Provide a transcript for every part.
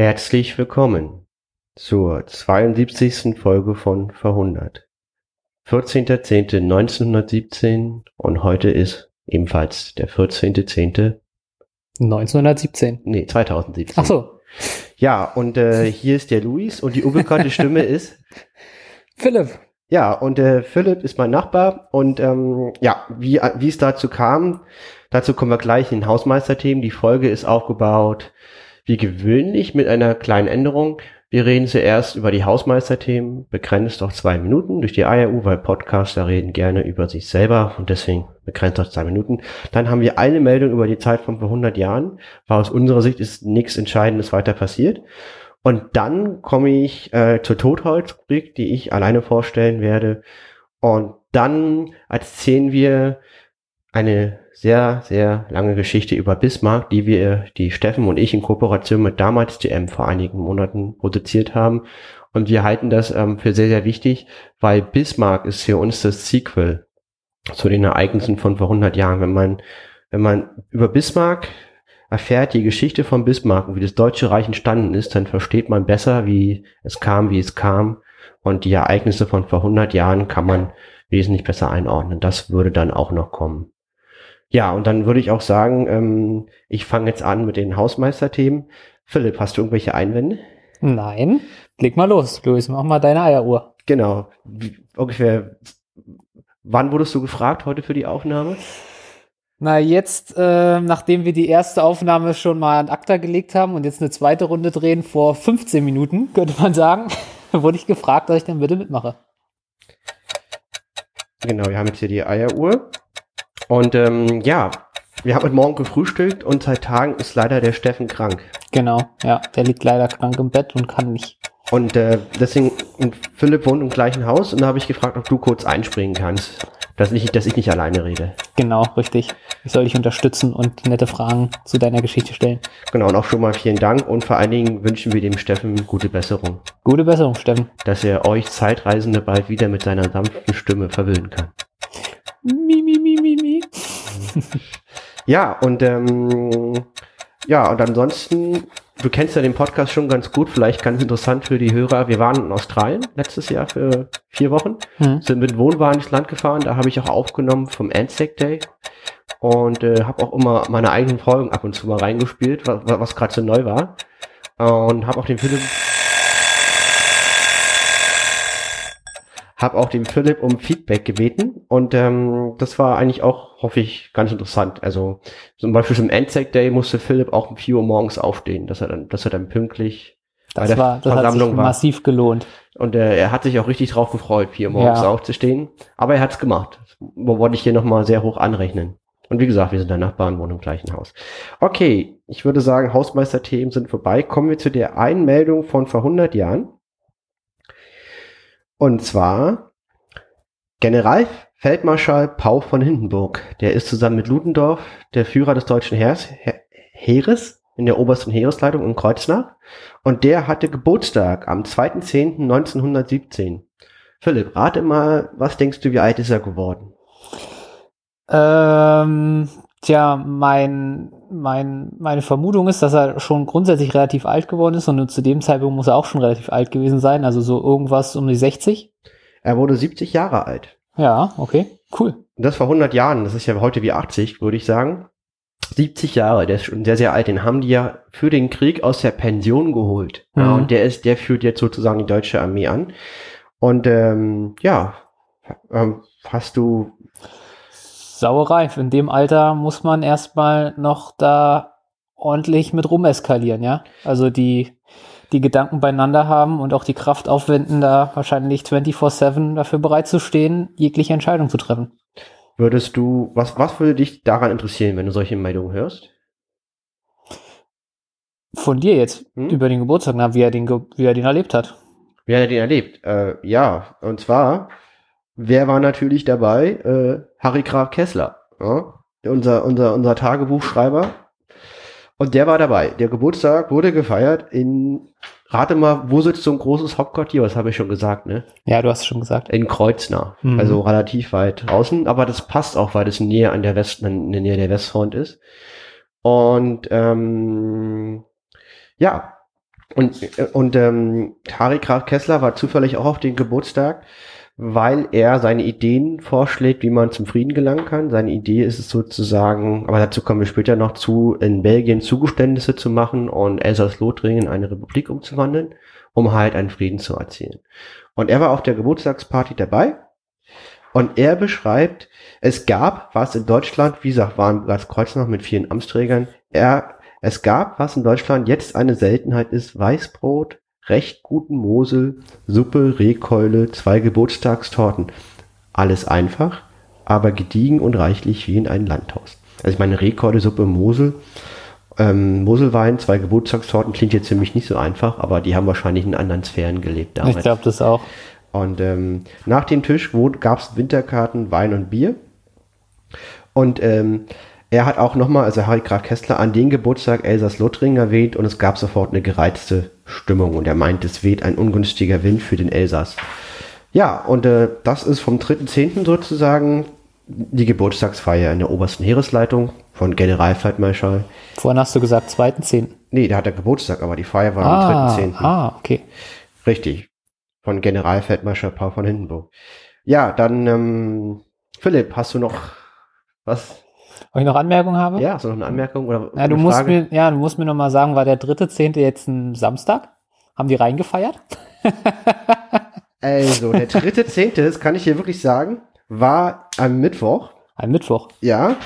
Herzlich willkommen zur 72. Folge von Verhundert. 14.10.1917 und heute ist ebenfalls der 14.10. 1917. Nee, 2017. Ach so. Ja, und äh, hier ist der Luis und die unbekannte Stimme ist Philipp. Ja, und äh, Philipp ist mein Nachbar und ähm, ja, wie, wie es dazu kam, dazu kommen wir gleich in Hausmeisterthemen. Die Folge ist aufgebaut wie gewöhnlich mit einer kleinen Änderung. Wir reden zuerst über die Hausmeisterthemen, begrenzt auf zwei Minuten durch die IRU, weil Podcaster reden gerne über sich selber und deswegen begrenzt auf zwei Minuten. Dann haben wir eine Meldung über die Zeit von vor 100 Jahren, weil aus unserer Sicht ist nichts Entscheidendes weiter passiert. Und dann komme ich äh, zur Totholzrubrik, die ich alleine vorstellen werde. Und dann erzählen wir eine sehr, sehr lange Geschichte über Bismarck, die wir, die Steffen und ich in Kooperation mit damals DM vor einigen Monaten produziert haben. Und wir halten das ähm, für sehr, sehr wichtig, weil Bismarck ist für uns das Sequel zu den Ereignissen von vor 100 Jahren. Wenn man, wenn man über Bismarck erfährt, die Geschichte von Bismarck und wie das Deutsche Reich entstanden ist, dann versteht man besser, wie es kam, wie es kam. Und die Ereignisse von vor 100 Jahren kann man wesentlich besser einordnen. Das würde dann auch noch kommen. Ja, und dann würde ich auch sagen, ähm, ich fange jetzt an mit den Hausmeisterthemen. Philipp, hast du irgendwelche Einwände? Nein. Leg mal los, Luis, mach mal deine Eieruhr. Genau. Ungefähr, wann wurdest du gefragt heute für die Aufnahme? Na, jetzt, äh, nachdem wir die erste Aufnahme schon mal an ACTA gelegt haben und jetzt eine zweite Runde drehen vor 15 Minuten, könnte man sagen, wurde ich gefragt, dass ich dann bitte mitmache. Genau, wir haben jetzt hier die Eieruhr. Und ähm, ja, wir haben heute Morgen gefrühstückt und seit Tagen ist leider der Steffen krank. Genau, ja, der liegt leider krank im Bett und kann nicht. Und äh, deswegen, und Philipp wohnt im gleichen Haus und da habe ich gefragt, ob du kurz einspringen kannst, dass ich, dass ich nicht alleine rede. Genau, richtig. Ich soll dich unterstützen und nette Fragen zu deiner Geschichte stellen. Genau, und auch schon mal vielen Dank und vor allen Dingen wünschen wir dem Steffen gute Besserung. Gute Besserung, Steffen. Dass er euch Zeitreisende bald wieder mit seiner sanften Stimme verwöhnen kann. Mi, mi, mi, mi, mi. ja, und ähm, ja, und ansonsten, du kennst ja den Podcast schon ganz gut, vielleicht ganz interessant für die Hörer. Wir waren in Australien letztes Jahr für vier Wochen, hm. sind mit Wohnwagen ins Land gefahren, da habe ich auch aufgenommen vom Anzac Day und äh, habe auch immer meine eigenen Folgen ab und zu mal reingespielt, was, was gerade so neu war. Und habe auch den Philipp habe auch dem Philipp um Feedback gebeten und ähm, das war eigentlich auch, hoffe ich, ganz interessant. Also zum Beispiel zum Endzeit Day musste Philipp auch um 4 Uhr morgens aufstehen, dass er dann, dass er dann pünktlich das bei der war, das Versammlung hat sich war. massiv gelohnt. Und äh, er hat sich auch richtig drauf gefreut, 4 Uhr morgens ja. aufzustehen. Aber er hat's gemacht. Das wollte ich hier nochmal sehr hoch anrechnen. Und wie gesagt, wir sind der Nachbarn, wohnen im gleichen Haus. Okay, ich würde sagen, Hausmeisterthemen sind vorbei. Kommen wir zu der Einmeldung von vor 100 Jahren. Und zwar Generalfeldmarschall Pau von Hindenburg. Der ist zusammen mit Ludendorff der Führer des deutschen Heers, Heeres in der obersten Heeresleitung in Kreuznach. Und der hatte Geburtstag am 2.10.1917. Philipp, rate mal, was denkst du, wie alt ist er geworden? Ähm, tja, mein, mein, meine Vermutung ist, dass er schon grundsätzlich relativ alt geworden ist und zu dem Zeitpunkt muss er auch schon relativ alt gewesen sein, also so irgendwas um die 60. Er wurde 70 Jahre alt. Ja, okay, cool. Und das vor 100 Jahren, das ist ja heute wie 80, würde ich sagen. 70 Jahre, der ist schon sehr, sehr alt, den haben die ja für den Krieg aus der Pension geholt. Mhm. Ja, und der ist, der führt jetzt sozusagen die deutsche Armee an. Und ähm, ja, ähm, hast du Sauerei. In dem Alter muss man erstmal noch da ordentlich mit rumeskalieren, ja. Also die, die Gedanken beieinander haben und auch die Kraft aufwenden, da wahrscheinlich 24-7 dafür bereit zu stehen, jegliche Entscheidung zu treffen. Würdest du, was, was würde dich daran interessieren, wenn du solche Meldungen hörst? Von dir jetzt, hm? über den Geburtstag, na, wie er den, wie er den erlebt hat. Wie er den erlebt? Äh, ja, und zwar, wer war natürlich dabei? Äh, Harry Graf Kessler, ja? unser, unser, unser Tagebuchschreiber. Und der war dabei. Der Geburtstag wurde gefeiert in, rate mal, wo sitzt so ein großes Hauptquartier? Was habe ich schon gesagt, ne? Ja, du hast es schon gesagt. In Kreuznach. Mhm. Also relativ weit draußen. Aber das passt auch, weil das näher an der West, in der Nähe der Westfront ist. Und ähm, ja, Und, und ähm, Harry Graf Kessler war zufällig auch auf den Geburtstag, weil er seine Ideen vorschlägt, wie man zum Frieden gelangen kann. Seine Idee ist es sozusagen, aber dazu kommen wir später noch zu, in Belgien Zugeständnisse zu machen und Elsass-Lothringen in eine Republik umzuwandeln, um halt einen Frieden zu erzielen. Und er war auf der Geburtstagsparty dabei und er beschreibt, es gab, was in Deutschland, wie gesagt, waren das Kreuz noch mit vielen Amtsträgern, er, es gab, was in Deutschland jetzt eine Seltenheit ist, Weißbrot, recht guten Mosel, Suppe, Rehkeule, zwei Geburtstagstorten. Alles einfach, aber gediegen und reichlich wie in einem Landhaus. Also ich meine, Rehkeule, Suppe, Mosel, ähm, Moselwein, zwei Geburtstagstorten klingt jetzt für mich nicht so einfach, aber die haben wahrscheinlich in anderen Sphären gelebt damals. Ich glaube das auch. Und ähm, nach dem Tisch gab es Winterkarten, Wein und Bier. Und ähm, er hat auch nochmal, also Harry Graf Kessler, an den Geburtstag Elsass-Lothringen erwähnt und es gab sofort eine gereizte Stimmung und er meint, es weht ein ungünstiger Wind für den Elsass. Ja, und äh, das ist vom 3.10. sozusagen die Geburtstagsfeier in der obersten Heeresleitung von Generalfeldmarschall. Vorhin hast du gesagt 2.10. Nee, da hat er Geburtstag, aber die Feier war ah, am 3.10. Ah, okay. Richtig. Von Generalfeldmarschall Paul von Hindenburg. Ja, dann, ähm, Philipp, hast du noch was ob ich noch Anmerkungen habe? Ja, hast du noch eine Anmerkung oder ja, du musst Frage? mir, ja, du musst mir noch mal sagen, war der dritte Zehnte jetzt ein Samstag? Haben die reingefeiert? also, der dritte Zehnte, das kann ich dir wirklich sagen, war am Mittwoch. Am Mittwoch? Ja.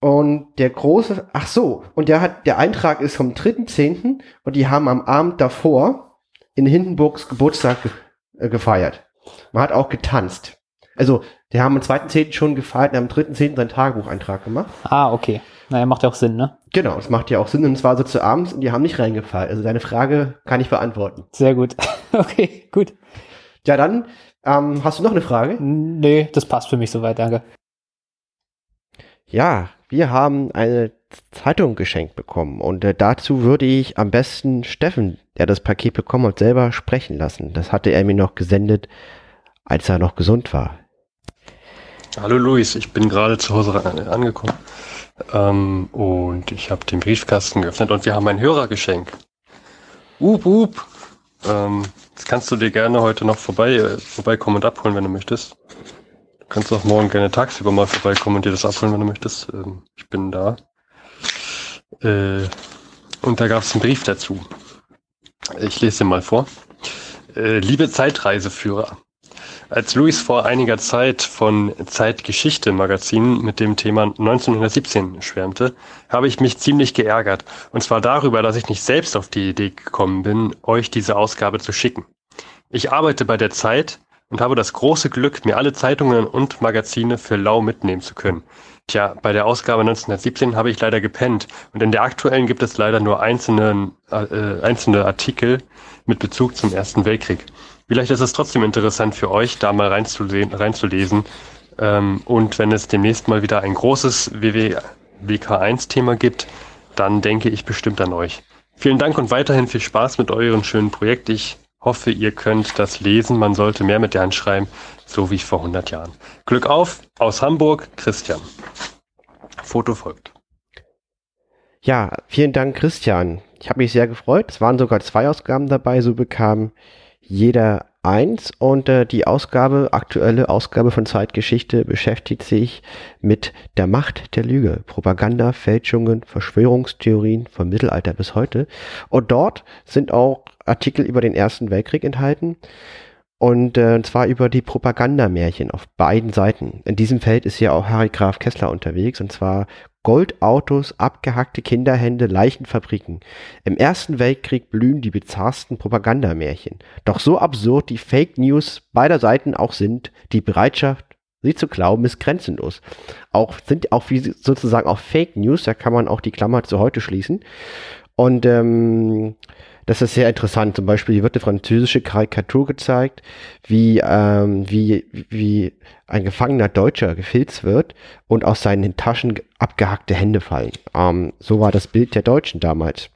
Und der große, ach so, und der hat, der Eintrag ist vom 3.10. und die haben am Abend davor in Hindenburgs Geburtstag ge äh, gefeiert. Man hat auch getanzt. Also, die haben am 2.10. schon gefeiert und am 3.10. seinen Tagebucheintrag gemacht. Ah, okay. Naja, macht ja auch Sinn, ne? Genau, es macht ja auch Sinn. Und zwar so zu abends und die haben nicht reingefallen. Also deine Frage kann ich beantworten. Sehr gut. okay, gut. Ja, dann ähm, hast du noch eine Frage? Nee, das passt für mich soweit, danke. Ja, wir haben eine Zeitung geschenkt bekommen und äh, dazu würde ich am besten Steffen, der das Paket bekommen hat, selber sprechen lassen. Das hatte er mir noch gesendet, als er noch gesund war. Hallo Luis, ich bin gerade zu Hause angekommen ähm, und ich habe den Briefkasten geöffnet und wir haben ein Hörergeschenk. Up, up. Ähm, das kannst du dir gerne heute noch vorbei, äh, vorbeikommen und abholen, wenn du möchtest. Du kannst auch morgen gerne tagsüber mal vorbeikommen und dir das abholen, wenn du möchtest. Ähm, ich bin da. Äh, und da gab es einen Brief dazu. Ich lese den mal vor. Äh, liebe Zeitreiseführer. Als Luis vor einiger Zeit von Zeitgeschichte Magazin mit dem Thema 1917 schwärmte, habe ich mich ziemlich geärgert. Und zwar darüber, dass ich nicht selbst auf die Idee gekommen bin, euch diese Ausgabe zu schicken. Ich arbeite bei der Zeit und habe das große Glück, mir alle Zeitungen und Magazine für lau mitnehmen zu können. Tja, bei der Ausgabe 1917 habe ich leider gepennt und in der aktuellen gibt es leider nur einzelne, äh, einzelne Artikel mit Bezug zum Ersten Weltkrieg. Vielleicht ist es trotzdem interessant für euch, da mal reinzulesen. reinzulesen. Ähm, und wenn es demnächst mal wieder ein großes WWK1-Thema gibt, dann denke ich bestimmt an euch. Vielen Dank und weiterhin viel Spaß mit eurem schönen Projekt. Ich hoffe, ihr könnt das lesen. Man sollte mehr mit der Hand schreiben, so wie vor 100 Jahren. Glück auf, aus Hamburg, Christian. Foto folgt. Ja, vielen Dank, Christian. Ich habe mich sehr gefreut. Es waren sogar zwei Ausgaben dabei. So bekam jeder eins und äh, die Ausgabe, aktuelle Ausgabe von Zeitgeschichte beschäftigt sich mit der Macht der Lüge, Propaganda, Fälschungen, Verschwörungstheorien vom Mittelalter bis heute. Und dort sind auch Artikel über den Ersten Weltkrieg enthalten. Und äh, zwar über die Propagandamärchen auf beiden Seiten. In diesem Feld ist ja auch Harry Graf Kessler unterwegs und zwar Goldautos, abgehackte Kinderhände, Leichenfabriken. Im Ersten Weltkrieg blühen die bizarrsten Propagandamärchen. Doch so absurd die Fake News beider Seiten auch sind, die Bereitschaft, sie zu glauben, ist grenzenlos. Auch sind auch wie sozusagen auch Fake News, da kann man auch die Klammer zu heute schließen. Und ähm, das ist sehr interessant. Zum Beispiel hier wird eine französische Karikatur gezeigt, wie, ähm, wie, wie ein gefangener Deutscher gefilzt wird und aus seinen Taschen abgehackte Hände fallen. Ähm, so war das Bild der Deutschen damals.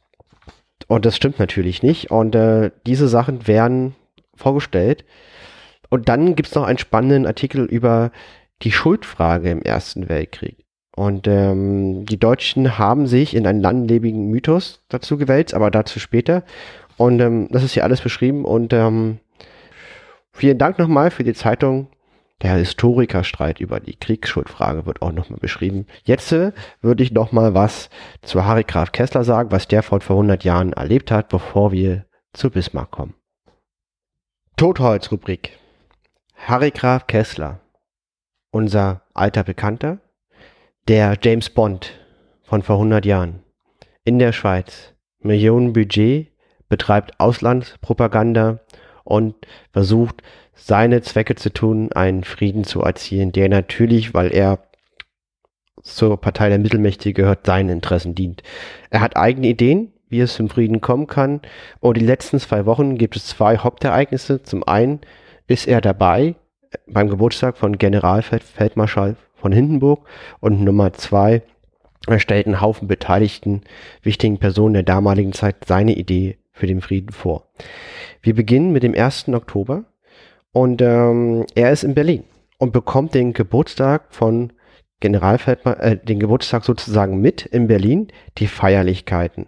Und das stimmt natürlich nicht. Und äh, diese Sachen werden vorgestellt. Und dann gibt es noch einen spannenden Artikel über die Schuldfrage im Ersten Weltkrieg. Und ähm, die Deutschen haben sich in einen langlebigen Mythos dazu gewälzt, aber dazu später. Und ähm, das ist hier alles beschrieben. Und ähm, vielen Dank nochmal für die Zeitung. Der Historikerstreit über die Kriegsschuldfrage wird auch nochmal beschrieben. Jetzt äh, würde ich nochmal was zu Harry Graf Kessler sagen, was der vor 100 Jahren erlebt hat, bevor wir zu Bismarck kommen. Totholz-Rubrik. Harry Graf Kessler, unser alter Bekannter, der James Bond von vor 100 Jahren. In der Schweiz. Millionen Budget, betreibt Auslandspropaganda und versucht seine Zwecke zu tun, einen Frieden zu erzielen, der natürlich, weil er zur Partei der Mittelmächte gehört, seinen Interessen dient. Er hat eigene Ideen, wie es zum Frieden kommen kann. Und die letzten zwei Wochen gibt es zwei Hauptereignisse. Zum einen ist er dabei beim Geburtstag von Generalfeldmarschall von Hindenburg und Nummer zwei, stellt einen Haufen beteiligten wichtigen Personen der damaligen Zeit seine Idee für den Frieden vor. Wir beginnen mit dem 1. Oktober und ähm, er ist in Berlin und bekommt den Geburtstag von Generalfeldmann, äh, den Geburtstag sozusagen mit in Berlin, die Feierlichkeiten.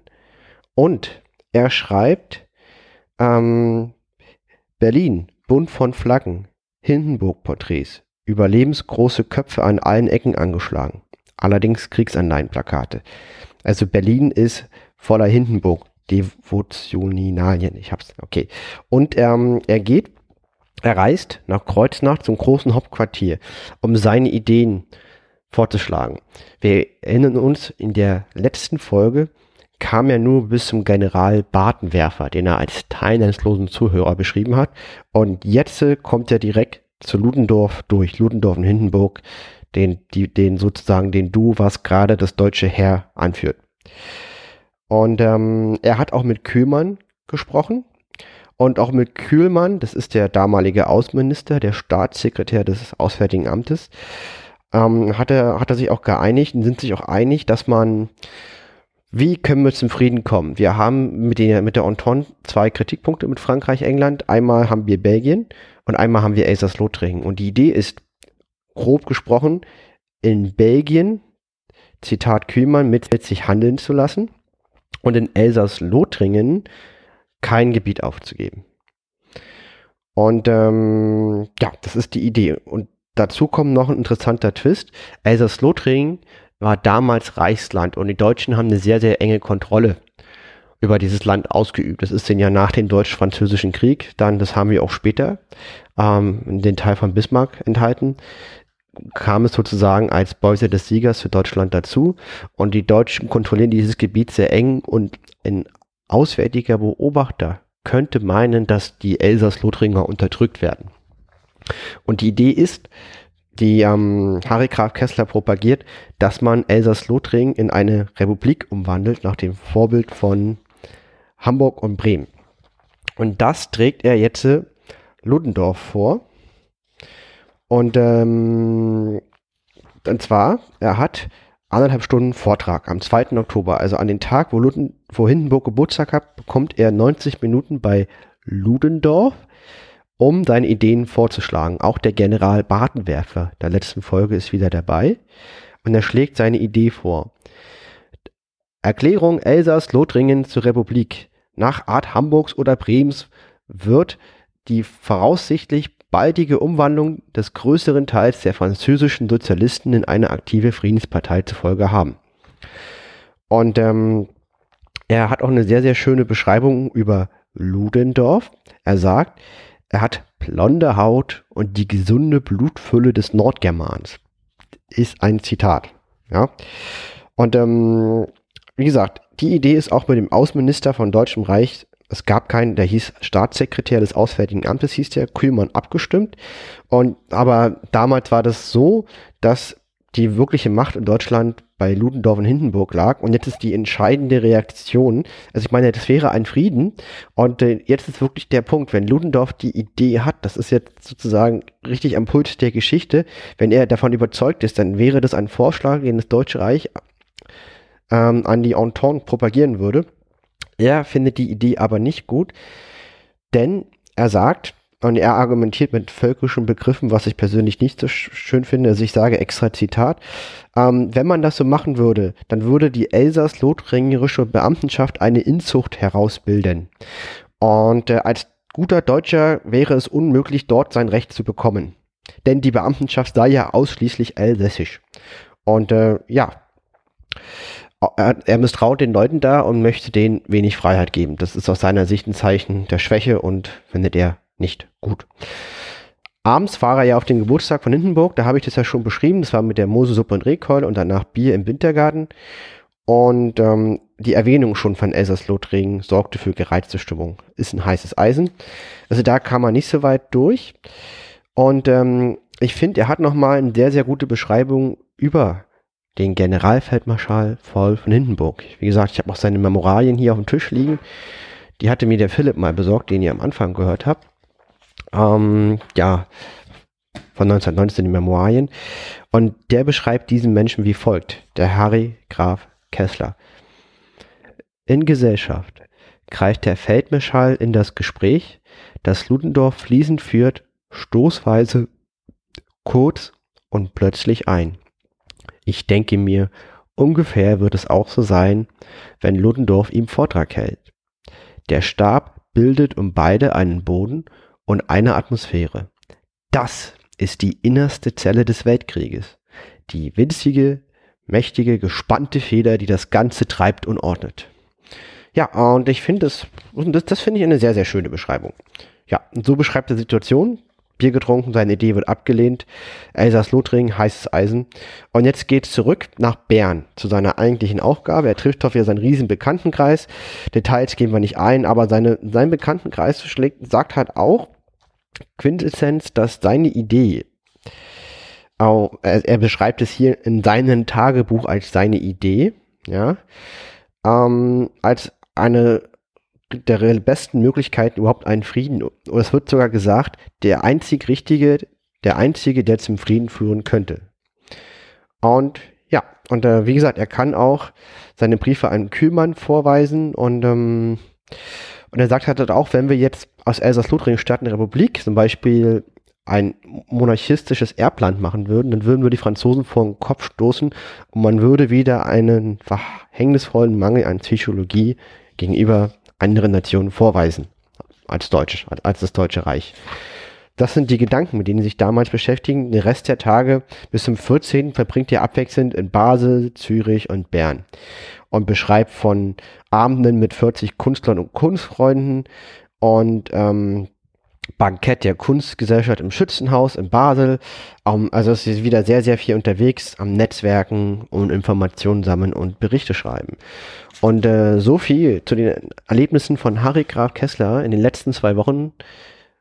Und er schreibt, ähm, Berlin, Bund von Flaggen, Hindenburg-Porträts, überlebensgroße Köpfe an allen Ecken angeschlagen. Allerdings Kriegsanleihenplakate. Also Berlin ist voller Hindenburg. Devotionalien. Ich hab's. Okay. Und ähm, er geht er reist nach Kreuznach zum großen Hauptquartier, um seine Ideen vorzuschlagen. Wir erinnern uns, in der letzten Folge kam er nur bis zum General Bartenwerfer, den er als teilnahmslosen Zuhörer beschrieben hat. Und jetzt kommt er direkt zu Ludendorff durch, Ludendorff und Hindenburg, den, die, den sozusagen den Du, was gerade das deutsche Heer anführt. Und ähm, er hat auch mit Kühlmann gesprochen, und auch mit Kühlmann, das ist der damalige Außenminister, der Staatssekretär des Auswärtigen Amtes, ähm, hat, er, hat er sich auch geeinigt und sind sich auch einig, dass man, wie können wir zum Frieden kommen? Wir haben mit, den, mit der Entente zwei Kritikpunkte mit Frankreich, England. Einmal haben wir Belgien und einmal haben wir Elsass-Lothringen. Und die Idee ist, grob gesprochen, in Belgien, Zitat Kühlmann, mit sich handeln zu lassen und in Elsass-Lothringen kein Gebiet aufzugeben. Und ähm, ja, das ist die Idee. Und dazu kommt noch ein interessanter Twist. Elsass-Lothringen war damals Reichsland und die Deutschen haben eine sehr, sehr enge Kontrolle über dieses Land ausgeübt. Das ist denn ja nach dem Deutsch-Französischen Krieg, dann, das haben wir auch später, ähm, den Teil von Bismarck enthalten, kam es sozusagen als Beute des Siegers für Deutschland dazu und die Deutschen kontrollieren dieses Gebiet sehr eng und in auswärtiger Beobachter könnte meinen, dass die Elsass-Lothringer unterdrückt werden. Und die Idee ist, die ähm, Harry Graf Kessler propagiert, dass man Elsass-Lothringen in eine Republik umwandelt, nach dem Vorbild von Hamburg und Bremen. Und das trägt er jetzt Ludendorff vor. Und, ähm, und zwar, er hat anderthalb Stunden Vortrag am 2. Oktober, also an den Tag, wo, Luden, wo Hindenburg Geburtstag hat, bekommt er 90 Minuten bei Ludendorff, um seine Ideen vorzuschlagen. Auch der General Bartenwerfer der letzten Folge ist wieder dabei und er schlägt seine Idee vor. Erklärung Elsass-Lothringen zur Republik. Nach Art Hamburgs oder Brems wird die voraussichtlich baldige Umwandlung des größeren Teils der französischen Sozialisten in eine aktive Friedenspartei zur Folge haben. Und ähm, er hat auch eine sehr, sehr schöne Beschreibung über Ludendorff. Er sagt, er hat blonde Haut und die gesunde Blutfülle des Nordgermans. Ist ein Zitat. Ja. Und ähm, wie gesagt, die Idee ist auch mit dem Außenminister von Deutschem Reich es gab keinen, der hieß Staatssekretär des Auswärtigen Amtes, hieß der Kühlmann abgestimmt. Und aber damals war das so, dass die wirkliche Macht in Deutschland bei Ludendorff und Hindenburg lag. Und jetzt ist die entscheidende Reaktion. Also ich meine, das wäre ein Frieden. Und äh, jetzt ist wirklich der Punkt, wenn Ludendorff die Idee hat, das ist jetzt sozusagen richtig am Puls der Geschichte, wenn er davon überzeugt ist, dann wäre das ein Vorschlag, den das Deutsche Reich ähm, an die Entente propagieren würde. Er findet die Idee aber nicht gut, denn er sagt, und er argumentiert mit völkischen Begriffen, was ich persönlich nicht so schön finde. Also ich sage extra Zitat. Ähm, wenn man das so machen würde, dann würde die Elsass-Lothringerische Beamtenschaft eine Inzucht herausbilden. Und äh, als guter Deutscher wäre es unmöglich, dort sein Recht zu bekommen. Denn die Beamtenschaft sei ja ausschließlich elsässisch. Und äh, ja, er, er misstraut den Leuten da und möchte denen wenig Freiheit geben. Das ist aus seiner Sicht ein Zeichen der Schwäche und findet er nicht gut. Abends war er ja auf den Geburtstag von Hindenburg, da habe ich das ja schon beschrieben. Das war mit der Mosesuppe und Rehkeule und danach Bier im Wintergarten. Und ähm, die Erwähnung schon von Elsass-Lothringen sorgte für gereizte Stimmung. Ist ein heißes Eisen. Also da kam er nicht so weit durch. Und ähm, ich finde, er hat nochmal eine sehr, sehr gute Beschreibung über den Generalfeldmarschall Paul von Hindenburg. Wie gesagt, ich habe auch seine Memoralien hier auf dem Tisch liegen. Die hatte mir der Philipp mal besorgt, den ihr am Anfang gehört habt. Ähm, ja, von 1919 die Memoirien. Und der beschreibt diesen Menschen wie folgt. Der Harry Graf Kessler. In Gesellschaft greift der Feldmarschall in das Gespräch, das Ludendorff fließend führt, stoßweise, kurz und plötzlich ein. Ich denke mir, ungefähr wird es auch so sein, wenn Ludendorff ihm Vortrag hält. Der Stab bildet um beide einen Boden und eine Atmosphäre. Das ist die innerste Zelle des Weltkrieges. Die winzige, mächtige, gespannte Feder, die das Ganze treibt und ordnet. Ja, und ich finde das, das, das finde ich eine sehr, sehr schöne Beschreibung. Ja, und so beschreibt er Situation. Bier getrunken, seine Idee wird abgelehnt. Elsass-Lothringen, heißes Eisen. Und jetzt geht's zurück nach Bern zu seiner eigentlichen Aufgabe. Er trifft auf wieder seinen riesen Bekanntenkreis. Details gehen wir nicht ein, aber seine, sein Bekanntenkreis schlägt, sagt halt auch, Quintessenz, dass seine Idee, auch, er, er, beschreibt es hier in seinem Tagebuch als seine Idee, ja, ähm, als eine der besten Möglichkeiten überhaupt einen Frieden. Oder es wird sogar gesagt, der einzig richtige, der einzige, der zum Frieden führen könnte. Und ja, und äh, wie gesagt, er kann auch seine Briefe an Kühlmann vorweisen und ähm, und er sagt halt auch, wenn wir jetzt aus Elsass-Lothringen statt einer Republik zum Beispiel ein monarchistisches Erbland machen würden, dann würden wir die Franzosen vor den Kopf stoßen und man würde wieder einen verhängnisvollen Mangel an Psychologie gegenüber anderen Nationen vorweisen als Deutsch, als das Deutsche Reich. Das sind die Gedanken, mit denen sie sich damals beschäftigen. Den Rest der Tage bis zum 14. verbringt er abwechselnd in Basel, Zürich und Bern und beschreibt von Abenden mit 40 Künstlern und Kunstfreunden und ähm, Bankett der Kunstgesellschaft im Schützenhaus in Basel. Also es ist wieder sehr, sehr viel unterwegs am Netzwerken und Informationen sammeln und Berichte schreiben. Und äh, so viel zu den Erlebnissen von Harry Graf Kessler in den letzten zwei Wochen.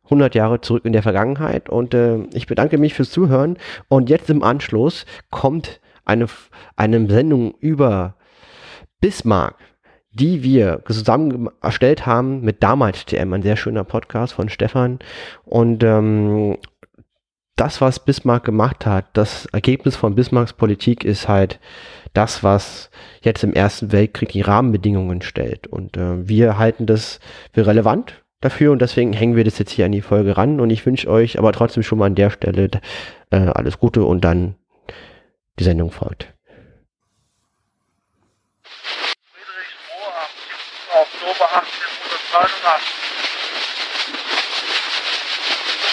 100 Jahre zurück in der Vergangenheit und äh, ich bedanke mich fürs Zuhören und jetzt im Anschluss kommt eine, eine Sendung über Bismarck, die wir zusammen erstellt haben mit damals TM, ein sehr schöner Podcast von Stefan. Und ähm, das, was Bismarck gemacht hat, das Ergebnis von Bismarcks Politik ist halt das, was jetzt im Ersten Weltkrieg die Rahmenbedingungen stellt. Und äh, wir halten das für relevant dafür und deswegen hängen wir das jetzt hier an die Folge ran. Und ich wünsche euch aber trotzdem schon mal an der Stelle äh, alles Gute und dann die Sendung folgt. Oktober 1889.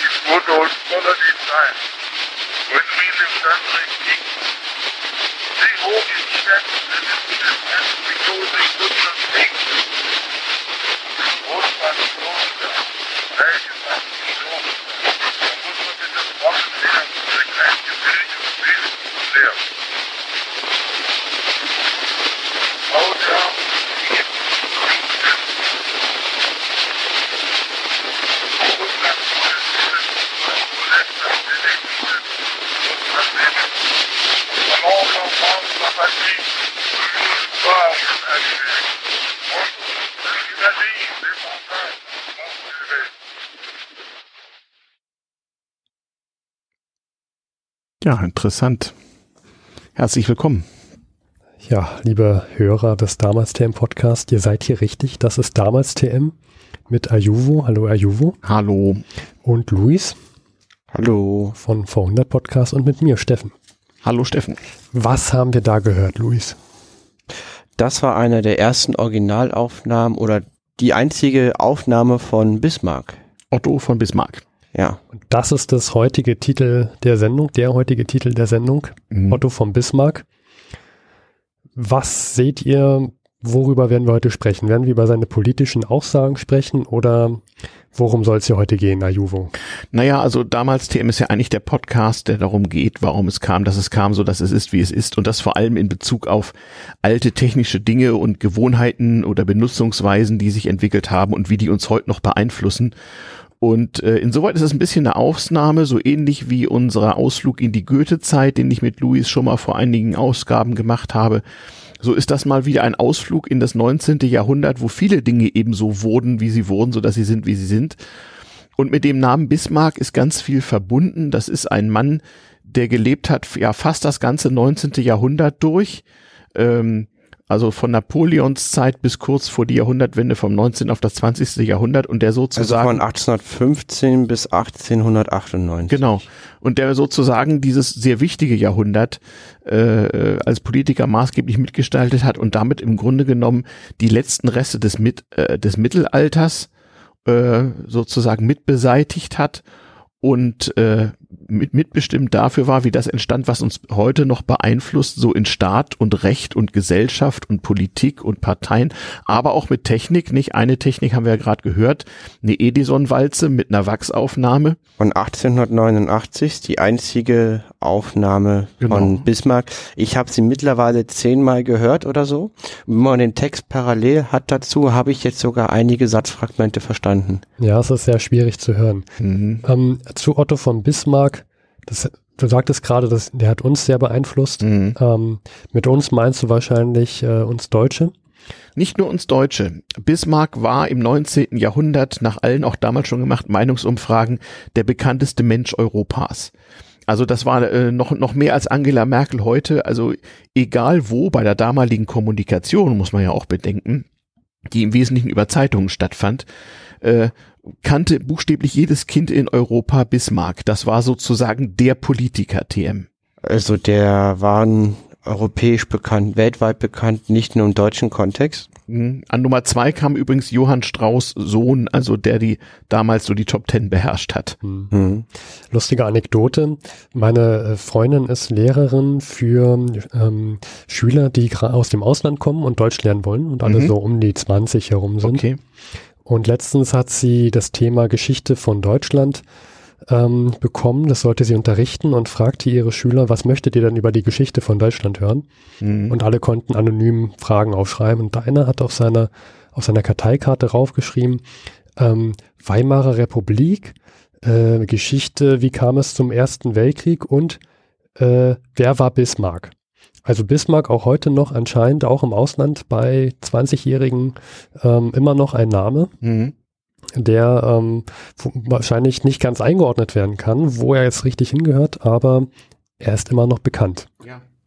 Ich wurde uns voller Dienst ein. When we lived under a king, they hold his chest and his chest because they could not speak. Großmann Kloster, welches hat die Kloster? Da muss man mit dem Brocken lernen, durch ein gebildetes Bild lernen. Autor, Ja, interessant. Herzlich willkommen. Ja, liebe Hörer des Damals TM Podcast, ihr seid hier richtig. Das ist Damals TM mit Ayuvo. Hallo Ayuvo. Hallo. Und Luis. Hallo. Von V100 Podcast und mit mir, Steffen. Hallo Steffen. Was haben wir da gehört, Luis? Das war eine der ersten Originalaufnahmen oder die einzige Aufnahme von Bismarck. Otto von Bismarck. Ja. Und das ist das heutige Titel der Sendung, der heutige Titel der Sendung, Mhm. Otto von Bismarck. Was seht ihr, worüber werden wir heute sprechen? Werden wir über seine politischen Aussagen sprechen oder worum soll es hier heute gehen, Ajuvo? Naja, also damals TM ist ja eigentlich der Podcast, der darum geht, warum es kam, dass es kam, so dass es ist, wie es ist. Und das vor allem in Bezug auf alte technische Dinge und Gewohnheiten oder Benutzungsweisen, die sich entwickelt haben und wie die uns heute noch beeinflussen. Und äh, insoweit ist es ein bisschen eine Ausnahme, so ähnlich wie unser Ausflug in die Goethe-Zeit, den ich mit Luis schon mal vor einigen Ausgaben gemacht habe. So ist das mal wieder ein Ausflug in das 19. Jahrhundert, wo viele Dinge eben so wurden, wie sie wurden, so dass sie sind, wie sie sind. Und mit dem Namen Bismarck ist ganz viel verbunden. Das ist ein Mann, der gelebt hat, ja, fast das ganze 19. Jahrhundert durch. Ähm, also von Napoleons Zeit bis kurz vor die Jahrhundertwende vom 19. auf das 20. Jahrhundert und der Also sozusagen. von 1815 bis 1898. Genau. Und der sozusagen dieses sehr wichtige Jahrhundert äh, als Politiker maßgeblich mitgestaltet hat und damit im Grunde genommen die letzten Reste des, Mit, äh, des Mittelalters äh, sozusagen mitbeseitigt hat und äh, mit, mitbestimmt dafür war, wie das entstand, was uns heute noch beeinflusst, so in Staat und Recht und Gesellschaft und Politik und Parteien, aber auch mit Technik. Nicht eine Technik haben wir ja gerade gehört, eine Edison-Walze mit einer Wachsaufnahme. Von 1889 ist die einzige Aufnahme Genau. von Bismarck. Ich habe sie mittlerweile zehnmal gehört oder so. Und wenn man den Text parallel hat dazu, habe ich jetzt sogar einige Satzfragmente verstanden. Ja, es ist sehr schwierig zu hören. Mhm. Ähm, zu Otto von Bismarck, das, du sagtest gerade, dass, der hat uns sehr beeinflusst. Mhm. Ähm, mit uns meinst du wahrscheinlich äh, uns Deutsche. Nicht nur uns Deutsche. Bismarck war im 19. Jahrhundert nach allen auch damals schon gemachten Meinungsumfragen der bekannteste Mensch Europas. Also das war äh, noch, noch mehr als Angela Merkel heute. Also egal wo bei der damaligen Kommunikation, muss man ja auch bedenken, die im Wesentlichen über Zeitungen stattfand, äh, kannte buchstäblich jedes Kind in Europa Bismarck. Das war sozusagen der Politiker TM. Also der war ein europäisch bekannt, weltweit bekannt, nicht nur im deutschen Kontext. Mhm. An Nummer zwei kam übrigens Johann Strauß Sohn, also der die damals so die Top Ten beherrscht hat. Hm. Hm. Lustige Anekdote. Meine äh, Freundin ist Lehrerin für ähm, Schüler, die aus dem Ausland kommen und Deutsch lernen wollen und alle Mhm. so um die 20 herum sind. Okay. Und letztens hat sie das Thema Geschichte von Deutschland ähm, bekommen. Das sollte sie unterrichten und fragte ihre Schüler, was möchtet ihr denn über die Geschichte von Deutschland hören? Mhm. Und alle konnten anonym Fragen aufschreiben. Und einer hat auf seiner, auf seiner Karteikarte raufgeschrieben, ähm, Weimarer Republik, äh, Geschichte, wie kam es zum Ersten Weltkrieg und äh, wer war Bismarck? Also Bismarck auch heute noch anscheinend auch im Ausland bei 20-Jährigen ähm, immer noch ein Name, Mhm. der ähm, wahrscheinlich nicht ganz eingeordnet werden kann, wo er jetzt richtig hingehört, aber er ist immer noch bekannt.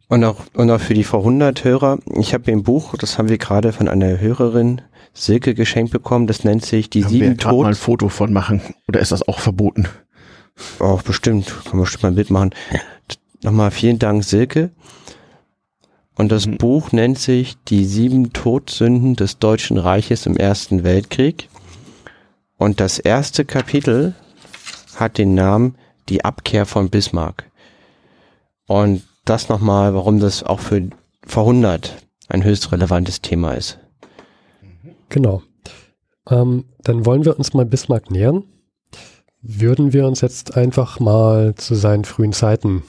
Und auch, und auch für die vor 100 Hörer, ich habe ein Buch, das haben wir gerade von einer Hörerin, Silke, geschenkt bekommen, das nennt sich Die Können wir sieben gerade mal ein. Foto von machen? Oder ist das auch verboten? Auch bestimmt, kann man bestimmt mal ein Bild machen. Nochmal vielen Dank, Silke. Und das Mhm. Buch nennt sich Die sieben Todsünden des Deutschen Reiches im Ersten Weltkrieg. Und das erste Kapitel hat den Namen Die Abkehr von Bismarck. Und das nochmal, warum das auch für vor 100 ein höchst relevantes Thema ist. Genau. Ähm, dann wollen wir uns mal Bismarck nähern. Würden wir uns jetzt einfach mal zu seinen frühen Zeiten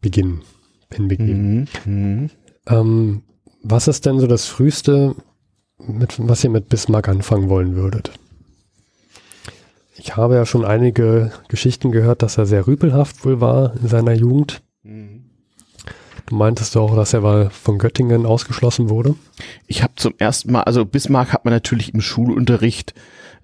beginnen, hinbegeben. Mhm. Mhm. Ähm, was ist denn so das Früheste, mit, was ihr mit Bismarck anfangen wollen würdet? Ich habe ja schon einige Geschichten gehört, dass er sehr rüpelhaft wohl war in seiner Jugend. Du meintest auch, dass er mal von Göttingen ausgeschlossen wurde. Ich habe zum ersten Mal, also Bismarck hat man natürlich im Schulunterricht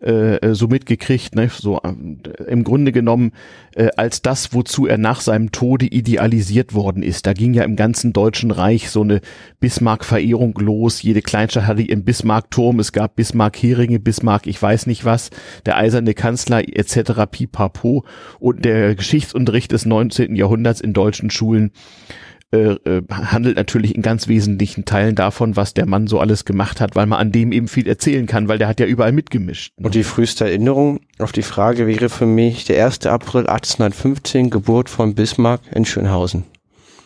äh, so mitgekriegt, ne, so ähm, im Grunde genommen äh, als das, wozu er nach seinem Tode idealisiert worden ist. Da ging ja im ganzen Deutschen Reich so eine Bismarck-Verehrung los. Jede Kleinstadt hatte ihren Bismarck-Turm. Es gab Bismarck-Heringe, Bismarck, ich weiß nicht was, der eiserne Kanzler etc. Pipapo und der Geschichtsunterricht des 19. Jahrhunderts in deutschen Schulen äh, äh, handelt natürlich in ganz wesentlichen Teilen davon, was der Mann so alles gemacht hat, weil man an dem eben viel erzählen kann, weil der hat ja überall mitgemischt. ne? Und die früheste Erinnerung auf die Frage wäre für mich der 1. April 1815, Geburt von Bismarck in Schönhausen.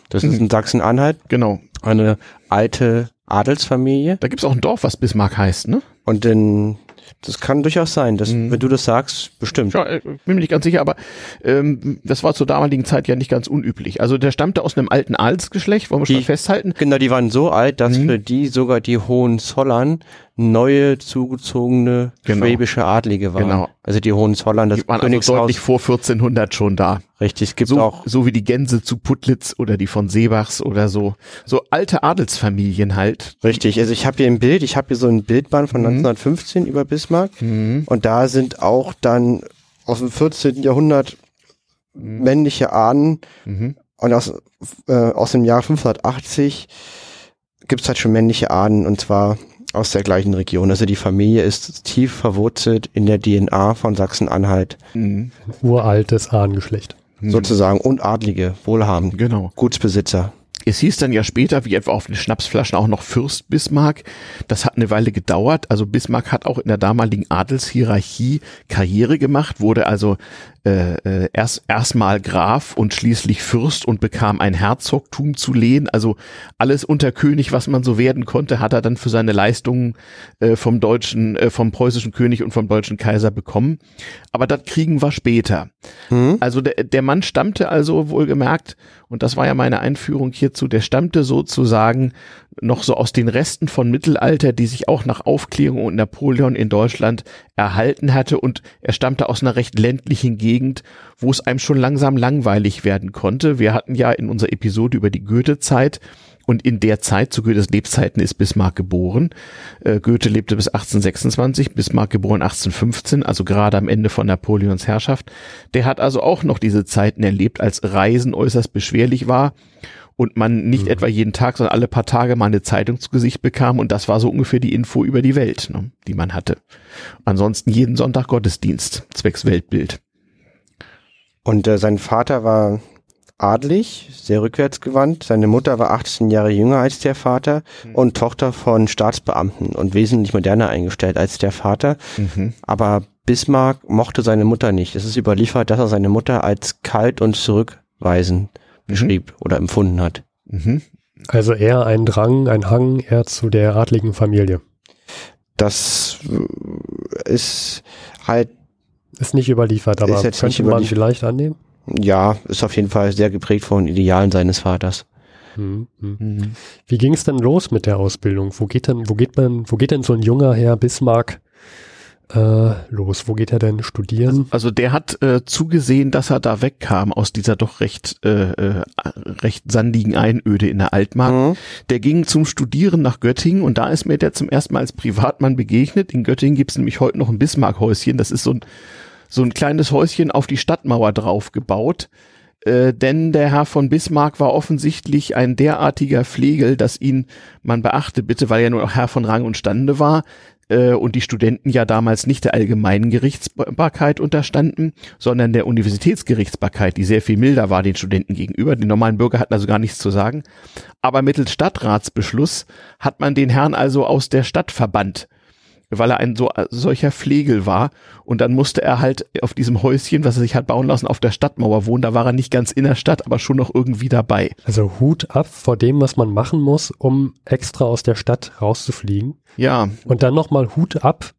Das ist in Sachsen-Anhalt, Genau. eine alte Adelsfamilie. Da gibt's auch ein Dorf, was Bismarck heißt, ne? Und in, das kann durchaus sein, dass, Mhm. wenn du das sagst, bestimmt. Ja, äh, bin mir nicht ganz sicher, aber ähm, das war zur damaligen Zeit ja nicht ganz unüblich. Also der stammte aus einem alten Adelsgeschlecht, wollen wir schon Die- mal festhalten. Genau, die waren so alt, dass Mhm. für die sogar die Hohenzollern neue zugezogene Genau. schwäbische Adlige waren. Genau. Also die Hohenzollern, das Die waren also Königshaus. deutlich vor 1400 schon da. richtig, es gibt So, auch so wie die Gänse zu Putlitz oder die von Seebachs oder so. So alte Adelsfamilien halt. Richtig, also ich habe hier ein Bild, ich habe hier so ein Bildband von Mhm. 1915 über Bismarck und da sind auch dann aus dem 14. Jahrhundert männliche Ahnen Mhm. und aus, äh, aus dem Jahr 580 gibt's halt schon männliche Ahnen und zwar aus der gleichen Region. Also die Familie ist tief verwurzelt in der DNA von Sachsen-Anhalt Mhm. Uraltes Ahnengeschlecht. sozusagen und Adlige, wohlhabend, Genau. Gutsbesitzer. Es hieß dann ja später, wie etwa auf den Schnapsflaschen, auch noch Fürst Bismarck. Das hat eine Weile gedauert. Also Bismarck hat auch in der damaligen Adelshierarchie Karriere gemacht, wurde also äh, äh, erst erstmal Graf und schließlich Fürst und bekam ein Herzogtum zu lehen. Also alles unter König, was man so werden konnte, hat er dann für seine Leistungen äh, vom deutschen, äh, vom preußischen König und vom deutschen Kaiser bekommen. Aber das kriegen wir später. Hm? Also der, der Mann stammte also wohlgemerkt, und das war ja meine Einführung hierzu, der stammte sozusagen noch so aus den Resten von Mittelalter, die sich auch nach Aufklärung und Napoleon in Deutschland erhalten hatte und er stammte aus einer recht ländlichen Gegend, wo es einem schon langsam langweilig werden konnte. Wir hatten ja in unserer Episode über die Goethe-Zeit und in der Zeit, zu Goethes Lebzeiten, ist Bismarck geboren. Äh, Goethe lebte bis 1826, Bismarck geboren 1815, also gerade am Ende von Napoleons Herrschaft. Der hat also auch noch diese Zeiten erlebt, als Reisen äußerst beschwerlich war und man nicht etwa jeden Tag, sondern alle paar Tage mal eine Zeitung zu Gesicht bekam und das war so ungefähr die Info über die Welt, ne, die man hatte. Ansonsten jeden Sonntag Gottesdienst, zwecks Weltbild. Und äh, sein Vater war adlig, sehr rückwärtsgewandt. Seine Mutter war 18 Jahre jünger als der Vater und Tochter von Staatsbeamten und wesentlich moderner eingestellt als der Vater. Mhm. Aber Bismarck mochte seine Mutter nicht. Es ist überliefert, dass er seine Mutter als kalt und zurückweisend beschrieb oder empfunden hat. Mhm. Also eher ein Drang, ein Hang eher zu der adligen Familie. Das äh, ist halt, Ist nicht überliefert, aber Ist jetzt nicht könnte man vielleicht annehmen. ja, ist auf jeden Fall sehr geprägt von Idealen seines Vaters. Hm, hm. Mhm. Wie ging es denn los mit der Ausbildung? Wo geht denn, wo geht man, wo geht denn so ein junger Herr Bismarck äh, los? Wo geht er denn studieren? Also der hat äh, zugesehen, dass er da wegkam aus dieser doch recht äh, äh, recht sandigen Einöde in der Altmark. Mhm. Der ging zum Studieren nach Göttingen und da ist mir der zum ersten Mal als Privatmann begegnet. In Göttingen gibt's nämlich heute noch ein Bismarck-Häuschen. Das ist so ein, so ein kleines Häuschen auf die Stadtmauer drauf gebaut. Äh, denn der Herr von Bismarck war offensichtlich ein derartiger Flegel, dass ihn, man beachte bitte, weil er nur noch Herr von Rang und Stande war, äh, und die Studenten ja damals nicht der allgemeinen Gerichtsbarkeit unterstanden, sondern der Universitätsgerichtsbarkeit, die sehr viel milder war den Studenten gegenüber. Die normalen Bürger hatten also gar nichts zu sagen. Aber mittels Stadtratsbeschluss hat man den Herrn also aus der Stadt verbannt, weil er ein so, solcher Flegel war. Und dann musste er halt auf diesem Häuschen, was er sich hat bauen lassen, auf der Stadtmauer wohnen. Da war er nicht ganz in der Stadt, aber schon noch irgendwie dabei. Also Hut ab vor dem, was man machen muss, um extra aus der Stadt rauszufliegen. Ja, Und dann nochmal Hut ab,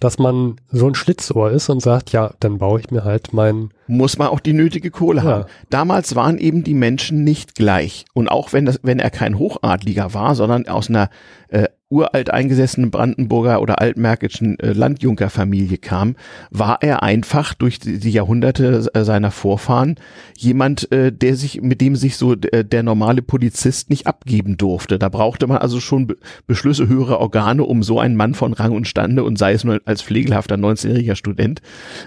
dass man so ein Schlitzohr ist und sagt, ja, dann baue ich mir halt mein, muss man auch die nötige Kohle Ja. haben. Damals waren eben die Menschen nicht gleich. Und auch wenn, das, wenn er kein Hochadliger war, sondern aus einer äh, uralt eingesessenen Brandenburger oder altmärkischen äh, Landjunkerfamilie kam, war er einfach durch die, die Jahrhunderte äh, seiner Vorfahren jemand, äh, der sich, mit dem sich so äh, der normale Polizist nicht abgeben durfte. Da brauchte man also schon Be Beschlüsse höherer Organe, um so einen Mann von Rang und Stande und sei es nur als pflegelhafter 19-jähriger Student,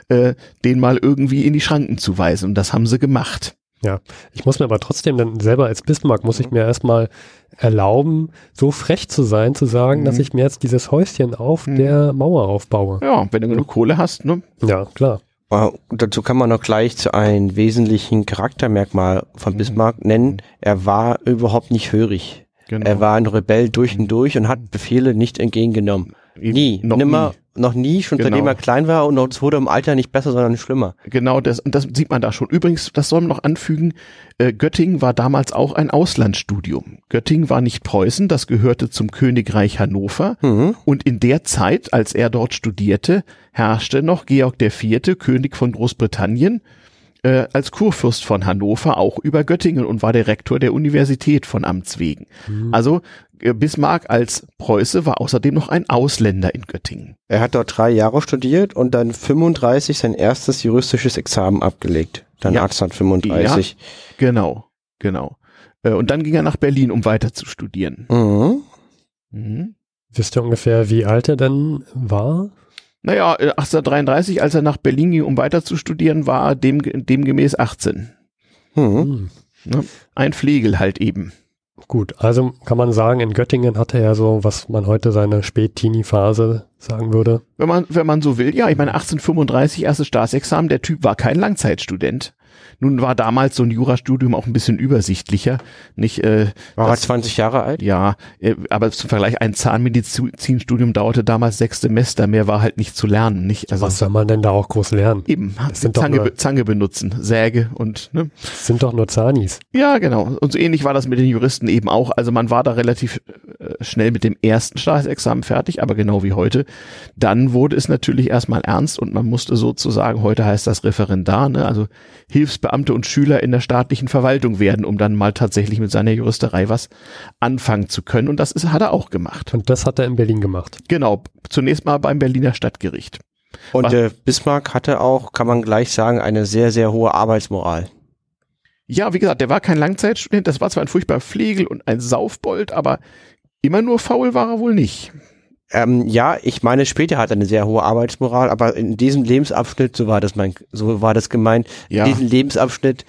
äh, den mal irgendwie in die Schranken zu weisen. Und das haben sie gemacht. Ja. Ich muss mir aber trotzdem dann selber als Bismarck, muss ich mir erstmal erlauben, so frech zu sein, zu sagen, dass ich mir jetzt dieses Häuschen auf der Mauer aufbaue. Ja, wenn du genug Kohle hast, ne? Ja, klar. Äh, dazu kann man noch gleich zu einem wesentlichen Charaktermerkmal von Mhm. Bismarck nennen. Er war überhaupt nicht hörig. Genau. Er war ein Rebell durch und durch und hat Befehle nicht entgegengenommen. Nie, Noch nimmer, nie. Noch nie, schon Genau. seitdem er klein war und es wurde im Alter nicht besser, sondern schlimmer. Genau, das, und das sieht man da schon. Übrigens, das soll man noch anfügen, äh, Göttingen war damals auch ein Auslandsstudium. Göttingen war nicht Preußen, das gehörte zum Königreich Hannover. Mhm. Und in der Zeit, als er dort studierte, herrschte noch Georg IV., König von Großbritannien, äh, als Kurfürst von Hannover auch über Göttingen und war der Rektor der Universität von Amts wegen. Also äh, Bismarck als Preuße war außerdem noch ein Ausländer in Göttingen. Er hat dort drei Jahre studiert und dann 35 sein erstes juristisches Examen abgelegt. Dann Ja. 1835. Genau, genau. Äh, Und dann ging er nach Berlin, um weiter zu studieren. Mhm. Mhm. Wisst ihr ungefähr, wie alt er denn war? Naja, äh, 1833, als er nach Berlin ging, um weiter zu studieren, war er dem, demgemäß 18. Mhm. Hm. Ein Flegel halt eben. Gut, also kann man sagen, in Göttingen hatte er so, was man heute seine Spät-Teenie-Phase sagen würde. Wenn man, wenn man so will, ja, ich meine 1835 erstes Staatsexamen, der Typ war kein Langzeitstudent. Nun war damals so ein Jurastudium auch ein bisschen übersichtlicher, nicht? Äh, War er das- 20 Jahre alt? Ja, äh, aber zum Vergleich, ein Zahnmedizinstudium dauerte damals sechs Semester, mehr war halt nicht zu lernen, nicht? Also Was soll man denn da auch groß lernen? eben, Zange, nur- Zange benutzen, Säge und ne? Sind doch nur Zanis. Ja, genau. Und so ähnlich war das mit den Juristen eben auch. Also man war da relativ äh, schnell mit dem ersten Staatsexamen fertig, aber genau wie heute. Dann wurde es natürlich erstmal ernst und man musste sozusagen, heute heißt das Referendar, ne? also Hilfsbeamte und Schüler in der staatlichen Verwaltung werden, um dann mal tatsächlich mit seiner Juristerei was anfangen zu können. Und das ist, hat er auch gemacht. Und das hat er in Berlin gemacht. Genau. Zunächst mal beim Berliner Stadtgericht. Und äh, Bismarck hatte auch, kann man gleich sagen, eine sehr, sehr hohe Arbeitsmoral. Ja, wie gesagt, der war kein Langzeitstudent. Das war zwar ein furchtbarer Pflegel und ein Saufbold, aber immer nur faul war er wohl nicht. Ähm, ja, ich meine, später hat er eine sehr hohe Arbeitsmoral, aber in diesem Lebensabschnitt, so war das mein, so war das gemeint, Ja. in diesem Lebensabschnitt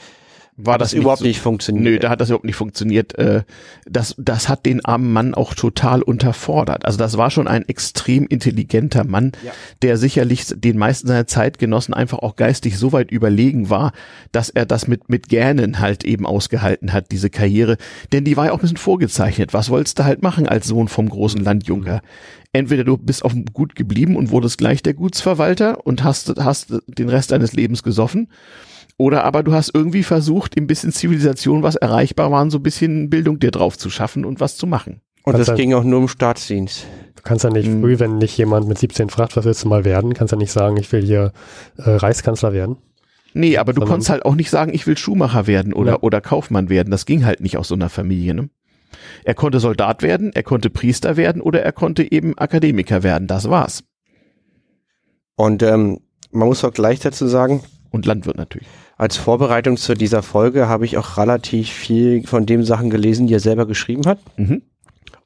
War hat das, überhaupt so- nicht funktioniert. Nö, da hat das überhaupt nicht funktioniert. Äh, Das, das hat den armen Mann auch total unterfordert. Also das war schon ein extrem intelligenter Mann, Ja. der sicherlich den meisten seiner Zeitgenossen einfach auch geistig so weit überlegen war, dass er das mit, mit Gähnen halt eben ausgehalten hat, diese Karriere. Denn die war ja auch ein bisschen vorgezeichnet. Was wolltest du halt machen als Sohn vom großen Landjunker? Entweder du bist auf dem Gut geblieben und wurdest gleich der Gutsverwalter und hast, hast den Rest deines Lebens gesoffen. Oder aber du hast irgendwie versucht, ein bisschen Zivilisation, was erreichbar war, so ein bisschen Bildung dir drauf zu schaffen und was zu machen. Und Kannst das du- ging auch nur im Staatsdienst. Du kannst ja nicht Hm. früh, wenn nicht jemand mit 17 fragt, was willst du mal werden, kannst ja nicht sagen, ich will hier äh, Reichskanzler werden. Nee, aber du Sondern- konntest halt auch nicht sagen, ich will Schuhmacher werden oder, Ja. oder Kaufmann werden. Das ging halt nicht aus so einer Familie. Ne? Er konnte Soldat werden, er konnte Priester werden oder er konnte eben Akademiker werden. Das war's. Und ähm, man muss auch gleich dazu sagen, Und Landwirt natürlich. Als Vorbereitung zu dieser Folge habe ich auch relativ viel von den Sachen gelesen, die er selber geschrieben hat. Mhm.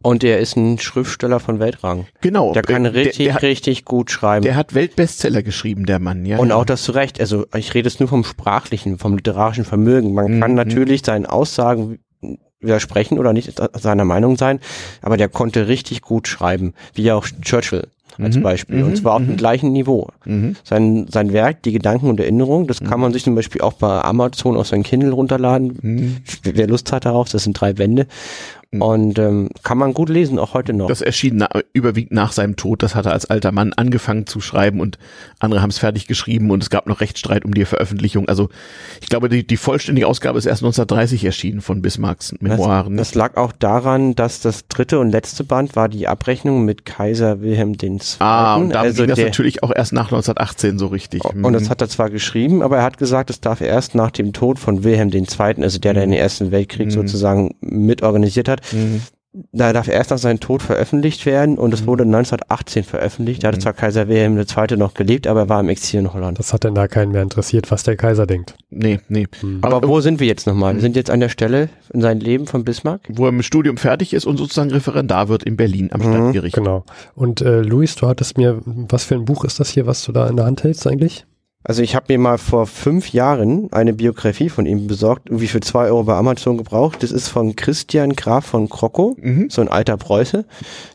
Und er ist ein Schriftsteller von Weltrang. Genau. Der kann richtig, der, der, hat- richtig gut schreiben. der hat Weltbestseller geschrieben, der Mann. Ja, Und ja. auch das zu Recht. Also ich rede jetzt nur vom sprachlichen, vom literarischen Vermögen. Man kann Mhm. natürlich seinen Aussagen widersprechen oder nicht seiner Meinung sein, aber der konnte richtig gut schreiben, wie auch Churchill als Mhm. Beispiel. Mhm. Und zwar auf dem gleichen Niveau. Mhm. Sein, sein Werk, die Gedanken und Erinnerungen, das kann man sich zum Beispiel auch bei Amazon auf sein Kindle runterladen. Mhm. Wer Lust hat darauf, das sind drei Bände. Mhm. Und ähm, kann man gut lesen, auch heute noch. Das erschien na, überwiegend nach seinem Tod. Das hat er als alter Mann angefangen zu schreiben und andere haben es fertig geschrieben und es gab noch Rechtsstreit um die Veröffentlichung. Also ich glaube, die, die vollständige Ausgabe ist erst 1930 erschienen von Bismarcks Memoiren. Das, das lag auch daran, dass das dritte und letzte Band war die Abrechnung mit Kaiser Wilhelm II. ah, und da also ging das der, natürlich auch erst nach 1918 so richtig. Und das hat er zwar geschrieben, aber er hat gesagt, es darf erst nach dem Tod von Wilhelm II., also der, der den Ersten Weltkrieg Mhm. sozusagen mitorganisiert hat, Mhm. da darf erst nach seinem Tod veröffentlicht werden und es wurde 1918 veröffentlicht. Da hatte Mhm. zwar Kaiser Wilhelm II. noch gelebt, aber er war im Exil in Holland. Das hat denn da keinen mehr interessiert, was der Kaiser denkt. Nee, nee. Hm. Aber wo sind wir jetzt nochmal? Wir sind jetzt an der Stelle in seinem Leben von Bismarck. Wo er mit Studium fertig ist und sozusagen Referendar wird in Berlin am Mhm, Stadtgericht. Genau. Und äh, Luis, du hattest mir, was für ein Buch ist das hier, was du da in der Hand hältst eigentlich? Also ich habe mir mal vor fünf Jahren eine Biografie von ihm besorgt, irgendwie für zwei Euro bei Amazon gebraucht. Das ist von Christian Graf von Krockow, Mhm. so ein alter Preuße.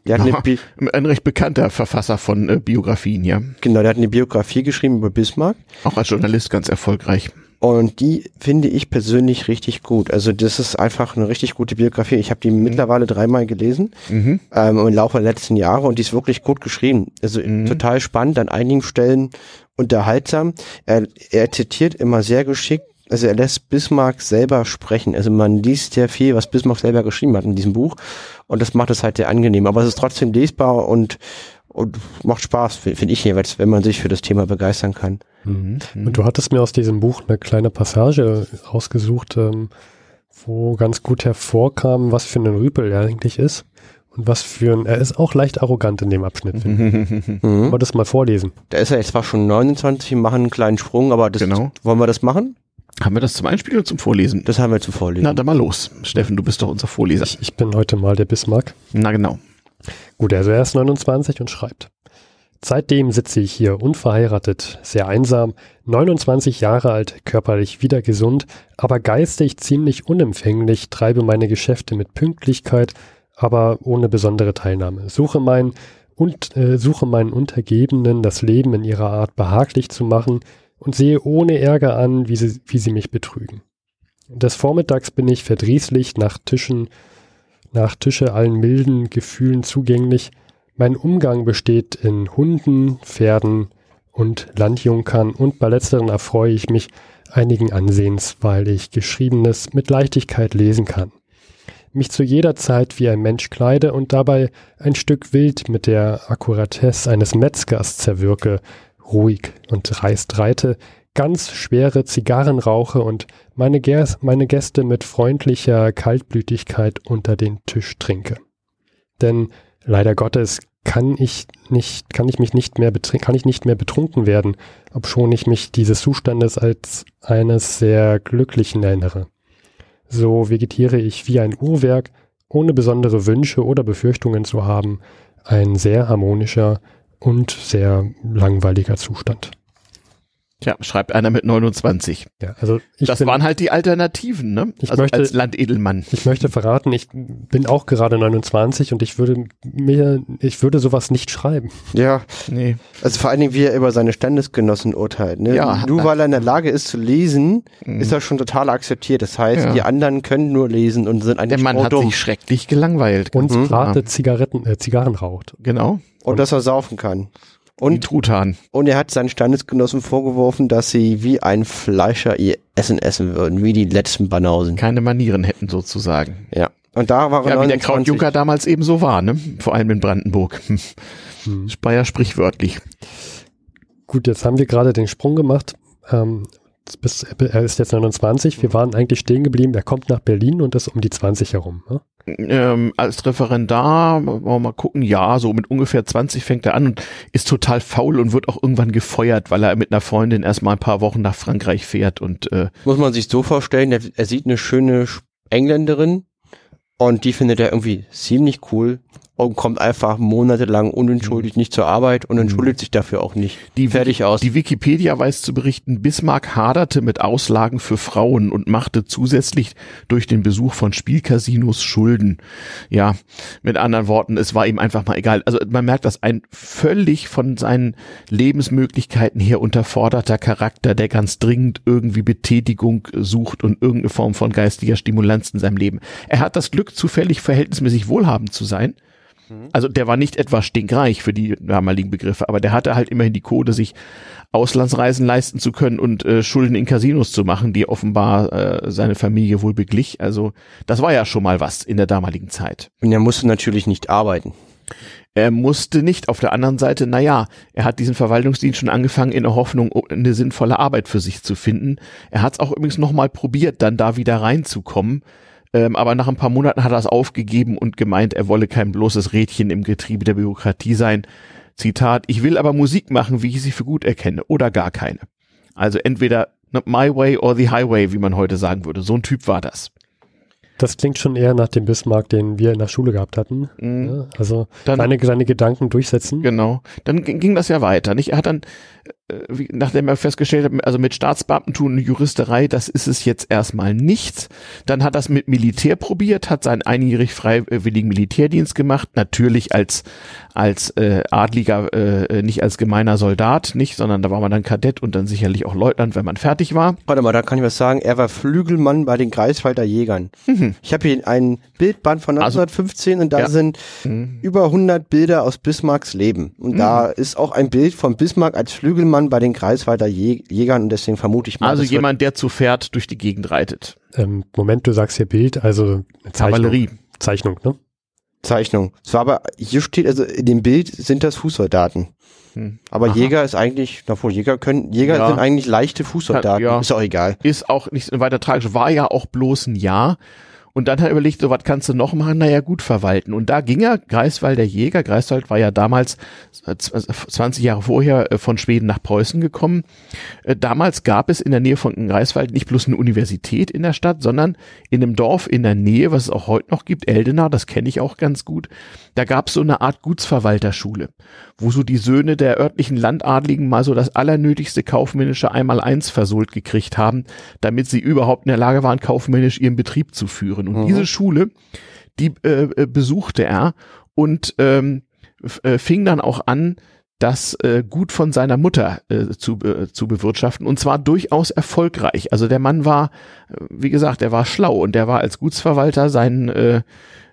Der hat, eine, Aha. Bi Ein recht bekannter Verfasser von äh, Biografien, ja. genau, der hat eine Biografie geschrieben über Bismarck. Auch als Journalist ganz erfolgreich. Und die finde ich persönlich richtig gut. Also das ist einfach eine richtig gute Biografie. Ich habe die mittlerweile dreimal gelesen Mhm. ähm, im Laufe der letzten Jahre und die ist wirklich gut geschrieben. Also Mhm. total spannend, an einigen Stellen unterhaltsam. Er, er zitiert immer sehr geschickt. Also er lässt Bismarck selber sprechen. Also man liest sehr viel, was Bismarck selber geschrieben hat in diesem Buch. Und das macht es halt sehr angenehm. Aber es ist trotzdem lesbar und, und macht Spaß, finde ich jeweils, wenn man sich für das Thema begeistern kann. Mhm. Und du hattest mir aus diesem Buch eine kleine Passage rausgesucht, ähm, wo ganz gut hervorkam, was für ein Rüpel er eigentlich ist. Und was für ein, er ist auch leicht arrogant in dem Abschnitt. finde ich. Mhm. Mhm. Wollen wir das mal vorlesen? Da ist er jetzt zwar schon 29, wir machen einen kleinen Sprung, aber das, Genau. wollen wir das machen? Haben wir das zum Einspielen oder zum Vorlesen? Das haben wir zu vorlesen. Na, dann mal los. Steffen, du bist doch unser Vorleser. Ich, ich bin heute mal der Bismarck. Na genau. Gut, also er ist 29 und schreibt. Seitdem sitze ich hier unverheiratet, sehr einsam, 29 Jahre alt, körperlich wieder gesund, aber geistig ziemlich unempfänglich, treibe meine Geschäfte mit Pünktlichkeit, aber ohne besondere Teilnahme. Suche, mein, und, äh, suche meinen Untergebenen das Leben in ihrer Art behaglich zu machen und sehe ohne Ärger an, wie sie, wie sie mich betrügen. Des Vormittags bin ich verdrießlich nach Tischen, nach Tische allen milden Gefühlen zugänglich. Mein Umgang besteht in Hunden, Pferden und Landjunkern und bei letzteren erfreue ich mich einigen Ansehens, weil ich Geschriebenes mit Leichtigkeit lesen kann. Mich zu jeder Zeit wie ein Mensch kleide und dabei ein Stück Wild mit der Akkuratesse eines Metzgers zerwirke, ruhig und dreist reite, ganz schwere Zigarren rauche und meine, Ger meine Gäste mit freundlicher Kaltblütigkeit unter den Tisch trinke. Denn leider Gottes kann ich nicht, kann ich mich nicht mehr kann ich nicht mehr betrunken werden, obschon ich mich dieses Zustandes als eines sehr glücklichen erinnere. So vegetiere ich wie ein Uhrwerk, ohne besondere Wünsche oder Befürchtungen zu haben, ein sehr harmonischer und sehr langweiliger Zustand. Tja, schreibt einer mit 29. Ja, also ich das bin, waren halt die Alternativen, ne? Ich also möchte- als Landedelmann. Ich möchte verraten, ich bin auch gerade 29 und ich würde mir, ich würde sowas nicht schreiben. Ja, Nee. also vor allen Dingen, wie er über seine Standesgenossen urteilt. Ne? Ja. Nur weil er in der Lage ist zu lesen, Mhm. ist er schon total akzeptiert. Das heißt, Ja. die anderen können nur lesen und sind Der eigentlich Mann hat dumm. sich schrecklich gelangweilt. Und Mhm. gerade Zigaretten, äh, Zigarren raucht. Genau. Und dass er saufen kann. Die Und, Truthahn. und er hat seinen Standesgenossen vorgeworfen, dass sie wie ein Fleischer ihr Essen essen würden, wie die letzten Banausen. Keine Manieren hätten sozusagen. Ja. Und da war er Ja, wie der 29. Krautjunker damals eben so war, ne? Vor allem in Brandenburg. Hm. Hm. Speyer sprichwörtlich. Gut, jetzt haben wir gerade den Sprung gemacht. Ähm, bis, er ist jetzt 29. Wir waren eigentlich stehen geblieben. Er kommt nach Berlin und ist um die 20 herum. Ne? Ähm, als Referendar, wollen wir mal gucken, ja, so mit ungefähr 20 fängt er an und ist total faul und wird auch irgendwann gefeuert, weil er mit einer Freundin erstmal ein paar Wochen nach Frankreich fährt und äh, Muss man sich so vorstellen, er, er sieht eine schöne Sch- Engländerin und die findet er irgendwie ziemlich cool und kommt einfach monatelang unentschuldigt nicht zur Arbeit und entschuldigt sich dafür auch nicht. Die, Fertig aus. Die Wikipedia weiß zu berichten, Bismarck haderte mit Auslagen für Frauen und machte zusätzlich durch den Besuch von Spielcasinos Schulden. Ja, mit anderen Worten, es war ihm einfach mal egal. Also man merkt, dass ein völlig von seinen Lebensmöglichkeiten her unterforderter Charakter, der ganz dringend irgendwie Betätigung sucht und irgendeine Form von geistiger Stimulanz in seinem Leben. Er hat das Glück, zufällig verhältnismäßig wohlhabend zu sein. Also der war nicht etwa stinkreich für die damaligen Begriffe, aber der hatte halt immerhin die Code, sich Auslandsreisen leisten zu können und äh, Schulden in Casinos zu machen, die offenbar äh, seine Familie wohl beglich. Also das war ja schon mal was in der damaligen Zeit. Und er musste natürlich nicht arbeiten. Er musste nicht. Auf der anderen Seite, naja, er hat diesen Verwaltungsdienst schon angefangen in der Hoffnung, eine sinnvolle Arbeit für sich zu finden. Er hat es auch übrigens nochmal probiert, dann da wieder reinzukommen. Ähm, aber nach ein paar Monaten hat er es aufgegeben und gemeint, er wolle kein bloßes Rädchen im Getriebe der Bürokratie sein. Zitat, ich will aber Musik machen, wie ich sie für gut erkenne, oder gar keine. Also entweder ne, my way or the highway, wie man heute sagen würde. So ein Typ war das. Das klingt schon eher nach dem Bismarck, den wir in der Schule gehabt hatten. Mhm. Ja, also Dann- seine, seine Gedanken durchsetzen. Genau. Dann ging, das ja weiter, nicht? Er hat dann wie, nachdem er festgestellt hat, also mit Staatsbeamtentum und Juristerei, das ist es jetzt erstmal nicht. Dann hat er es mit Militär probiert, hat seinen einjährig freiwilligen Militärdienst gemacht, natürlich als als äh, Adliger, äh, nicht als gemeiner Soldat, nicht, sondern da war man dann Kadett und dann sicherlich auch Leutnant, wenn man fertig war. Warte mal, da kann ich was sagen. Er war Flügelmann bei den Greifswalder Jägern. Ich habe hier ein Bildband von Also- 1915 und da Ja. sind Mhm. über 100 Bilder aus Bismarcks Leben. Und da ist auch ein Bild von Bismarck als Flügelmann bei den Greifswalder Jä- Jägern und deswegen vermute ich mal, Also jemand, der zu Pferd durch die Gegend reitet. Ähm, Moment, du sagst hier Bild, also eine Zeichnung. Kavallerie. Zeichnung, ne? Zeichnung. Es war aber, hier steht, also in dem Bild sind das Fußsoldaten. Hm. Aber Aha. Jäger ist eigentlich, obwohl Jäger können, Jäger Ja. sind eigentlich leichte Fußsoldaten. Ja. Ist auch egal. Ist auch nicht weiter tragisch, war ja auch bloß ein Jahr. Und dann hat er überlegt, so was kannst du noch machen? Naja, gut verwalten. Und da ging er, Greifswald der Jäger, Greifswald war ja damals äh, 20 Jahre vorher äh, von Schweden nach Preußen gekommen. Äh, Damals gab es in der Nähe von Greifswald nicht bloß eine Universität in der Stadt, sondern in einem Dorf in der Nähe, was es auch heute noch gibt, Eldenau, das kenne ich auch ganz gut, da gab es so eine Art Gutsverwalterschule, wo so die Söhne der örtlichen Landadligen mal so das allernötigste kaufmännische Einmaleins versohlt gekriegt haben, damit sie überhaupt in der Lage waren, kaufmännisch ihren Betrieb zu führen. Und Mhm. diese Schule, die äh, äh, besuchte er und ähm, äh, fing dann auch an, das äh, Gut von seiner Mutter äh, zu, äh, zu bewirtschaften und zwar durchaus erfolgreich. Also der Mann war, äh, wie gesagt, er war schlau und der war als Gutsverwalter seinen äh,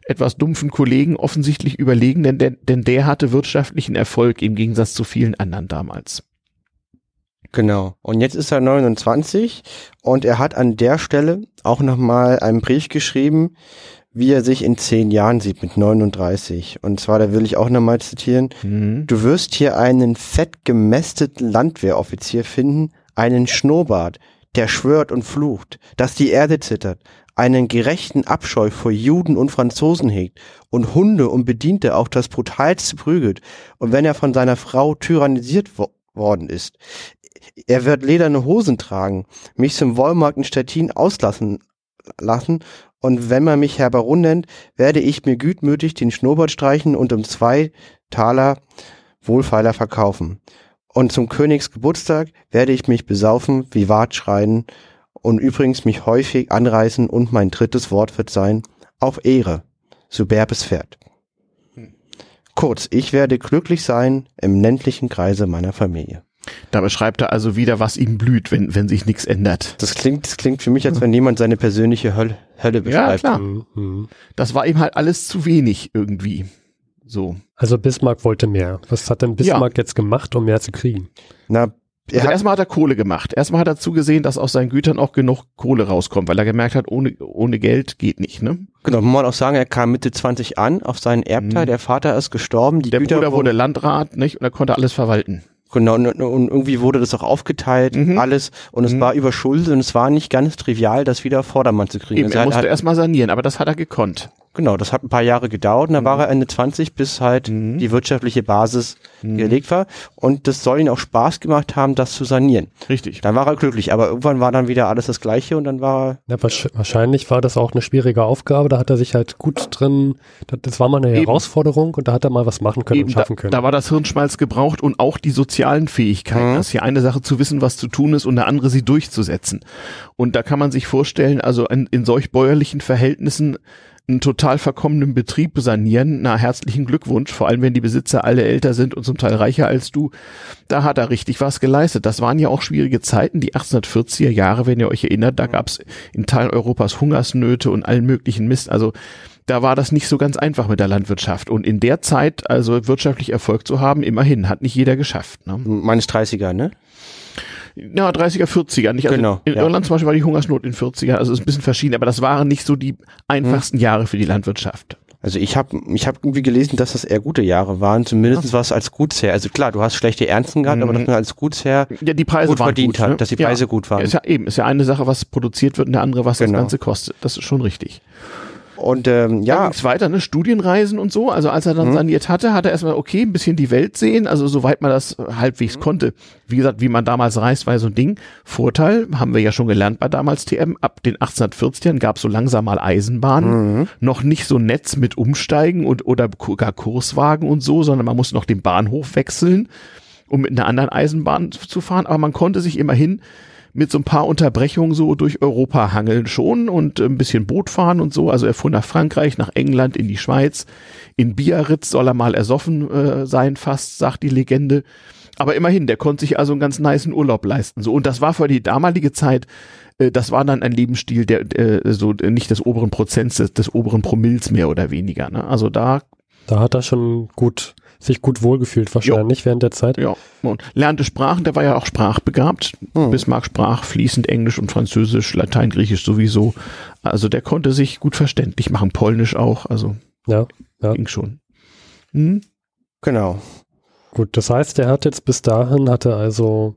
etwas dumpfen Kollegen offensichtlich überlegen, denn der, denn der hatte wirtschaftlichen Erfolg im Gegensatz zu vielen anderen damals. Genau. Und jetzt ist er 29 und er hat an der Stelle auch nochmal einen Brief geschrieben, wie er sich in zehn Jahren sieht mit 39. Und zwar, da will ich auch nochmal zitieren. Mhm. Du wirst hier einen fett gemästeten Landwehroffizier finden, einen Schnurrbart, der schwört und flucht, dass die Erde zittert, einen gerechten Abscheu vor Juden und Franzosen hegt und Hunde und Bediente auch das brutalste prügelt. Und wenn er von seiner Frau tyrannisiert wo worden ist, er wird lederne Hosen tragen, mich zum Wollmarkt in Stettin auslassen lassen und wenn man mich Herr Baron nennt, werde ich mir gütmütig den Schnurrbart streichen und um zwei Taler Wohlfeiler verkaufen. Und zum Königsgeburtstag werde ich mich besaufen, vivat schreien und übrigens mich häufig anreißen und mein drittes Wort wird sein, auf Ehre, superbes Pferd. Kurz, ich werde glücklich sein im ländlichen Kreise meiner Familie. Da beschreibt er also wieder, was ihm blüht, wenn, wenn sich nichts ändert. Das klingt, das klingt für mich, als wenn jemand seine persönliche Hölle, Hölle Ja, beschreibt. klar. Mhm, mhm. Das war ihm halt alles zu wenig irgendwie. So. Also Bismarck wollte mehr. Was hat denn Bismarck jetzt gemacht, um mehr zu kriegen? Na, Also hat, erstmal hat er Kohle gemacht. Erstmal hat er zugesehen, dass aus seinen Gütern auch genug Kohle rauskommt, weil er gemerkt hat, ohne, ohne Geld geht nicht, ne? genau, muss man auch sagen, er kam Mitte 20 an auf seinen Erbteil, Mhm. der Vater ist gestorben, die Der Güter Bruder wurde Landrat, nicht? Und er konnte alles verwalten. Genau, und, und irgendwie wurde das auch aufgeteilt, Mhm. alles, und es Mhm. war überschuldet und es war nicht ganz trivial, das wieder Vordermann zu kriegen. Eben, Also er musste hat, erstmal sanieren, aber das hat er gekonnt. Genau, das hat ein paar Jahre gedauert und dann war er Ende 20, bis halt Mhm. die wirtschaftliche Basis Mhm. gelegt war. Und das soll ihm auch Spaß gemacht haben, das zu sanieren. Richtig. Dann war er glücklich, aber irgendwann war dann wieder alles das Gleiche und dann war er Ja, wahrsch- wahrscheinlich war das auch eine schwierige Aufgabe. Da hat er sich halt gut drin, das, war mal eine Eben. Herausforderung und da hat er mal was machen können Eben, und da, schaffen können. da war das Hirnschmalz gebraucht und auch die sozialen Fähigkeiten. Mhm. Das ist ja eine Sache zu wissen, was zu tun ist und eine andere sie durchzusetzen. Und da kann man sich vorstellen, also in, in solch bäuerlichen Verhältnissen einen total verkommenen Betrieb sanieren, na herzlichen Glückwunsch, vor allem wenn die Besitzer alle älter sind und zum Teil reicher als du, da hat er richtig was geleistet. Das waren ja auch schwierige Zeiten, die 1840er Jahre, wenn ihr euch erinnert, da gab es in Teilen Europas Hungersnöte und allen möglichen Mist, also da war das nicht so ganz einfach mit der Landwirtschaft. Und in der Zeit, also wirtschaftlich Erfolg zu haben, immerhin, hat nicht jeder geschafft. Ne? meines 30er, ne? Ja, 30er, 40er. Nicht? Also Genau, in ja. Irland zum Beispiel war die Hungersnot in 40er, also ist ein bisschen verschieden, aber das waren nicht so die einfachsten Jahre für die Landwirtschaft. Also ich habe ich hab irgendwie gelesen, dass das eher gute Jahre waren, zumindest was als Gutsherr. Also klar, du hast schlechte Ernten gehabt, Mhm. aber dass man als Gutsherr Ja, die Preise gut verdient gut, hat, ne? dass die Ja. Preise gut waren. Ist ja eben, ist ja eine Sache, was produziert wird und der andere, was Genau. das Ganze kostet. Das ist schon richtig. Und ähm, Ja. Dann ging's weiter, ne? Studienreisen und so. Also als er dann Mhm. saniert hatte, hat er erstmal, okay, ein bisschen die Welt sehen, also soweit man das halbwegs konnte. Wie gesagt, wie man damals reist, war so ein Ding. Vorteil, haben wir ja schon gelernt bei damals TM, ab den 1840ern gab es so langsam mal Eisenbahnen. Mhm. Noch nicht so Netz mit Umsteigen und oder gar Kurswagen und so, sondern man muss noch den Bahnhof wechseln. um mit einer anderen Eisenbahn zu fahren, aber man konnte sich immerhin mit so ein paar Unterbrechungen so durch Europa hangeln schon und ein bisschen Boot fahren und so. Also er fuhr nach Frankreich, nach England, in die Schweiz. In Biarritz soll er mal ersoffen äh, sein, fast, sagt die Legende. Aber immerhin, der konnte sich also einen ganz niceen Urlaub leisten. So, und das war für die damalige Zeit, äh, das war dann ein Lebensstil, der äh, so nicht des oberen Prozents, des, des oberen Promills mehr oder weniger. Ne? Also da Da hat er schon gut, sich gut wohlgefühlt, wahrscheinlich während der Zeit. Ja, und lernte Sprachen, der war ja auch sprachbegabt. Hm. Bismarck sprach fließend Englisch und Französisch, Latein, Griechisch sowieso. Also der konnte sich gut verständlich machen, Polnisch auch, also Ja, ja. ging schon. Hm? Genau. Gut, das heißt, er hat jetzt bis dahin, hatte also,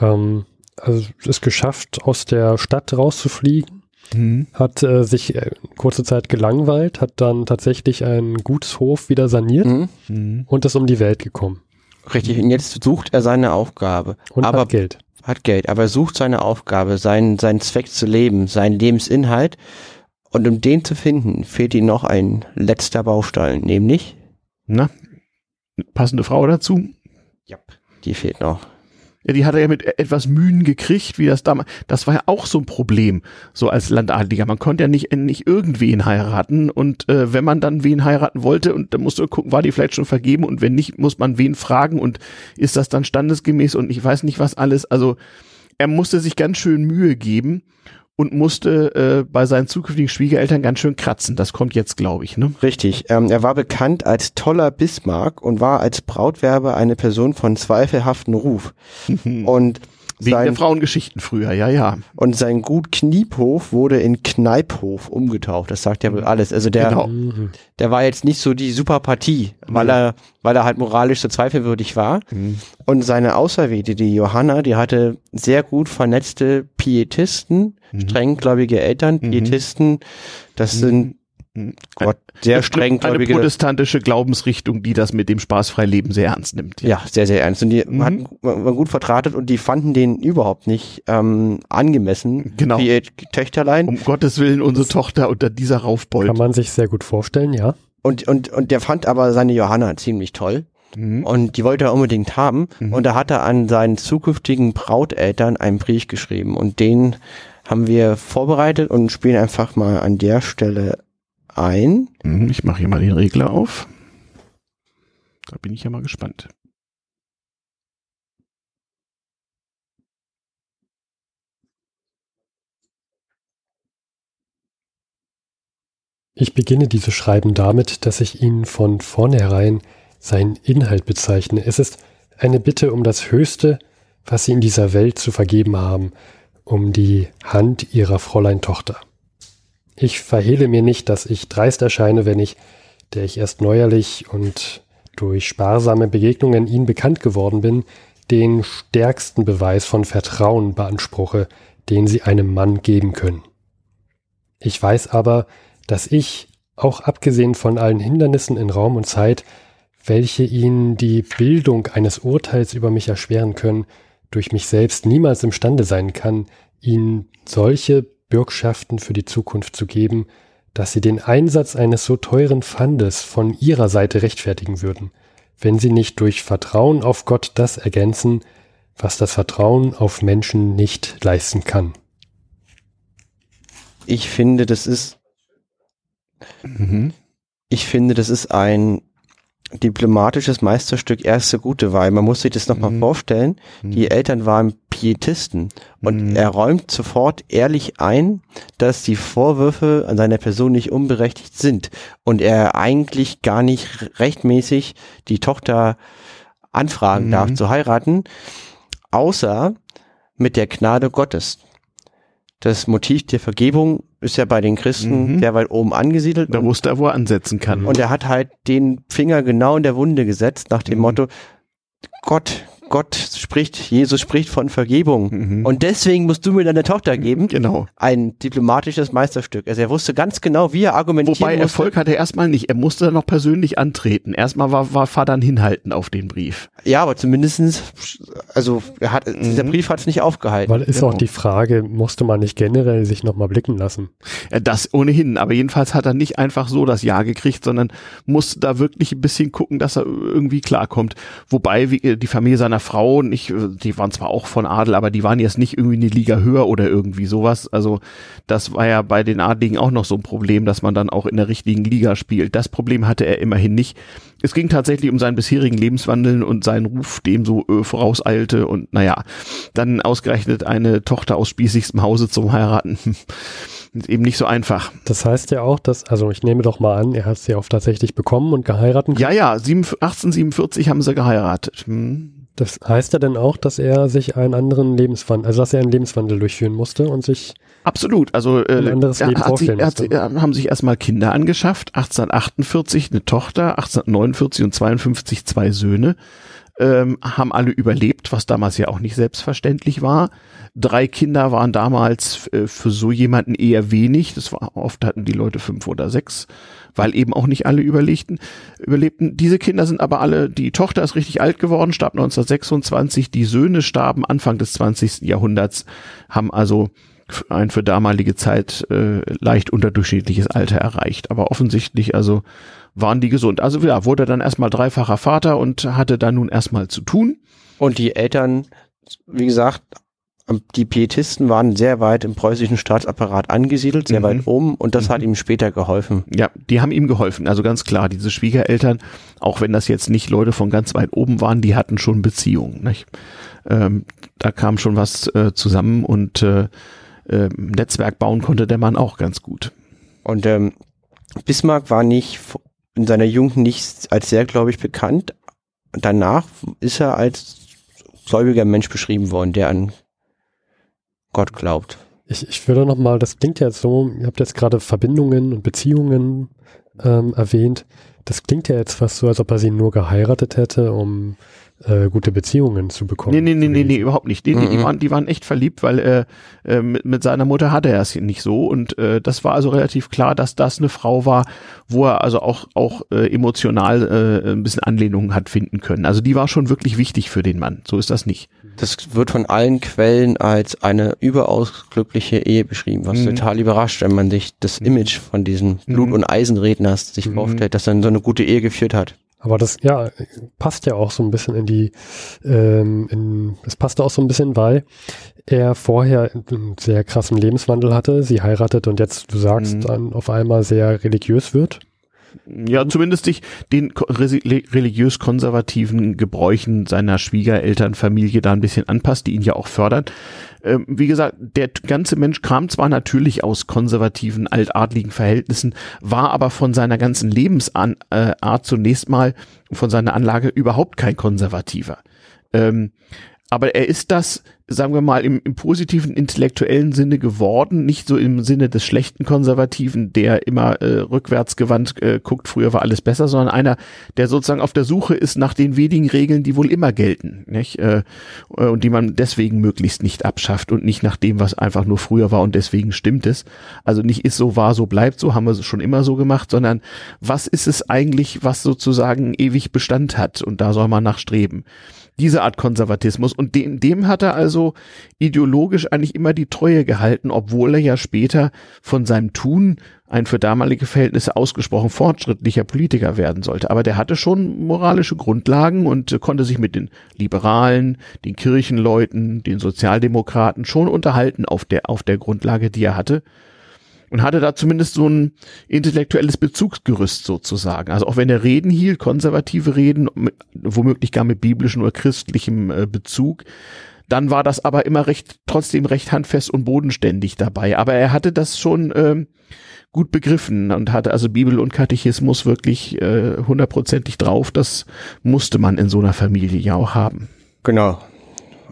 ähm, also es geschafft, aus der Stadt rauszufliegen, Hm. hat äh, sich äh, kurze Zeit gelangweilt, hat dann tatsächlich einen Gutshof wieder saniert Mhm. Hm. und ist um die Welt gekommen. Richtig. Und jetzt sucht er seine Aufgabe. Und aber hat Geld. hat Geld, aber er sucht seine Aufgabe, seinen, seinen Zweck zu leben, seinen Lebensinhalt. Und um den zu finden, fehlt ihm noch ein letzter Baustein, nämlich, Na, passende Frau dazu. ja, die fehlt noch. Ja, die hat er ja mit etwas Mühen gekriegt, wie das damals. Das war ja auch so ein Problem, so als Landadliger. Man konnte ja nicht, nicht irgendwen heiraten und äh, wenn man dann wen heiraten wollte und dann musste gucken, war die vielleicht schon vergeben und wenn nicht, muss man wen fragen und ist das dann standesgemäß und ich weiß nicht was alles. Also er musste sich ganz schön Mühe geben und musste äh, bei seinen zukünftigen Schwiegereltern ganz schön kratzen. Das kommt jetzt, glaube ich, ne? Richtig. Ähm, er war bekannt als toller Bismarck und war als Brautwerber eine Person von zweifelhaftem Ruf. Und Wegen der sein, Frauengeschichten früher, ja, ja. und sein Gut Kniephof wurde in Kneiphof umgetauft. Das sagt ja wohl alles. Also der, Genau. Mhm. der war jetzt nicht so die super Partie, weil er, weil er halt moralisch so zweifelwürdig war. Und seine Auserwählte, die Johanna, die hatte sehr gut vernetzte Pietisten, strenggläubige Eltern, Pietisten, das sind Mhm. Gott, sehr eine strenggläubige, protestantische Glaubensrichtung, die das mit dem spaßfrei Leben sehr ernst nimmt. ja, sehr, sehr ernst. Und die Mhm. hatten, waren gut vertratet und die fanden den überhaupt nicht ähm, angemessen. Genau. Wie ihr Töchterlein. Um Gottes Willen, unsere Tochter unter dieser Raufbold. Kann man sich sehr gut vorstellen, ja. Und, und, und der fand aber seine Johanna ziemlich toll. Mhm. Und die wollte er unbedingt haben. Und da hat er an seinen zukünftigen Brauteltern einen Brief geschrieben. Und den haben wir vorbereitet und spielen einfach mal an der Stelle ein. Mhm, Ich mache hier mal den Regler auf. Da bin ich ja mal gespannt. Ich beginne dieses Schreiben damit, dass ich Ihnen von vornherein seinen Inhalt bezeichne. Es ist eine Bitte um das Höchste, was Sie in dieser Welt zu vergeben haben, um die Hand Ihrer Fräulein Tochter. Ich verhehle mir nicht, dass ich dreist erscheine, wenn ich, der ich erst neuerlich und durch sparsame Begegnungen Ihnen bekannt geworden bin, den stärksten Beweis von Vertrauen beanspruche, den Sie einem Mann geben können. Ich weiß aber, dass ich, auch abgesehen von allen Hindernissen in Raum und Zeit, welche ihnen die Bildung eines Urteils über mich erschweren können, durch mich selbst niemals imstande sein kann, ihnen solche Bürgschaften für die Zukunft zu geben, dass sie den Einsatz eines so teuren Pfandes von ihrer Seite rechtfertigen würden, wenn sie nicht durch Vertrauen auf Gott das ergänzen, was das Vertrauen auf Menschen nicht leisten kann. Ich finde, das ist, Mhm. ich finde, das ist ein diplomatisches Meisterstück erste gute Wahl. Man muss sich das nochmal Mhm. vorstellen. Die Eltern waren Pietisten und Mhm. er räumt sofort ehrlich ein, dass die Vorwürfe an seiner Person nicht unberechtigt sind und er eigentlich gar nicht rechtmäßig die Tochter anfragen Mhm. darf zu heiraten, außer mit der Gnade Gottes. Das Motiv der Vergebung ist ja bei den Christen Mhm. sehr weit oben angesiedelt. Da wusste er, wo er ansetzen kann. und er hat halt den Finger genau in der Wunde gesetzt, nach dem Mhm. Motto, Gott, Gott spricht, Jesus spricht von Vergebung. Mhm. Und deswegen musst du mir deine Tochter geben. genau. Ein diplomatisches Meisterstück. Also er wusste ganz genau, wie er argumentieren Wobei musste. Erfolg hatte er erstmal nicht. Er musste dann noch persönlich antreten. Erstmal war, war Vater hinhalten auf den Brief. Ja, aber zumindestens, also er hat, dieser Mhm. Brief hat es nicht aufgehalten. Weil ist Genau. auch die Frage, musste man nicht generell sich nochmal blicken lassen? Ja, das ohnehin. Aber jedenfalls hat er nicht einfach so das Ja gekriegt, sondern musste da wirklich ein bisschen gucken, dass er irgendwie klarkommt. Wobei wie, die Familie seiner seiner Frau nicht, die waren zwar auch von Adel, aber die waren jetzt nicht irgendwie eine Liga höher oder irgendwie sowas. Also das war ja bei den Adligen auch noch so ein Problem, dass man dann auch in der richtigen Liga spielt. Das Problem hatte er immerhin nicht. Es ging tatsächlich um seinen bisherigen Lebenswandel und seinen Ruf, dem so äh, vorauseilte und naja, dann ausgerechnet eine Tochter aus spießigstem Hause zum Heiraten. Ist eben nicht so einfach. Das heißt ja auch, dass, also ich nehme doch mal an, er hat sie auch tatsächlich bekommen und geheiratet. Ja, ja, 1847 haben sie geheiratet. Hm. Das heißt ja dann auch, dass er sich einen anderen Lebenswandel, also dass er einen Lebenswandel durchführen musste und sich Absolut. Also äh, Ein anderes er Leben hat sich, vorstellen hat, musste. er haben sich erstmal Kinder angeschafft. 1848 eine Tochter, 1849 und 52 zwei Söhne. Ähm, haben alle überlebt, was damals ja auch nicht selbstverständlich war. Drei Kinder waren damals äh, für so jemanden eher wenig. Das war oft hatten die Leute fünf oder sechs, weil eben auch nicht alle überlegten, überlebten. Diese Kinder sind aber alle, die Tochter ist richtig alt geworden, starb 1926, die Söhne starben Anfang des 20. Jahrhunderts, haben also ein für damalige Zeit äh, leicht unterdurchschnittliches Alter erreicht. Aber offensichtlich also waren die gesund. Also ja, wurde dann erstmal dreifacher Vater und hatte dann nun erstmal zu tun. Und die Eltern, wie gesagt, die Pietisten waren sehr weit im preußischen Staatsapparat angesiedelt, sehr Mhm. weit oben und das hat ihm später geholfen. Ja, die haben ihm geholfen. Also ganz klar, diese Schwiegereltern, auch wenn das jetzt nicht Leute von ganz weit oben waren, die hatten schon Beziehungen. Nicht? Ähm, da kam schon was äh, zusammen und äh, äh, Netzwerk bauen konnte der Mann auch ganz gut. Und ähm, Bismarck war nicht in seiner Jugend nicht als sehr gläubig bekannt. Danach ist er als gläubiger Mensch beschrieben worden, der an Gott glaubt. Ich, ich würde noch mal, das klingt ja jetzt so, ihr habt jetzt gerade Verbindungen und Beziehungen ähm, erwähnt. Das klingt ja jetzt fast so, als ob er sie nur geheiratet hätte, um äh, gute Beziehungen zu bekommen. Nee, nee, nee, nee, nee, überhaupt nicht. Die, die, die, Mhm. waren, die waren echt verliebt, weil äh, äh, mit, mit seiner Mutter hatte er es nicht so. Und äh, das war also relativ klar, dass das eine Frau war, wo er also auch, auch äh, emotional äh, ein bisschen Anlehnungen hat finden können. Also die war schon wirklich wichtig für den Mann. So ist das nicht. Das wird von allen Quellen als eine überaus glückliche Ehe beschrieben, was Mhm. total überrascht, wenn man sich das Image von diesem Blut- Mhm. und Eisenredners sich Mhm. vorstellt, dass er so eine gute Ehe geführt hat. Aber das, ja, passt ja auch so ein bisschen in die, ähm, in, das passt auch so ein bisschen, weil er vorher einen sehr krassen Lebenswandel hatte, sie heiratet und jetzt, du sagst, Mhm. dann auf einmal sehr religiös wird. Ja, zumindest sich den ko- resi- religiös-konservativen Gebräuchen seiner Schwiegerelternfamilie da ein bisschen anpasst, die ihn ja auch fördern. Ähm, wie gesagt, der ganze Mensch kam zwar natürlich aus konservativen, altadligen Verhältnissen, war aber von seiner ganzen Lebensart äh, zunächst mal, von seiner Anlage überhaupt kein Konservativer. Ähm, aber er ist das, sagen wir mal, im, im positiven intellektuellen Sinne geworden, nicht so im Sinne des schlechten Konservativen, der immer äh, rückwärtsgewandt äh, guckt, früher war alles besser, sondern einer, der sozusagen auf der Suche ist nach den wenigen Regeln, die wohl immer gelten, nicht? Äh, äh, und die man deswegen möglichst nicht abschafft und nicht nach dem, was einfach nur früher war und deswegen stimmt es. Also nicht ist so war, so bleibt so, haben wir es schon immer so gemacht, sondern was ist es eigentlich, was sozusagen ewig Bestand hat und da soll man nachstreben diese Art Konservatismus. Und dem, dem hat er also ideologisch eigentlich immer die Treue gehalten, obwohl er ja später von seinem Tun ein für damalige Verhältnisse ausgesprochen fortschrittlicher Politiker werden sollte. Aber der hatte schon moralische Grundlagen und konnte sich mit den Liberalen, den Kirchenleuten, den Sozialdemokraten schon unterhalten auf der, auf der Grundlage, die er hatte und hatte da zumindest so ein intellektuelles Bezugsgerüst sozusagen. Also auch wenn er Reden hielt, konservative Reden, mit, womöglich gar mit biblischem oder christlichem äh, Bezug, dann war das aber immer recht, trotzdem recht handfest und bodenständig dabei. Aber er hatte das schon ähm, gut begriffen und hatte also Bibel und Katechismus wirklich äh, hundertprozentig drauf. Das musste man in so einer Familie ja auch haben. Genau,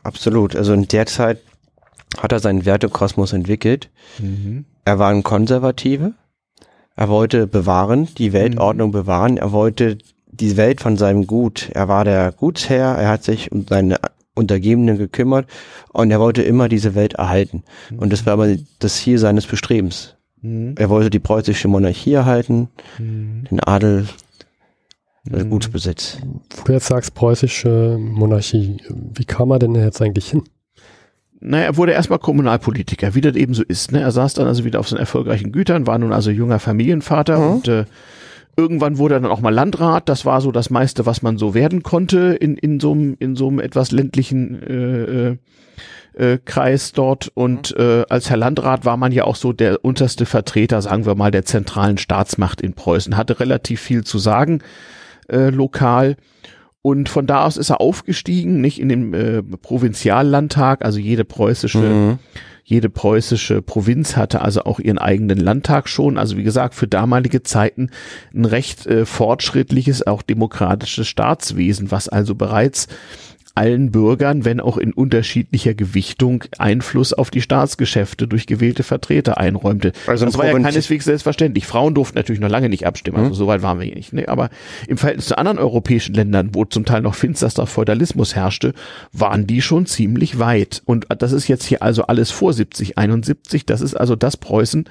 absolut. Also in der Zeit hat er seinen Wertekosmos entwickelt. Er war ein Konservative. Er wollte bewahren, die Weltordnung bewahren. Er wollte die Welt von seinem Gut. Er war der Gutsherr. Er hat sich um seine Untergebenen gekümmert und er wollte immer diese Welt erhalten. Und das war aber das Ziel seines Bestrebens. Mhm. Er wollte die preußische Monarchie erhalten, Mhm. den Adel, den Gutsbesitz. Wo du jetzt sagst, preußische Monarchie, wie kam er denn jetzt eigentlich hin? Naja, er wurde erstmal Kommunalpolitiker, wie das eben so ist. Ne? Er saß dann also wieder auf seinen erfolgreichen Gütern, war nun also junger Familienvater Mhm. und äh, Irgendwann wurde er dann auch mal Landrat. Das war so das meiste, was man so werden konnte in, in so einem, in so einem etwas ländlichen äh, äh, äh, Kreis dort. Und äh, als Herr Landrat war man ja auch so der unterste Vertreter, sagen wir mal, der zentralen Staatsmacht in Preußen. Hatte relativ viel zu sagen äh, lokal. Und von da aus ist er aufgestiegen, nicht in den äh, Provinziallandtag, also jede preußische Mhm. jede preußische Provinz hatte also auch ihren eigenen Landtag schon. Also wie gesagt, für damalige Zeiten ein recht äh, fortschrittliches, auch demokratisches Staatswesen, was also bereits allen Bürgern, wenn auch in unterschiedlicher Gewichtung, Einfluss auf die Staatsgeschäfte durch gewählte Vertreter einräumte. Also das war ja keineswegs selbstverständlich. Frauen durften natürlich noch lange nicht abstimmen, also so weit waren wir hier nicht. Ne? Aber im Verhältnis zu anderen europäischen Ländern, wo zum Teil noch finsterster Feudalismus herrschte, waren die schon ziemlich weit. Und das ist jetzt hier also alles vor 70, 71. Das ist also das Preußen,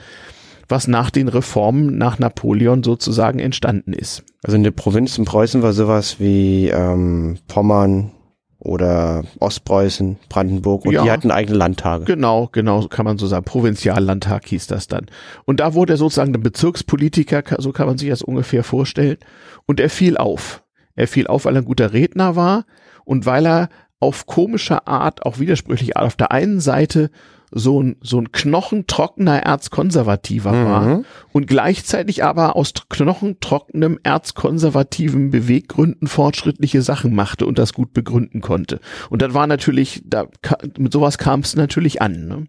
was nach den Reformen nach Napoleon sozusagen entstanden ist. Also in der Provinz in Preußen war sowas wie ähm, Pommern oder Ostpreußen, Brandenburg und Ja. die hatten eigene Landtage. Genau, genau, kann man so sagen. Provinziallandtag hieß das dann. Und da wurde er sozusagen der Bezirkspolitiker, so kann man sich das ungefähr vorstellen. Und er fiel auf. Er fiel auf, weil er ein guter Redner war und weil er auf komische Art, auch widersprüchliche Art, auf der einen Seite so ein, so ein knochentrockener Erzkonservativer war Mhm. und gleichzeitig aber aus tr- knochentrockenem erzkonservativen Beweggründen fortschrittliche Sachen machte und das gut begründen konnte. Und das war natürlich, da mit sowas kam es natürlich an. Ne?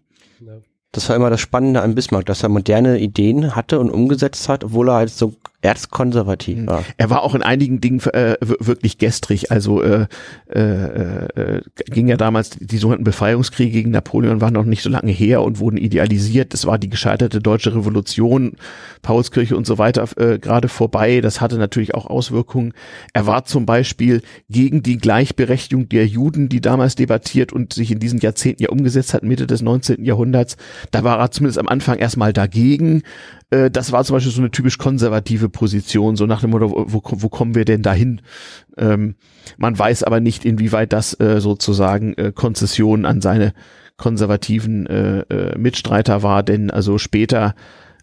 Das war immer das Spannende an Bismarck, dass er moderne Ideen hatte und umgesetzt hat, obwohl er halt so erzkonservativ Mhm. war. Er war auch in einigen Dingen äh, wirklich gestrig. Also äh, äh, äh, ging ja damals die sogenannten Befreiungskriege gegen Napoleon waren noch nicht so lange her und wurden idealisiert. Das war die gescheiterte deutsche Revolution, Paulskirche und so weiter äh, gerade vorbei. Das hatte natürlich auch Auswirkungen. Er war zum Beispiel gegen die Gleichberechtigung der Juden, die damals debattiert und sich in diesen Jahrzehnten ja umgesetzt hat, Mitte des 19. Jahrhunderts. Da war er zumindest am Anfang erstmal dagegen. Äh, das war zum Beispiel so eine typisch konservative Position, so nach dem Motto, wo, wo kommen wir denn dahin? Ähm, man weiß aber nicht, inwieweit das äh, sozusagen äh, Konzession an seine konservativen äh, äh, Mitstreiter war, denn also später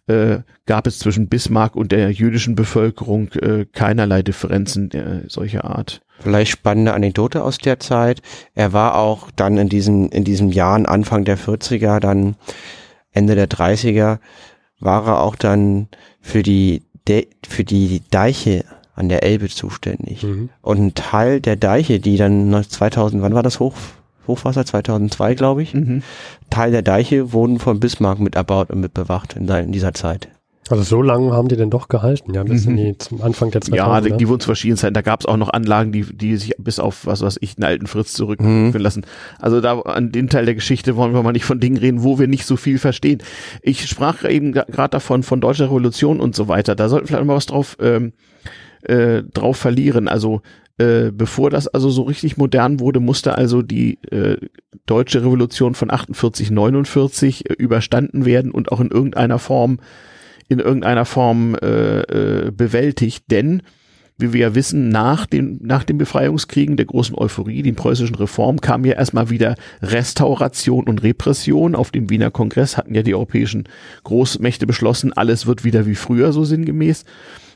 äh, gab es zwischen Bismarck und der jüdischen Bevölkerung äh, keinerlei Differenzen äh, solcher Art. Vielleicht spannende Anekdote aus der Zeit. Er war auch dann in diesen, in diesen Jahren, Anfang der 40er, dann Ende der 30er, war er auch dann für die, De für die Deiche an der Elbe zuständig. Mhm. Und ein Teil der Deiche, die dann 2000, wann war das Hoch, Hochwasser? 2002, glaube ich. Mhm. Teil der Deiche wurden von Bismarck mit erbaut und mit bewacht in, in dieser Zeit. Also so lange haben die denn doch gehalten, ja, bis Mhm. in die, zum Anfang der 2000er. Ja, die, die wurden zu verschiedenen Zeiten. Da gab es auch noch Anlagen, die, die sich bis auf, was weiß ich, einen alten Fritz zurückführen Mhm. lassen. Also da an den Teil der Geschichte wollen wir mal nicht von Dingen reden, wo wir nicht so viel verstehen. Ich sprach eben gerade davon, von deutscher Revolution und so weiter. Da sollten wir vielleicht mal was drauf, ähm, äh, drauf verlieren. Also äh, bevor das also so richtig modern wurde, musste also die äh, deutsche Revolution von 48, 49 äh, überstanden werden und auch in irgendeiner Form in irgendeiner Form äh, äh, bewältigt, denn wie wir ja wissen, nach den, nach den Befreiungskriegen der großen Euphorie, den preußischen Reform, kam ja erstmal wieder Restauration und Repression. Auf dem Wiener Kongress hatten ja die europäischen Großmächte beschlossen, alles wird wieder wie früher, so sinngemäß.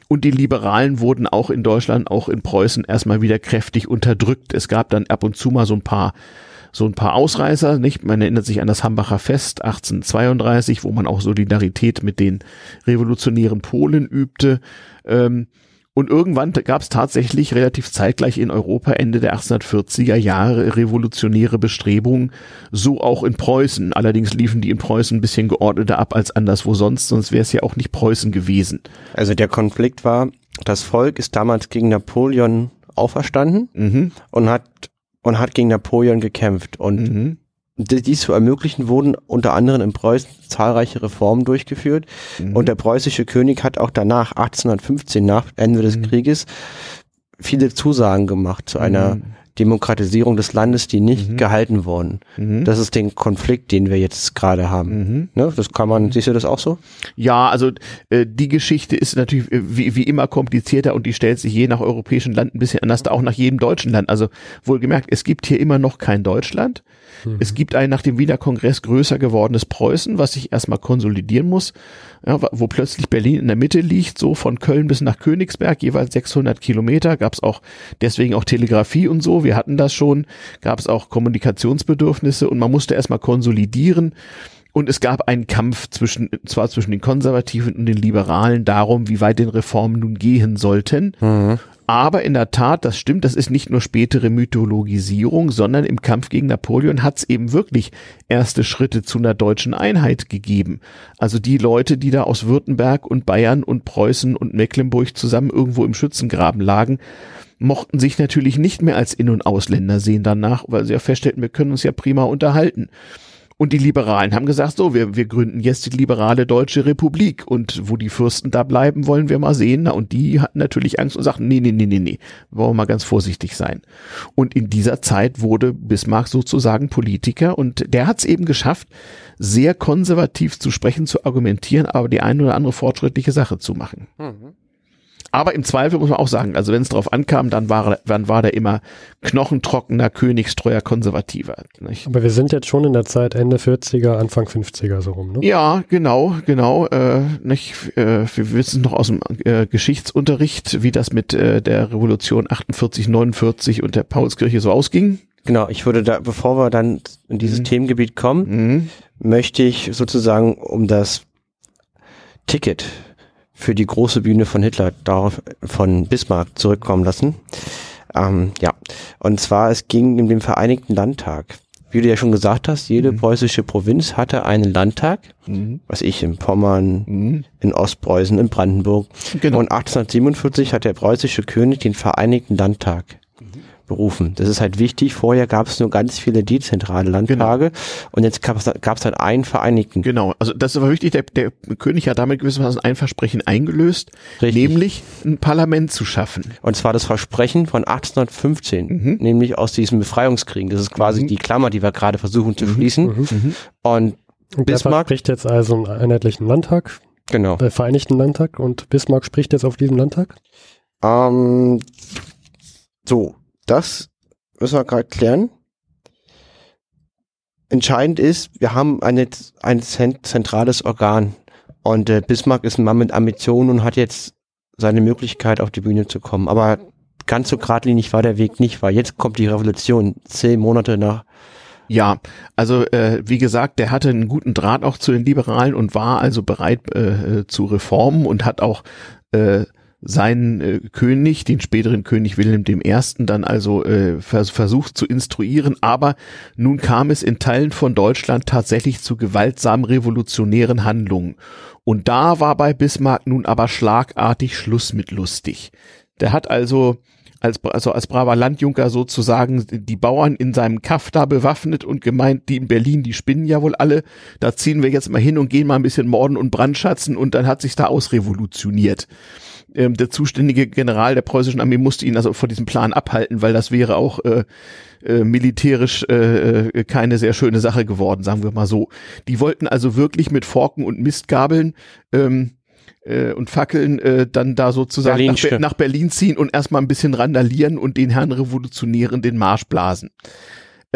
Und die Liberalen wurden auch in Deutschland, auch in Preußen erstmal wieder kräftig unterdrückt. Es gab dann ab und zu mal so ein paar so ein paar Ausreißer, nicht? Man erinnert sich an das Hambacher Fest 1832, wo man auch Solidarität mit den revolutionären Polen übte. Ähm, und irgendwann gab es tatsächlich relativ zeitgleich in Europa Ende der 1840er Jahre revolutionäre Bestrebungen, so auch in Preußen. Allerdings liefen die in Preußen ein bisschen geordneter ab als anderswo sonst, sonst wäre es ja auch nicht Preußen gewesen. Also der Konflikt war, das Volk ist damals gegen Napoleon auferstanden Mhm. und hat und hat gegen Napoleon gekämpft. Und Mhm. die- dies zu ermöglichen, wurden unter anderem in Preußen zahlreiche Reformen durchgeführt. Mhm. Und der preußische König hat auch danach, 1815, nach Ende des Mhm. Krieges, viele Zusagen gemacht zu einer Mhm. Demokratisierung des Landes, die nicht Mhm. gehalten wurden. Mhm. Das ist den Konflikt, den wir jetzt gerade haben. Mhm. Ne? Das kann man, siehst du das auch so? Ja, also äh, die Geschichte ist natürlich äh, wie, wie immer komplizierter und die stellt sich je nach europäischen Land ein bisschen anders, auch nach jedem deutschen Land. Also wohlgemerkt, es gibt hier immer noch kein Deutschland. Mhm. Es gibt ein nach dem Wiener Kongress größer gewordenes Preußen, was sich erstmal konsolidieren muss, ja, wo plötzlich Berlin in der Mitte liegt, so von Köln bis nach Königsberg, jeweils 600 Kilometer, gab es auch deswegen auch Telegrafie und so, wir hatten das schon, gab es auch Kommunikationsbedürfnisse und man musste erstmal konsolidieren. Und es gab einen Kampf zwischen, zwar zwischen den Konservativen und den Liberalen darum, wie weit den Reformen nun gehen sollten. Mhm. Aber in der Tat, das stimmt, das ist nicht nur spätere Mythologisierung, sondern im Kampf gegen Napoleon hat es eben wirklich erste Schritte zu einer deutschen Einheit gegeben. Also die Leute, die da aus Württemberg und Bayern und Preußen und Mecklenburg zusammen irgendwo im Schützengraben lagen, mochten sich natürlich nicht mehr als In- und Ausländer sehen danach, weil sie ja feststellten, wir können uns ja prima unterhalten. Und die Liberalen haben gesagt, so, wir, wir gründen jetzt die liberale Deutsche Republik. Und wo die Fürsten da bleiben, wollen wir mal sehen. Und die hatten natürlich Angst und sagten, nee, nee, nee, nee, nee, wollen wir mal ganz vorsichtig sein. Und in dieser Zeit wurde Bismarck sozusagen Politiker und der hat es eben geschafft, sehr konservativ zu sprechen, zu argumentieren, aber die eine oder andere fortschrittliche Sache zu machen. Mhm. Aber im Zweifel muss man auch sagen, also wenn es drauf ankam, dann war, dann war der immer knochentrockener, königstreuer Konservativer. Nicht? Aber wir sind jetzt schon in der Zeit Ende 40er, Anfang 50er so rum, ne? Ja, genau, genau. Äh, nicht, äh, wir wissen noch aus dem äh, Geschichtsunterricht, wie das mit äh, der Revolution 48, 49 und der Paulskirche so ausging. Genau, ich würde da, bevor wir dann in dieses mhm. Themengebiet kommen, mhm. möchte ich sozusagen um das Ticket für die große Bühne von Hitler, darauf von Bismarck zurückkommen lassen. Ähm, ja, und zwar es ging in den Vereinigten Landtag. Wie du ja schon gesagt hast, jede mhm. preußische Provinz hatte einen Landtag, mhm. was ich in Pommern, mhm. in Ostpreußen, in Brandenburg. Genau. Und 1847 hat der preußische König den Vereinigten Landtag berufen. Das ist halt wichtig. Vorher gab es nur ganz viele dezentrale Landtage genau. und jetzt gab es halt einen Vereinigten. Genau, also das ist aber wichtig. Der, der König hat damit gewissermaßen ein Versprechen eingelöst, Richtig. nämlich ein Parlament zu schaffen. Und zwar das Versprechen von 1815, mhm. nämlich aus diesem Befreiungskriegen. Das ist quasi mhm. die Klammer, die wir gerade versuchen zu mhm. schließen. Mhm. Mhm. Und, und Bismarck spricht jetzt also einen einheitlichen Landtag. Genau. Äh, Vereinigten Landtag und Bismarck spricht jetzt auf diesem Landtag? Ähm, so, das müssen wir gerade klären. Entscheidend ist, wir haben eine, ein zentrales Organ und äh, Bismarck ist ein Mann mit Ambitionen und hat jetzt seine Möglichkeit auf die Bühne zu kommen. Aber ganz so geradlinig war der Weg nicht, weil jetzt kommt die Revolution, zehn Monate nach. Ja, also äh, wie gesagt, der hatte einen guten Draht auch zu den Liberalen und war also bereit äh, äh zu Reformen und hat auch äh, seinen äh, König, den späteren König Wilhelm I., dann also äh, vers versucht zu instruieren, aber nun kam es in Teilen von Deutschland tatsächlich zu gewaltsamen revolutionären Handlungen. Und da war bei Bismarck nun aber schlagartig Schluss mit lustig. Der hat also als, also als braver Landjunker sozusagen die Bauern in seinem Kaff da bewaffnet und gemeint, die in Berlin, die spinnen ja wohl alle, da ziehen wir jetzt mal hin und gehen mal ein bisschen morden und brandschatzen und dann hat sich da ausrevolutioniert ähm, der zuständige General der preußischen Armee musste ihn also vor diesem Plan abhalten, weil das wäre auch äh, äh, militärisch äh, äh, keine sehr schöne Sache geworden, sagen wir mal so. Die wollten also wirklich mit Forken und Mistgabeln ähm, äh, und Fackeln äh, dann da sozusagen nach, Be nach, Berlin ziehen und erstmal ein bisschen randalieren und den Herren Revolutionären den Marsch blasen.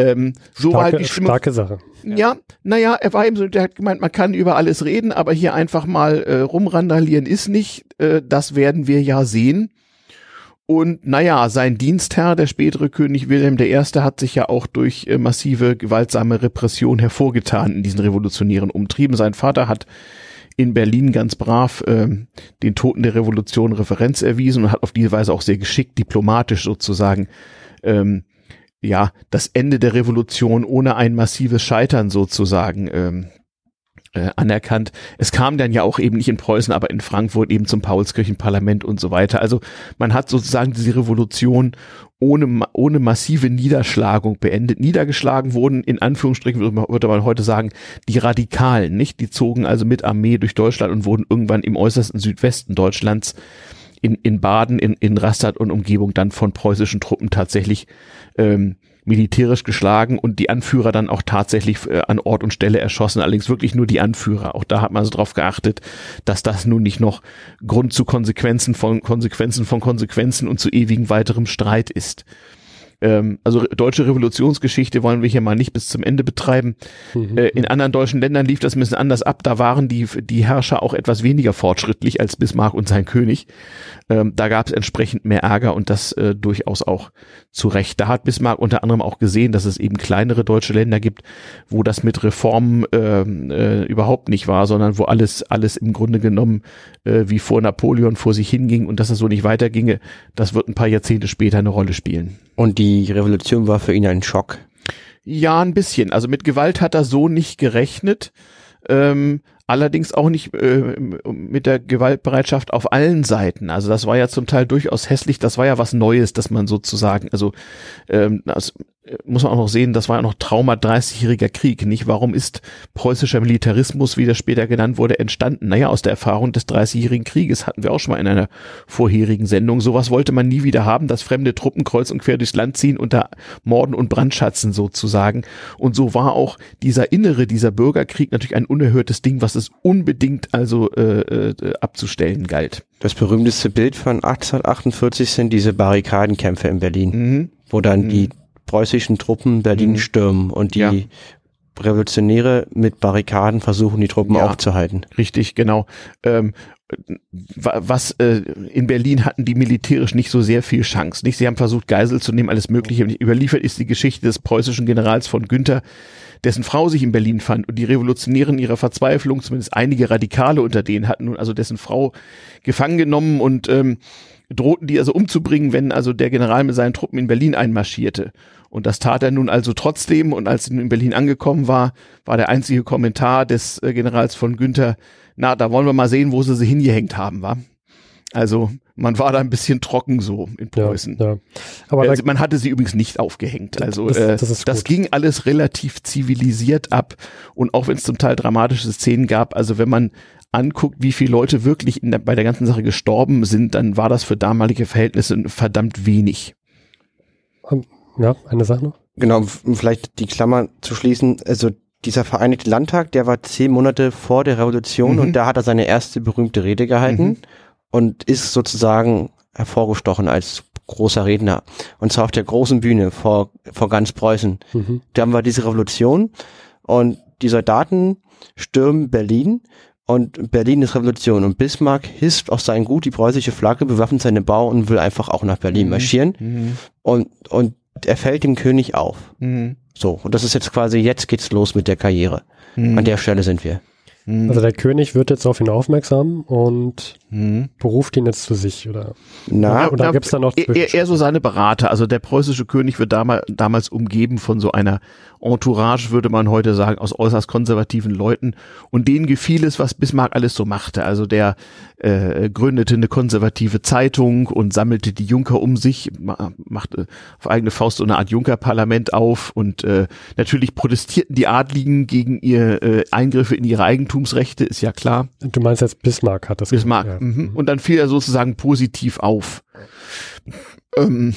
Ähm, so starke, halt die Stimmung. Starke Sache. Ja, naja, er war eben so, der hat gemeint, man kann über alles reden, aber hier einfach mal äh, rumrandalieren ist nicht. Äh, das werden wir ja sehen. Und naja, sein Dienstherr, der spätere König Wilhelm I., hat sich ja auch durch äh, massive gewaltsame Repression hervorgetan in diesen revolutionären Umtrieben. Sein Vater hat in Berlin ganz brav äh, den Toten der Revolution Referenz erwiesen und hat auf diese Weise auch sehr geschickt, diplomatisch sozusagen ähm, ja, das Ende der Revolution ohne ein massives Scheitern sozusagen ähm, äh, anerkannt. Es kam dann ja auch eben nicht in Preußen, aber in Frankfurt eben zum Paulskirchenparlament und so weiter. Also man hat sozusagen diese Revolution ohne, ohne massive Niederschlagung beendet. Niedergeschlagen wurden, in Anführungsstrichen würde man, würde man heute sagen, die Radikalen, nicht? Die zogen also mit Armee durch Deutschland und wurden irgendwann im äußersten Südwesten Deutschlands in, in Baden, in, in Rastatt und Umgebung dann von preußischen Truppen tatsächlich ähm, militärisch geschlagen und die Anführer dann auch tatsächlich äh, an Ort und Stelle erschossen, allerdings wirklich nur die Anführer. Auch da hat man so drauf geachtet, dass das nun nicht noch Grund zu Konsequenzen von Konsequenzen von Konsequenzen und zu ewigem weiterem Streit ist. Ähm, also deutsche Revolutionsgeschichte wollen wir hier mal nicht bis zum Ende betreiben. Mhm. Äh, in anderen deutschen Ländern lief das ein bisschen anders ab. Da waren die, die Herrscher auch etwas weniger fortschrittlich als Bismarck und sein König. Ähm, da gab es entsprechend mehr Ärger und das äh, durchaus auch zu Recht. Da hat Bismarck unter anderem auch gesehen, dass es eben kleinere deutsche Länder gibt, wo das mit Reformen ähm, äh, überhaupt nicht war, sondern wo alles, alles im Grunde genommen äh, wie vor Napoleon vor sich hinging und dass es so nicht weiterginge, das wird ein paar Jahrzehnte später eine Rolle spielen. Und die Revolution war für ihn ein Schock. Ja, ein bisschen. Also mit Gewalt hat er so nicht gerechnet. Ähm, allerdings auch nicht äh, mit der Gewaltbereitschaft auf allen Seiten. Also das war ja zum Teil durchaus hässlich. Das war ja was Neues, dass man sozusagen, also ähm, das äh, muss man auch noch sehen, das war ja noch Trauma 30-jähriger Krieg, nicht? Warum ist preußischer Militarismus, wie das später genannt wurde, entstanden? Naja, aus der Erfahrung des 30-jährigen Krieges hatten wir auch schon mal in einer vorherigen Sendung. Sowas wollte man nie wieder haben, dass fremde Truppen kreuz und quer durchs Land ziehen unter Morden und Brandschatzen sozusagen. Und so war auch dieser innere, dieser Bürgerkrieg natürlich ein unerhörtes Ding, was es unbedingt also äh, äh, abzustellen galt. Das berühmteste Bild von 1848 sind diese Barrikadenkämpfe in Berlin, Mhm. wo dann Mhm. die preußischen Truppen Berlin Mhm. stürmen und die Ja. Revolutionäre mit Barrikaden versuchen, die Truppen Ja. aufzuhalten. Richtig, genau. Ähm, wa- was äh, in Berlin hatten die militärisch nicht so sehr viel Chance. Nicht, sie haben versucht Geisel zu nehmen, alles Mögliche. Überliefert ist die Geschichte des preußischen Generals von Günther, dessen Frau sich in Berlin fand und die Revolutionären ihrer Verzweiflung, zumindest einige Radikale unter denen hatten nun also dessen Frau gefangen genommen und ähm, drohten die also umzubringen, wenn also der General mit seinen Truppen in Berlin einmarschierte. Und das tat er nun also trotzdem. Und als er in Berlin angekommen war, war der einzige Kommentar des äh, Generals von Günther, na, da wollen wir mal sehen, wo sie sie hingehängt haben, wa? Also man war da ein bisschen trocken so in ja, Preußen. ja. Aber da, also, man hatte sie übrigens nicht aufgehängt. Also Das- äh, das ist das ging alles relativ zivilisiert ab. Und auch wenn es zum Teil dramatische Szenen gab, also wenn man anguckt, wie viele Leute wirklich in der, bei der ganzen Sache gestorben sind, dann war das für damalige Verhältnisse verdammt wenig. ja, eine Sache noch. Genau, um vielleicht die Klammer zu schließen, also dieser Vereinigte Landtag, der war zehn Monate vor der Revolution Mhm. und da hat er seine erste berühmte Rede gehalten Mhm. Und ist sozusagen hervorgestochen als großer Redner. Und zwar auf der großen Bühne vor, vor ganz Preußen. Mhm. Da haben wir diese Revolution und die Soldaten stürmen Berlin und Berlin ist Revolution und Bismarck hisst auf sein Gut die preußische Flagge, bewaffnet seine Bau und will einfach auch nach Berlin Mhm. marschieren Mhm. und, und er fällt dem König auf. Mhm. So, und das ist jetzt quasi, jetzt geht's los mit der Karriere. Mhm. An der Stelle sind wir. Mhm. Also der König wird jetzt auf ihn aufmerksam und Mhm. beruft ihn jetzt zu sich, oder? Na, oder na, gibt's da noch eher, eher- eher so seine Berater. Also der preußische König wird damals, damals umgeben von so einer Entourage, würde man heute sagen, aus äußerst konservativen Leuten. Und denen gefiel es, was Bismarck alles so machte. Also der äh, gründete eine konservative Zeitung und sammelte die Junker um sich, ma- machte auf eigene Faust so eine Art Junkerparlament auf. Und äh, natürlich protestierten die Adligen gegen ihr äh, Eingriffe in ihre Eigentumsrechte, ist ja klar. Du meinst jetzt Bismarck hat das Bismarck. Ja. Mhm. Und dann fiel er sozusagen positiv auf. Ähm,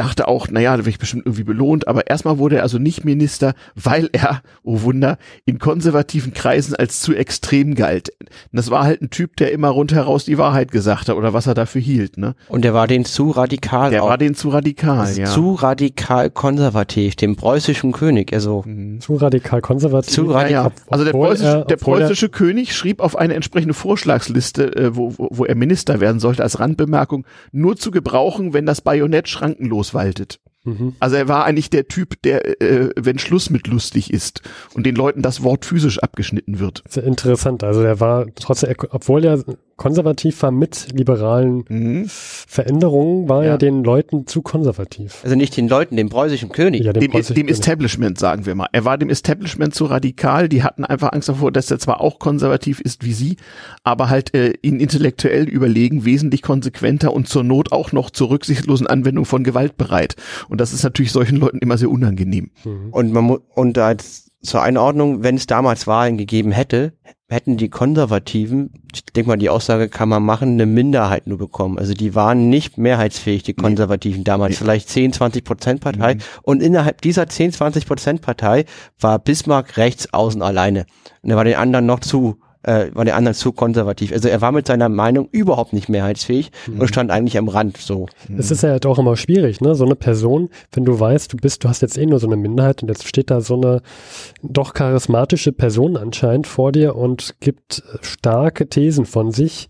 dachte auch, naja, da werde ich bestimmt irgendwie belohnt, aber erstmal wurde er also nicht Minister, weil er, oh Wunder, in konservativen Kreisen als zu extrem galt. Und das war halt ein Typ, der immer rundheraus die Wahrheit gesagt hat oder was er dafür hielt. Ne? und der war den zu radikal Der auch. war den zu radikal, Also ja. zu radikal konservativ, dem preußischen König. Also Mhm. Zu radikal konservativ. Zu radikal. ja. Also der preußische, er- der er- preußische König schrieb auf eine entsprechende Vorschlagsliste, äh, wo, wo, wo er Minister werden sollte, als Randbemerkung, nur zu gebrauchen, wenn das Bajonett schrankenlos waltet. Mhm. Also er war eigentlich der Typ, der, äh, wenn Schluss mit lustig ist und den Leuten das Wort physisch abgeschnitten wird. Sehr interessant. Also er war trotzdem, obwohl er konservativ war mit liberalen Mhm. Veränderungen, war Ja. er den Leuten zu konservativ. Also nicht den Leuten, dem preußischen König. Ja, Dem, preußischen dem König. Establishment, sagen wir mal. Er war dem Establishment zu radikal. Die hatten einfach Angst davor, dass er zwar auch konservativ ist wie sie, aber halt äh, ihnen intellektuell überlegen, wesentlich konsequenter und zur Not auch noch zur rücksichtslosen Anwendung von Gewalt bereit. Und das ist natürlich solchen Leuten immer sehr unangenehm. Mhm. Und man mu- und als zur Einordnung, wenn es damals Wahlen gegeben hätte, hätten die Konservativen, ich denke mal, die Aussage kann man machen, eine Minderheit nur bekommen. Also die waren nicht mehrheitsfähig, die Konservativen damals, Nee. vielleicht 10, 20 Prozent Partei. Mhm. Und innerhalb dieser 10, 20 Prozent Partei war Bismarck rechts außen alleine. Und er war den anderen noch zu äh, waren die anderen zu konservativ. Also er war mit seiner Meinung überhaupt nicht mehrheitsfähig und stand eigentlich am Rand so. Es ist ja halt auch immer schwierig, ne? So eine Person, wenn du weißt, du bist, du hast jetzt eh nur so eine Minderheit und jetzt steht da so eine doch charismatische Person anscheinend vor dir und gibt starke Thesen von sich,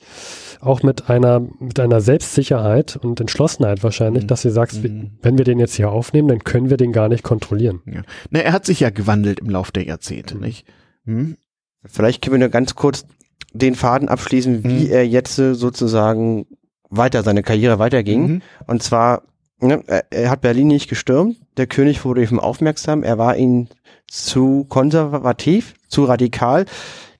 auch mit einer, mit einer Selbstsicherheit und Entschlossenheit wahrscheinlich, Mhm. dass du sagst, Mhm. wenn wir den jetzt hier aufnehmen, dann können wir den gar nicht kontrollieren. Ja. Na, er hat sich ja gewandelt im Laufe der Jahrzehnte, Mhm. nicht? Hm? Vielleicht können wir nur ganz kurz den Faden abschließen, wie Mhm. er jetzt sozusagen weiter, seine Karriere weiterging. Mhm. Und zwar, ne, er, hat Berlin nicht gestürmt, der König wurde ihm aufmerksam, er war ihnen zu konservativ, zu radikal.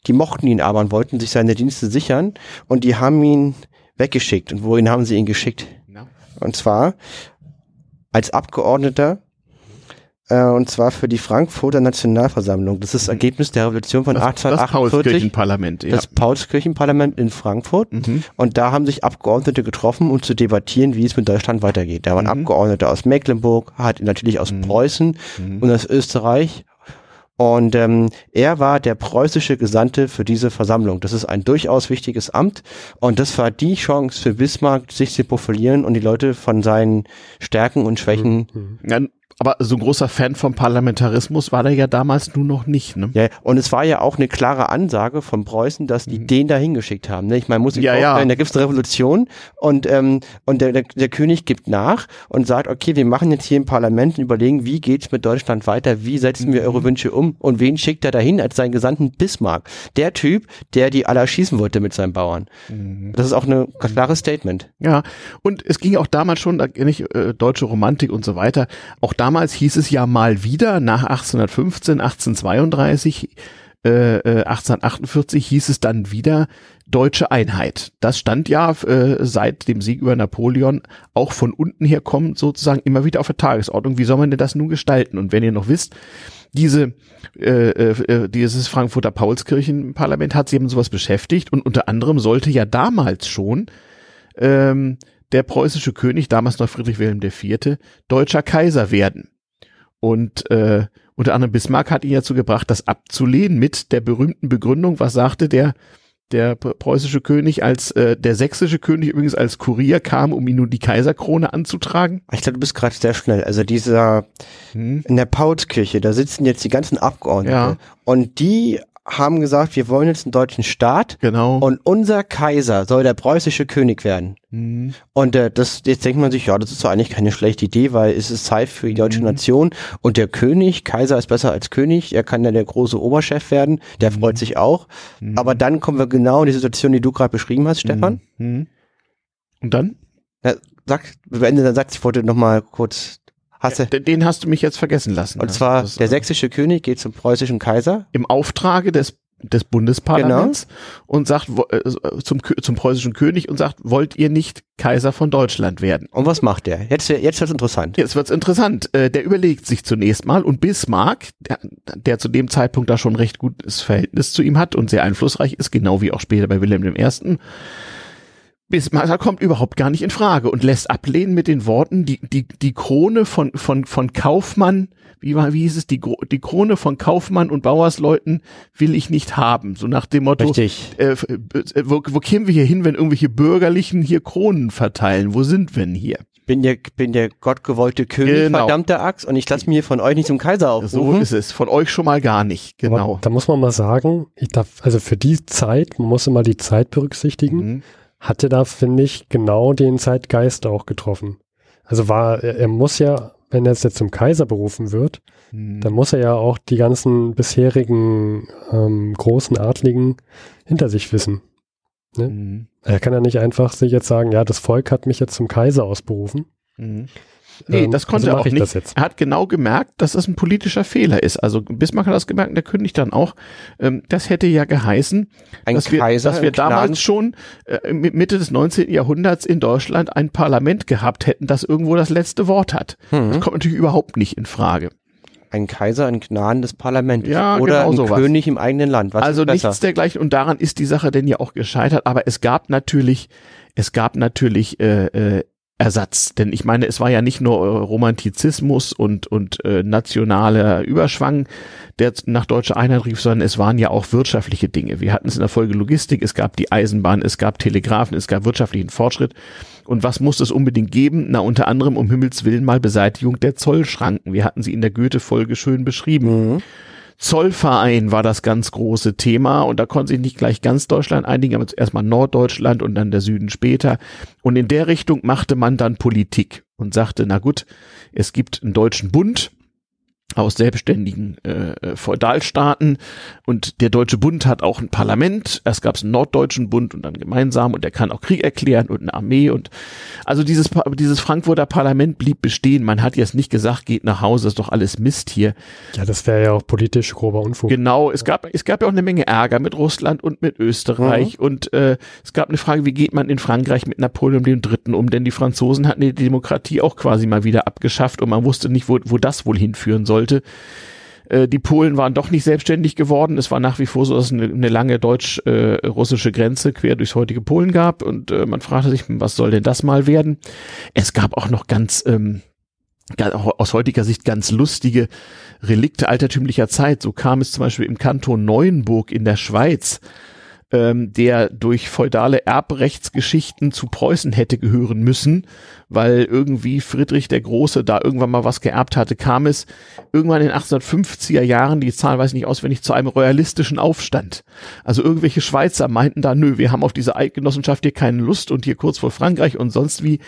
Die mochten ihn aber und wollten sich seine Dienste sichern und die haben ihn weggeschickt. Und wohin haben sie ihn geschickt? Ja. Und zwar als Abgeordneter äh, und zwar für die Frankfurter Nationalversammlung. Das ist das Ergebnis der Revolution von Das, das 1848, Paulskirchenparlament, ja. das Paulskirchenparlament in Frankfurt. Mhm. Und da haben sich Abgeordnete getroffen, um zu debattieren, wie es mit Deutschland weitergeht. Da waren Mhm. Abgeordnete aus Mecklenburg, hat natürlich aus Mhm. Preußen Mhm. und aus Österreich. Und ähm, er war der preußische Gesandte für diese Versammlung. Das ist ein durchaus wichtiges Amt. Und das war die Chance für Bismarck, sich zu profilieren und die Leute von seinen Stärken und Schwächen Mhm. Ja, aber so ein großer Fan vom Parlamentarismus war der ja damals nur noch nicht, ne? Ja, und es war ja auch eine klare Ansage von Preußen, dass die den da hingeschickt haben. Ne? Ich meine, muss ich Mhm. Ja, ja. da gibt's eine Revolution und, ähm, und der, der, der König gibt nach und sagt, okay, wir machen jetzt hier im Parlament und überlegen, wie geht's mit Deutschland weiter, wie setzen wir Mhm. eure Wünsche um und wen schickt er dahin als seinen Gesandten Bismarck? Der Typ, der die aller schießen wollte mit seinen Bauern. Mhm. Das ist auch ein klares Statement. Ja, und es ging auch damals schon, da nicht äh, deutsche Romantik und so weiter. Auch damals hieß es ja mal wieder nach 1815, 1832, äh, äh, 1848 hieß es dann wieder deutsche Einheit. Das stand ja äh, seit dem Sieg über Napoleon auch von unten her kommend sozusagen immer wieder auf der Tagesordnung. Wie soll man denn das nun gestalten? Und wenn ihr noch wisst, diese äh, äh, dieses Frankfurter Paulskirchenparlament hat sich eben sowas beschäftigt und unter anderem sollte ja damals schon ähm, der preußische König, damals noch Friedrich Wilhelm IV., deutscher Kaiser werden. Und äh, unter anderem Bismarck hat ihn dazu gebracht, das abzulehnen mit der berühmten Begründung, was sagte der der preußische König, als äh, der sächsische König übrigens als Kurier kam, um ihm nun die Kaiserkrone anzutragen. Ich glaube, du bist gerade sehr schnell. Also dieser Hm. in der Paulskirche, da sitzen jetzt die ganzen Abgeordneten Ja. und die haben gesagt, wir wollen jetzt einen deutschen Staat Genau. und unser Kaiser soll der preußische König werden. Hm. Und äh, das, jetzt denkt man sich, ja, das ist doch eigentlich keine schlechte Idee, weil es ist Zeit für die deutsche Mhm. Nation und der König, Kaiser ist besser als König, er kann ja der große Oberchef werden, der Mhm. freut sich auch. Aber dann kommen wir genau in die Situation, die du gerade beschrieben hast, Stefan. Hm. Und dann? Ja, sag, beende deinen Satz, ich wollte noch mal kurz, hast du, Den- hast du mich jetzt vergessen lassen. und zwar der äh, sächsische König geht zum preußischen Kaiser im Auftrage des des Bundesparlaments Genau. und sagt wo- äh, zum zum preußischen König und sagt, wollt ihr nicht Kaiser von Deutschland werden? und was macht der? Jetzt, jetzt wird's interessant. Jetzt wird's interessant. Äh, Der überlegt sich zunächst mal und Bismarck, der, der zu dem Zeitpunkt da schon recht gutes Verhältnis zu ihm hat und sehr einflussreich ist, genau wie auch später bei Wilhelm I. Bismarck kommt überhaupt gar nicht in Frage und lässt ablehnen mit den Worten, die, die, die Krone von, von, von Kaufmann, wie war, wie hieß es, die, die Krone von Kaufmann und Bauersleuten will ich nicht haben. So nach dem Motto, Richtig. äh, äh, wo, wo kämen wir hier hin, wenn irgendwelche Bürgerlichen hier Kronen verteilen? Wo sind wir denn hier? bin der, bin der gottgewollte König, Genau. verdammte Axt, und ich lasse mir hier von euch nicht zum Kaiser So aufrufen. ist es. Von euch schon mal gar nicht. Aber Genau. da muss man mal sagen, ich darf, also für die Zeit, man muss immer die Zeit berücksichtigen, Mhm. Hatte da, finde ich, genau den Zeitgeist auch getroffen. Also war, er, er muss ja, wenn er jetzt zum Kaiser berufen wird, Mhm. dann muss er ja auch die ganzen bisherigen ähm, großen Adligen hinter sich wissen. Mhm. Er kann ja nicht einfach sich jetzt sagen, ja, das Volk hat mich jetzt zum Kaiser ausberufen. Mhm. Nee, Ähm, das konnte also er auch ich nicht. das jetzt. Er hat genau gemerkt, dass das ein politischer Fehler ist. Also Bismarck hat das gemerkt, und der König dann auch. Ähm, das hätte ja geheißen, Ein dass wir, Kaiser dass wir im Gnaden- damals schon äh, mi- Mitte des 19. Jahrhunderts in Deutschland ein Parlament gehabt hätten, das irgendwo das letzte Wort hat. Das Mhm. kommt natürlich überhaupt nicht in Frage. Ein Kaiser in Gnaden des Parlaments. Ja, Oder genau ein sowas. König im eigenen Land. Was also nichts dergleichen. Und daran ist die Sache denn ja auch gescheitert. Aber es gab natürlich, es gab natürlich äh, äh, Ersatz. Denn ich meine, es war ja nicht nur Romantizismus und, und äh, nationaler Überschwang, der nach deutscher Einheit rief, sondern es waren ja auch wirtschaftliche Dinge. Wir hatten es in der Folge Logistik, es gab die Eisenbahn, es gab Telegrafen, es gab wirtschaftlichen Fortschritt. Und was muss es unbedingt geben? Na, unter anderem um Himmels Willen mal Beseitigung der Zollschranken. Wir hatten sie in der Goethe-Folge schön beschrieben. Mhm. Zollverein war das ganz große Thema und da konnte sich nicht gleich ganz Deutschland einigen, aber erstmal Norddeutschland und dann der Süden später. Und in der Richtung machte man dann Politik und sagte, na gut, es gibt einen deutschen Bund, aus selbstständigen äh, äh, Feudalstaaten und der Deutsche Bund hat auch ein Parlament. Erst gab es einen Norddeutschen Bund und dann gemeinsam und der kann auch Krieg erklären und eine Armee und also dieses dieses Frankfurter Parlament blieb bestehen. Man hat jetzt nicht gesagt, geht nach Hause, ist doch alles Mist hier. Ja, das wäre ja auch politisch grober Unfug. Genau, es gab es gab ja auch eine Menge Ärger mit Russland und mit Österreich und äh, es gab eine Frage, wie geht man in Frankreich mit Napoleon III. um? Denn die Franzosen hatten die Demokratie auch quasi mal wieder abgeschafft und man wusste nicht, wo, wo das wohl hinführen sollte. Äh, Die Polen waren doch nicht selbstständig geworden. Es war nach wie vor so, dass es eine, eine lange deutsch-russische Grenze quer durchs heutige Polen gab. Und äh, man fragte sich, was soll denn das mal werden? Es gab auch noch ganz, ähm, aus heutiger Sicht ganz lustige Relikte altertümlicher Zeit. So kam es zum Beispiel im Kanton Neuenburg in der Schweiz, ähm, der durch feudale Erbrechtsgeschichten zu Preußen hätte gehören müssen, weil irgendwie Friedrich der Große da irgendwann mal was geerbt hatte, kam es irgendwann in den 1850er Jahren, die Zahl weiß ich nicht auswendig, zu einem royalistischen Aufstand. Also irgendwelche Schweizer meinten da, nö, wir haben auf diese Eidgenossenschaft hier keine Lust und hier kurz vor Frankreich und sonst wie,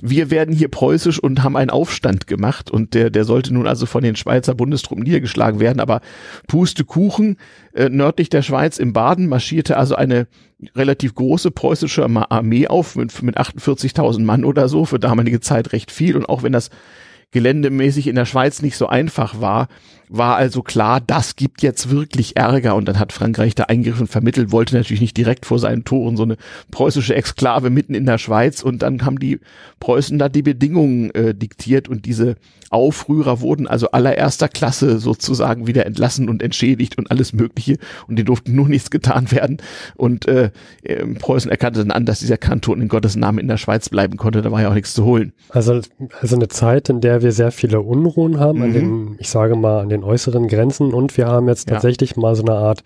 wir werden hier preußisch und haben einen Aufstand gemacht. Und der, der sollte nun also von den Schweizer Bundestruppen niedergeschlagen werden, aber Pustekuchen, äh, nördlich der Schweiz im Baden marschierte also eine relativ große preußische Armee auf mit, mit 48.000 Mann oder so, für damalige Zeit recht viel. Und auch wenn das geländemäßig in der Schweiz nicht so einfach war, war also klar, das gibt jetzt wirklich Ärger. Und dann hat Frankreich da eingegriffen, vermittelt, wollte natürlich nicht direkt vor seinen Toren so eine preußische Exklave mitten in der Schweiz. Und dann haben die Preußen da die Bedingungen äh, diktiert. Und diese Aufrührer wurden also allererster Klasse sozusagen wieder entlassen und entschädigt und alles mögliche. Und die durften nur nichts getan werden. Und äh, Preußen erkannte dann an, dass dieser Kanton in Gottes Namen in der Schweiz bleiben konnte, da war ja auch nichts zu holen. Also, also eine Zeit, in der wir sehr viele Unruhen haben, an Mhm. den, ich sage mal, an den äußeren Grenzen und wir haben jetzt Ja. tatsächlich mal so eine Art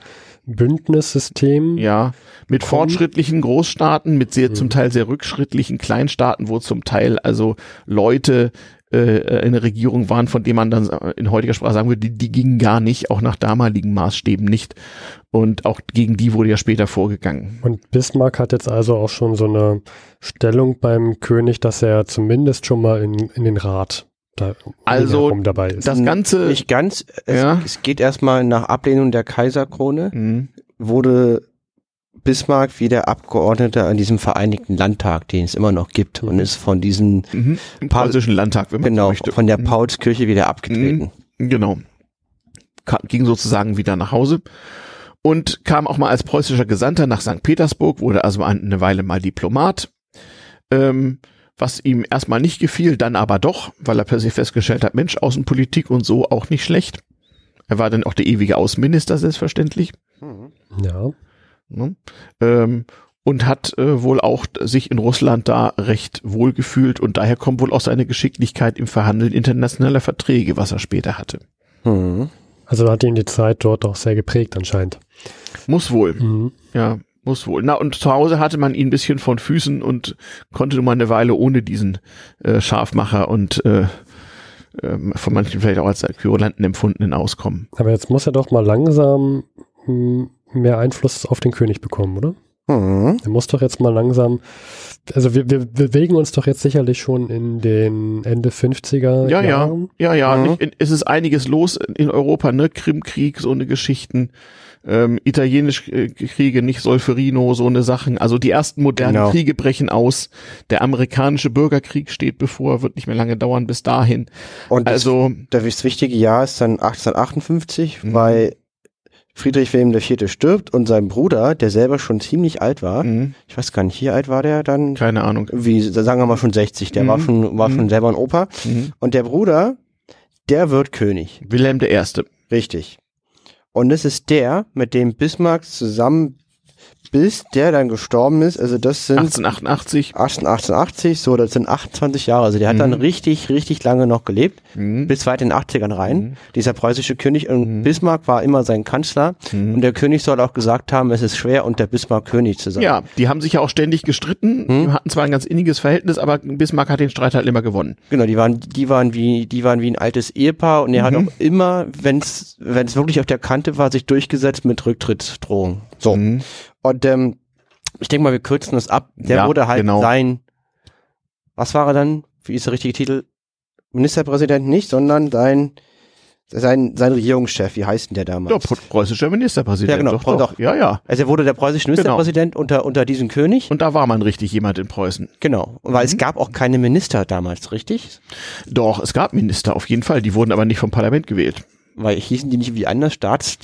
Bündnissystem. Ja, mit Komm. fortschrittlichen Großstaaten, mit sehr, Mhm. zum Teil sehr rückschrittlichen Kleinstaaten, wo zum Teil also Leute äh, in der Regierung waren, von denen man dann in heutiger Sprache sagen würde, die, die gingen gar nicht, auch nach damaligen Maßstäben nicht. Und auch gegen die wurde ja später vorgegangen. Und Bismarck hat jetzt also auch schon so eine Stellung beim König, dass er zumindest schon mal in, in den Rat da Also, dabei ist. Das Ganze. Nicht ganz. Es, Ja. es geht erstmal nach Ablehnung der Kaiserkrone, Mhm. wurde Bismarck wieder Abgeordneter an diesem Vereinigten Landtag, den es immer noch gibt, und ist von diesem, Mhm. Preußischen Landtag, wenn man so genau, möchte. von der Mhm. Paulskirche wieder abgetreten. Genau. Ka ging sozusagen wieder nach Hause und kam auch mal als preußischer Gesandter nach St. Petersburg, wurde also ein- eine Weile mal Diplomat, ähm, was ihm erstmal nicht gefiel, dann aber doch, weil er plötzlich festgestellt hat, Mensch, Außenpolitik und so auch nicht schlecht. Er war dann auch der ewige Außenminister, selbstverständlich. ja. Ne? Ähm, und hat äh, wohl auch sich in Russland da recht wohl gefühlt und daher kommt wohl auch seine Geschicklichkeit im Verhandeln internationaler Verträge, was er später hatte. Mhm. Also hat ihn die Zeit dort auch sehr geprägt anscheinend. Muss wohl. Mhm. Ja, muss wohl. Na, und zu Hause hatte man ihn ein bisschen von Füßen und konnte nun mal eine Weile ohne diesen äh, Scharfmacher und äh, ähm, von manchen vielleicht auch als Querulanten empfundenen auskommen. Aber jetzt muss er doch mal langsam hm, mehr Einfluss auf den König bekommen, oder? Mhm. Er muss doch jetzt mal langsam, also wir, wir bewegen uns doch jetzt sicherlich schon in den Ende 50er Ja, ja, Jahren. ja, ja. Mhm. Nicht, in- es ist einiges los in, in Europa, ne? Krimkrieg, so eine Geschichten. Ähm, italienisch äh, Kriege, nicht Solferino, so eine Sachen. Also die ersten modernen Genau. Kriege brechen aus. Der amerikanische Bürgerkrieg steht bevor, wird nicht mehr lange dauern bis dahin. Und Also das, das wichtige Jahr ist dann 1858, Mhm. weil Friedrich Wilhelm IV. stirbt und sein Bruder, der selber schon ziemlich alt war, mh, ich weiß gar nicht, wie alt war der dann? keine Ahnung. Wie, sagen wir mal schon 60, der Mhm. war schon, war Mhm. schon selber ein Opa. Mhm. Und der Bruder, der wird König. Wilhelm Erste. Richtig. Und es ist der, mit dem Bismarck zusammen bis der dann gestorben ist. Also das sind 1888. 18, 1880, so, das sind 28 Jahre. Also der hat dann richtig, richtig lange noch gelebt, Mhm. bis weit in den 80ern rein. Dieser preußische König und Mhm. Bismarck war immer sein Kanzler. Und der König soll auch gesagt haben, es ist schwer, unter Bismarck König zu sein. Ja, die haben sich ja auch ständig gestritten, Hm? die hatten zwar ein ganz inniges Verhältnis, aber Bismarck hat den Streit halt immer gewonnen. Genau, die waren, die waren wie, die waren wie ein altes Ehepaar und er hat Mhm. auch immer, wenn es, wenn es wirklich auf der Kante war, sich durchgesetzt mit Rücktrittsdrohung. So. Mhm. Und ähm, ich denke mal, wir kürzen das ab. Der Ja, wurde halt genau. sein, was war er dann? Wie ist der richtige Titel? Ministerpräsident nicht, sondern sein, sein, sein Regierungschef. Wie heißt denn der Ja, damals? preu- preußischer Ministerpräsident. Ja, genau, Doch, doch. doch. Ja, ja. also er wurde der preußische Ministerpräsident unter, unter diesem König. Und da war man richtig jemand in Preußen. Genau. Weil es gab auch keine Minister damals, richtig? Doch, es gab Minister auf jeden Fall, die wurden aber nicht vom Parlament gewählt. Weil hießen die nicht wie anders Staats...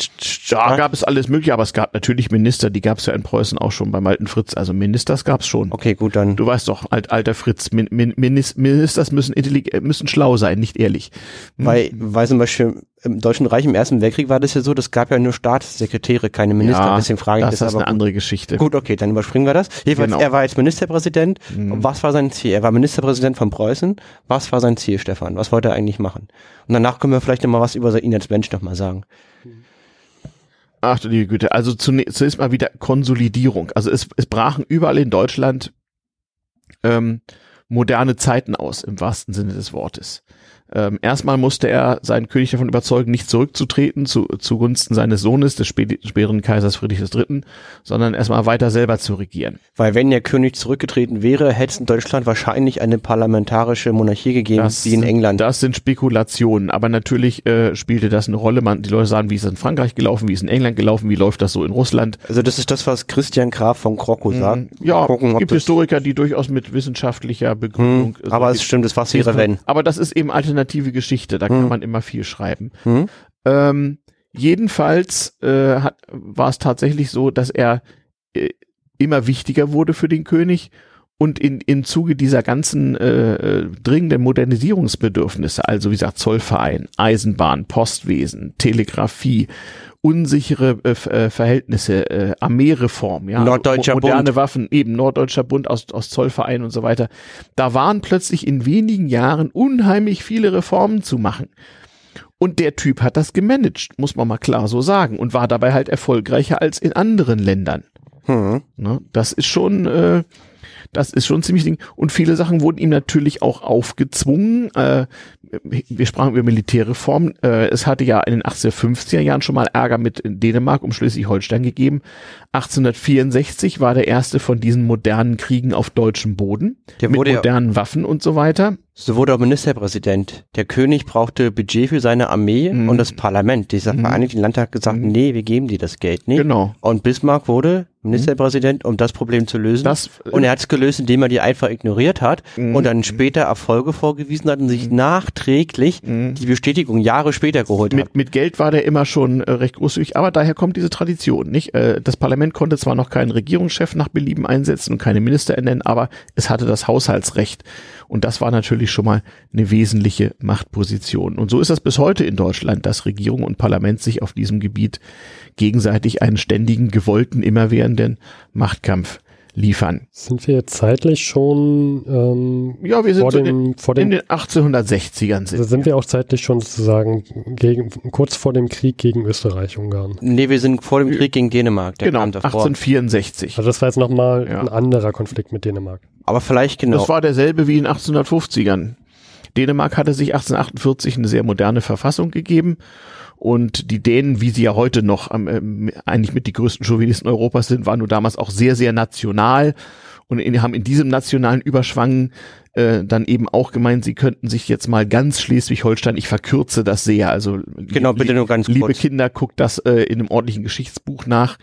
Da gab es alles mögliche, aber es gab natürlich Minister, die gab es ja in Preußen auch schon beim alten Fritz. Also Ministers gab es schon. Okay, gut, dann. Du weißt doch, alt, alter Fritz, Min, Min, Minis- Ministers müssen, müssen schlau sein, nicht ehrlich. Weil, weil zum Beispiel im Deutschen Reich im Ersten Weltkrieg war das ja so, das gab ja nur Staatssekretäre, keine Minister. Ja, Deswegen frage ich das das, ist aber eine andere Geschichte. Gut, okay, dann überspringen wir das. Jedenfalls, Genau. Mhm. er war jetzt Ministerpräsident. Und was war sein Ziel? Er war Ministerpräsident von Preußen. Was war sein Ziel, Stefan? Was wollte er eigentlich machen? Und danach können wir vielleicht noch mal was über ihn als Mensch noch mal sagen. Ach du liebe Güte. Also zunächst, zunächst mal wieder Konsolidierung. Also es, es brachen überall in Deutschland ähm, moderne Zeiten aus, im wahrsten Sinne des Wortes. Ähm, erstmal musste er seinen König davon überzeugen, nicht zurückzutreten zu, zugunsten seines Sohnes, des spä späteren Kaisers Friedrich III., sondern erstmal weiter selber zu regieren. Weil wenn der König zurückgetreten wäre, hätte es in Deutschland wahrscheinlich eine parlamentarische Monarchie gegeben, wie in England. Das sind Spekulationen, aber natürlich äh, spielte das eine Rolle. Man, die Leute sagen, wie ist es in Frankreich gelaufen, wie ist es in England gelaufen, wie läuft das so in Russland. Also das ist das, was Christian Graf von Kroko sagt. Ja, Gucken, gibt das- Historiker, die durchaus mit wissenschaftlicher Begründung. Hm, aber es stimmt, es wäre, Thesen- wenn. Aber das ist eben alternative Geschichte, da Hm. kann man immer viel schreiben. Hm? Ähm, jedenfalls äh, hat, war es tatsächlich so, dass er äh, immer wichtiger wurde für den König und in, im Zuge dieser ganzen äh, äh, dringenden Modernisierungsbedürfnisse, also wie gesagt Zollverein, Eisenbahn, Postwesen, Telegrafie, unsichere äh, äh, Verhältnisse, äh, Armeereform, ja, Norddeutscher mo- moderne Bund. Waffen, eben Norddeutscher Bund aus, aus Zollverein und so weiter. Da waren plötzlich in wenigen Jahren unheimlich viele Reformen zu machen. Und der Typ hat das gemanagt, muss man mal klar so sagen, und war dabei halt erfolgreicher als in anderen Ländern. Hm. Ne? Das ist schon, äh, das ist schon ziemlich Ding. Und viele Sachen wurden ihm natürlich auch aufgezwungen. Äh, wir sprachen über Militärreform. Äh, es hatte ja in den 1850er Jahren schon mal Ärger mit Dänemark um Schleswig-Holstein gegeben. 1864 war der erste von diesen modernen Kriegen auf deutschem Boden. Der mit wurde ja- modernen Waffen und so weiter. So wurde auch Ministerpräsident. Der König brauchte Budget für seine Armee Mhm. und das Parlament. Dieser Vereinigte Landtag hat gesagt, nee, wir geben dir das Geld nicht. Genau. Und Bismarck wurde Ministerpräsident, um das Problem zu lösen. Das- und er hat es gelöst, indem er die einfach ignoriert hat Mhm. und dann später Erfolge vorgewiesen hat und sich nachträglich die Bestätigung Jahre später geholt hat. Mit, mit Geld war der immer schon äh, recht großzügig, aber daher kommt diese Tradition, nicht? Äh, das Parlament konnte zwar noch keinen Regierungschef nach Belieben einsetzen und keine Minister ernennen, aber es hatte das Haushaltsrecht. Und das war natürlich schon mal eine wesentliche Machtposition. Und so ist das bis heute in Deutschland, dass Regierung und Parlament sich auf diesem Gebiet gegenseitig einen ständigen, gewollten, immerwährenden Machtkampf liefern. Sind wir jetzt zeitlich schon ähm, Ja, wir sind vor so dem, vor in dem den 1860ern also sind. sind wir auch zeitlich schon sozusagen gegen, kurz vor dem Krieg gegen Österreich-Ungarn. Nee, wir sind vor dem Krieg gegen Dänemark. Der Genau, kam davor. 1864. Also das war jetzt nochmal Ja. ein anderer Konflikt mit Dänemark. Aber vielleicht genau. Das war derselbe wie in 1850ern. Dänemark hatte sich 1848 eine sehr moderne Verfassung gegeben und die Dänen, wie sie ja heute noch ähm, eigentlich mit die größten Chauvinisten Europas sind, waren nur damals auch sehr, sehr national und in, haben in diesem nationalen Überschwang äh, dann eben auch gemeint, sie könnten sich jetzt mal ganz Schleswig-Holstein, ich verkürze das sehr, also Genau, bitte nur ganz liebe kurz. Kinder, guckt das äh, in einem ordentlichen Geschichtsbuch nach.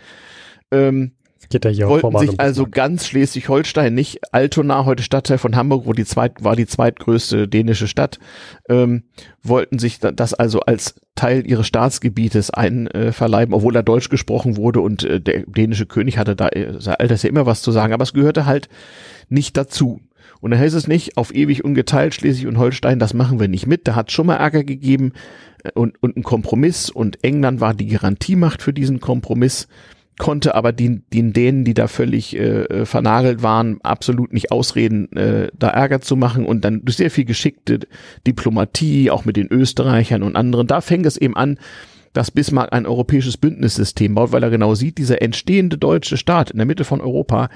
Ähm, geht ja hier wollten sich also ganz Schleswig-Holstein, nicht Altona, heute Stadtteil von Hamburg, wo die zweit, war die zweitgrößte dänische Stadt, ähm, wollten sich da- das also als Teil ihres Staatsgebietes einverleiben, obwohl da Deutsch gesprochen wurde und äh, der dänische König hatte da äh, sei Alters ja immer was zu sagen, aber es gehörte halt nicht dazu. Und da heißt es nicht, auf ewig ungeteilt Schleswig und Holstein, das machen wir nicht mit. Da hat schon mal Ärger gegeben äh, und, und ein Kompromiss und England war die Garantiemacht für diesen Kompromiss. Konnte aber den, den Dänen, die da völlig äh, vernagelt waren, absolut nicht ausreden, äh, da Ärger zu machen und dann durch sehr viel geschickte Diplomatie, auch mit den Österreichern und anderen, da fängt es eben an, dass Bismarck ein europäisches Bündnissystem baut, weil er genau sieht, dieser entstehende deutsche Staat in der Mitte von Europa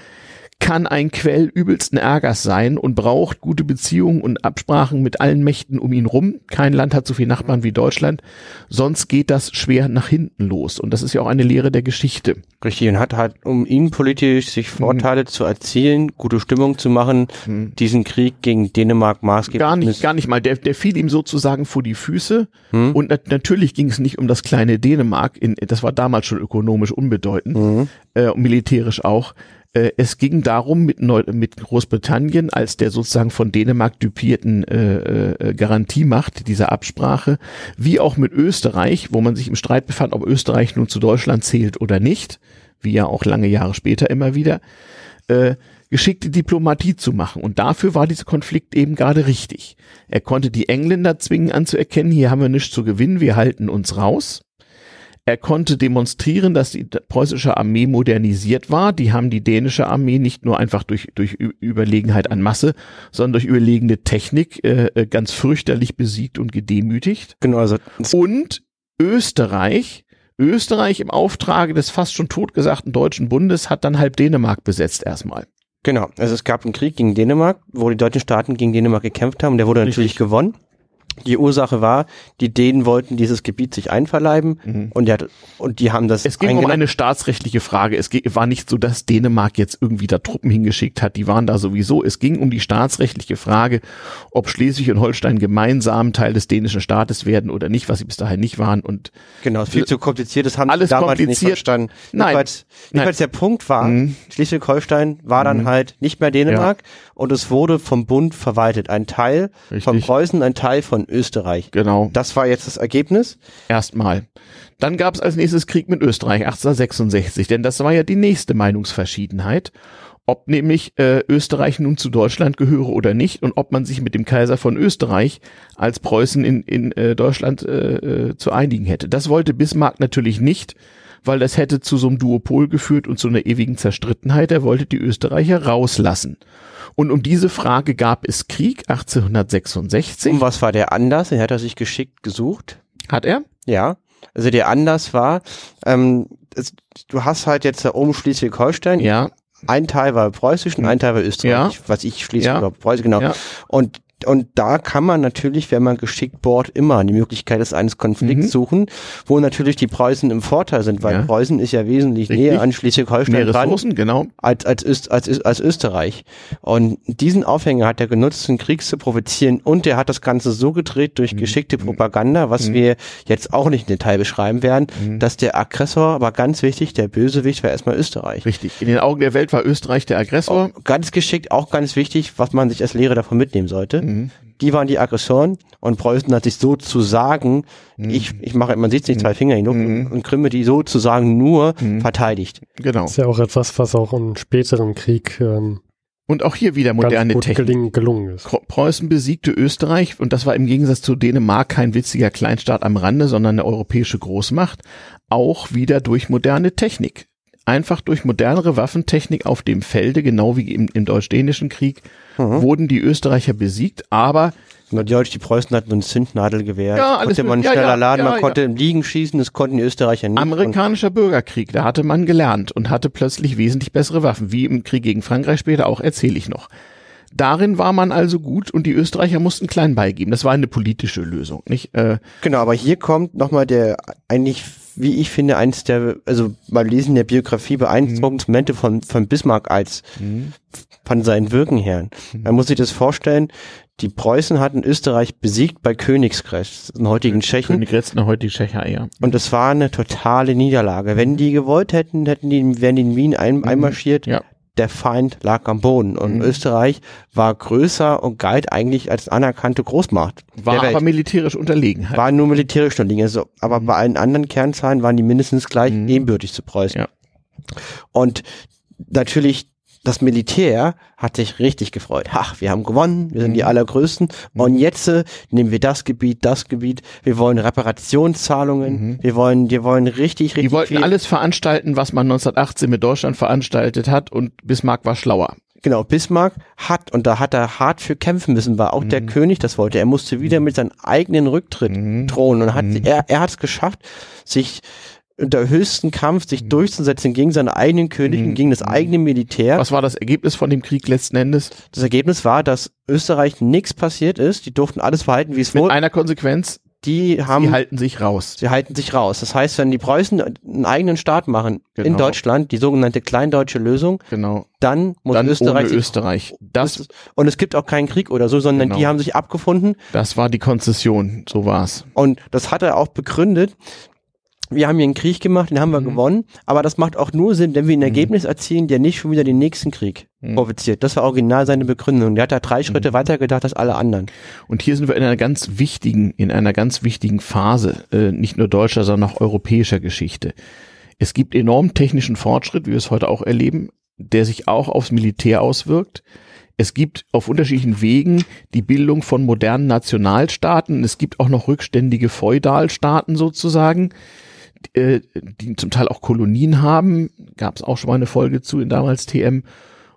kann ein Quell übelsten Ärgers sein und braucht gute Beziehungen und Absprachen mit allen Mächten um ihn rum. Kein Land hat so viele Nachbarn wie Deutschland, sonst geht das schwer nach hinten los. Und das ist ja auch eine Lehre der Geschichte. Richtig, und hat halt, um innenpolitisch sich Vorteile zu erzielen, gute Stimmung zu machen, Hm. diesen Krieg gegen Dänemark maßgeblich. Gar nicht, gar nicht mal. Der, der fiel ihm sozusagen vor die Füße. Hm? Und nat natürlich ging es nicht um das kleine Dänemark. In, das war damals schon ökonomisch unbedeutend, Mhm. äh, und militärisch auch. Äh, es ging darum, mit, Neu mit Großbritannien als der sozusagen von Dänemark dupierten äh, äh, Garantiemacht dieser Absprache, wie auch mit Österreich, wo man sich im Streit befand, ob Österreich nun zu Deutschland zählt oder nicht, wie ja auch lange Jahre später immer wieder, äh, geschickte Diplomatie zu machen. Und dafür war dieser Konflikt eben gerade richtig. Er konnte die Engländer zwingen anzuerkennen, hier haben wir nichts zu gewinnen, wir halten uns raus. Er konnte demonstrieren, dass die preußische Armee modernisiert war. Die haben die dänische Armee nicht nur einfach durch, durch Überlegenheit an Masse, sondern durch überlegene Technik äh, äh, ganz fürchterlich besiegt und gedemütigt. Genau, also Und Österreich, Österreich im Auftrage des fast schon totgesagten Deutschen Bundes hat dann halb Dänemark besetzt erstmal. genau. Also es gab einen Krieg gegen Dänemark, wo die deutschen Staaten gegen Dänemark gekämpft haben. Der wurde Richtig. natürlich gewonnen. Die Ursache war, die Dänen wollten dieses Gebiet sich einverleiben und, die hat, und die haben das Es ging um eine staatsrechtliche Frage. Es war nicht so, dass Dänemark jetzt irgendwie da Truppen hingeschickt hat. Die waren da sowieso. Es ging um die staatsrechtliche Frage, ob Schleswig und Holstein gemeinsam Teil des dänischen Staates werden oder nicht, was sie bis dahin nicht waren. Und Genau, viel zu kompliziert, das haben Alles sie damals nicht verstanden. Nein. Jedenfalls, jedenfalls der Punkt war, Mhm. Schleswig-Holstein war dann halt nicht mehr Dänemark und es wurde vom Bund verwaltet. Ein Teil von Richtig. Preußen, ein Teil von Österreich. genau, Das war jetzt das Ergebnis. erstmal. Dann gab es als nächstes Krieg mit Österreich 1866, denn das war ja die nächste Meinungsverschiedenheit. Ob nämlich äh, Österreich nun zu Deutschland gehöre oder nicht und ob man sich mit dem Kaiser von Österreich als Preußen in, in äh, Deutschland äh, äh, zu einigen hätte. Das wollte Bismarck natürlich nicht, weil das hätte zu so einem Duopol geführt und zu einer ewigen Zerstrittenheit. Er wollte die Österreicher rauslassen. Und um diese Frage gab es Krieg 1866. Und was war der Anlass? Den hat er sich geschickt gesucht. Hat er? Ja. Also der Anlass war, ähm, es, du hast halt jetzt da oben Schleswig-Holstein. Ja. Ein Teil war preußisch und ein Teil war österreichisch. Was ich Schleswig Ja. Preußen, genau. Ja. Und und da kann man natürlich, wenn man geschickt bohrt, immer die Möglichkeit des eines Konflikts Mhm. suchen, wo natürlich die Preußen im Vorteil sind, weil Ja. Preußen ist ja wesentlich Richtig. näher an Schleswig-Holstein dran genau. als, als, Öst, als, als Österreich. Und diesen Aufhänger hat er genutzt, den Krieg zu provozieren und er hat das Ganze so gedreht durch geschickte Propaganda, was wir jetzt auch nicht im Detail beschreiben werden, dass der Aggressor war ganz wichtig, der Bösewicht war erstmal Österreich. Richtig. In den Augen der Welt war Österreich der Aggressor. Ganz geschickt, auch ganz wichtig, was man sich als Lehre davon mitnehmen sollte. Mhm. Die waren die Aggressoren und Preußen hat sich sozusagen, Mhm. ich, ich mache, man sieht nicht zwei Finger hin und Krimme, die sozusagen nur Mhm. verteidigt. Genau. ist ja auch etwas, was auch im späteren Krieg ähm, Und auch hier wieder moderne Technik. gelingen, gelungen ist. Preußen besiegte Österreich und das war im Gegensatz zu Dänemark kein witziger Kleinstaat am Rande, sondern eine europäische Großmacht, auch wieder durch moderne Technik. Einfach durch modernere Waffentechnik auf dem Felde, genau wie im, im Deutsch-Dänischen Krieg, Mhm. wurden die Österreicher besiegt, aber die, Deutsch- die Preußen hatten ein Zündnadelgewehr, Ja, alles konnte man ja, schneller ja, laden, man ja, konnte im Liegen schießen, das konnten die Österreicher nicht. amerikanischer Bürgerkrieg, da hatte man gelernt und hatte plötzlich wesentlich bessere Waffen, wie im Krieg gegen Frankreich später auch, erzähle ich noch. Darin war man also gut und die Österreicher mussten klein beigeben. Das war eine politische Lösung, nicht? Äh, genau, aber hier kommt nochmal der, eigentlich, wie ich finde, eins der, also beim Lesen der Biografie beeindruckendsten Momente von, von Bismarck als von seinen Wirken her. Man muss sich das vorstellen, die Preußen hatten Österreich besiegt bei Königsgrätz, im heutigen Tschechien. König Retzner, heute die Tschecher, ja. Und es war eine totale Niederlage. Wenn die gewollt hätten, hätten die, wären die in Wien ein, einmarschiert. Ja. Der Feind lag am Boden. Und Mhm. Österreich war größer und galt eigentlich als anerkannte Großmacht. War aber militärisch unterlegen halt. war nur militärisch Dinge. Also, aber bei allen anderen Kernzahlen waren die mindestens gleich Mhm. ebenbürtig zu Preußen. Ja. Und natürlich das Militär hat sich richtig gefreut. Ach, wir haben gewonnen, wir sind die allergrößten. Und jetzt äh, nehmen wir das Gebiet, das Gebiet. Wir wollen Reparationszahlungen. Wir wollen, wir wollen richtig, richtig Die wollten viel. alles veranstalten, was man 1918 mit Deutschland veranstaltet hat und Bismarck war schlauer. Genau, Bismarck hat, und da hat er hart für kämpfen müssen, war auch der König das wollte. Er musste wieder mit seinem eigenen Rücktritt drohen und hat, er, er hat es geschafft, sich unter höchsten Kampf sich durchzusetzen gegen seinen eigenen König und gegen das eigene Militär. Was war das Ergebnis von dem Krieg letzten Endes? Das Ergebnis war, dass Österreich nichts passiert ist. Die durften alles verhalten, wie es Mit wurde. einer Konsequenz, Die haben, die halten sich raus. sie halten sich raus. Das heißt, wenn die Preußen einen eigenen Staat machen in Genau. Deutschland, die sogenannte kleindeutsche Lösung, Genau. dann muss Dann Österreich ohne Österreich. Das, und es gibt auch keinen Krieg oder so, sondern Genau. die haben sich abgefunden das war die Konzession. So war's. Und das hat er auch begründet. Wir haben hier einen Krieg gemacht, den haben wir gewonnen, aber das macht auch nur Sinn, wenn wir ein Ergebnis erzielen, der nicht schon wieder den nächsten Krieg provoziert. Das war original seine Begründung. Der hat da drei Schritte weiter gedacht als alle anderen. Und hier sind wir in einer ganz wichtigen, in einer ganz wichtigen Phase, äh, nicht nur deutscher, sondern auch europäischer Geschichte. Es gibt enormen technischen Fortschritt, wie wir es heute auch erleben, der sich auch aufs Militär auswirkt. Es gibt auf unterschiedlichen Wegen die Bildung von modernen Nationalstaaten. Es gibt auch noch rückständige Feudalstaaten sozusagen, äh, die zum Teil auch Kolonien haben. Gab es auch schon mal eine Folge zu in damals TM.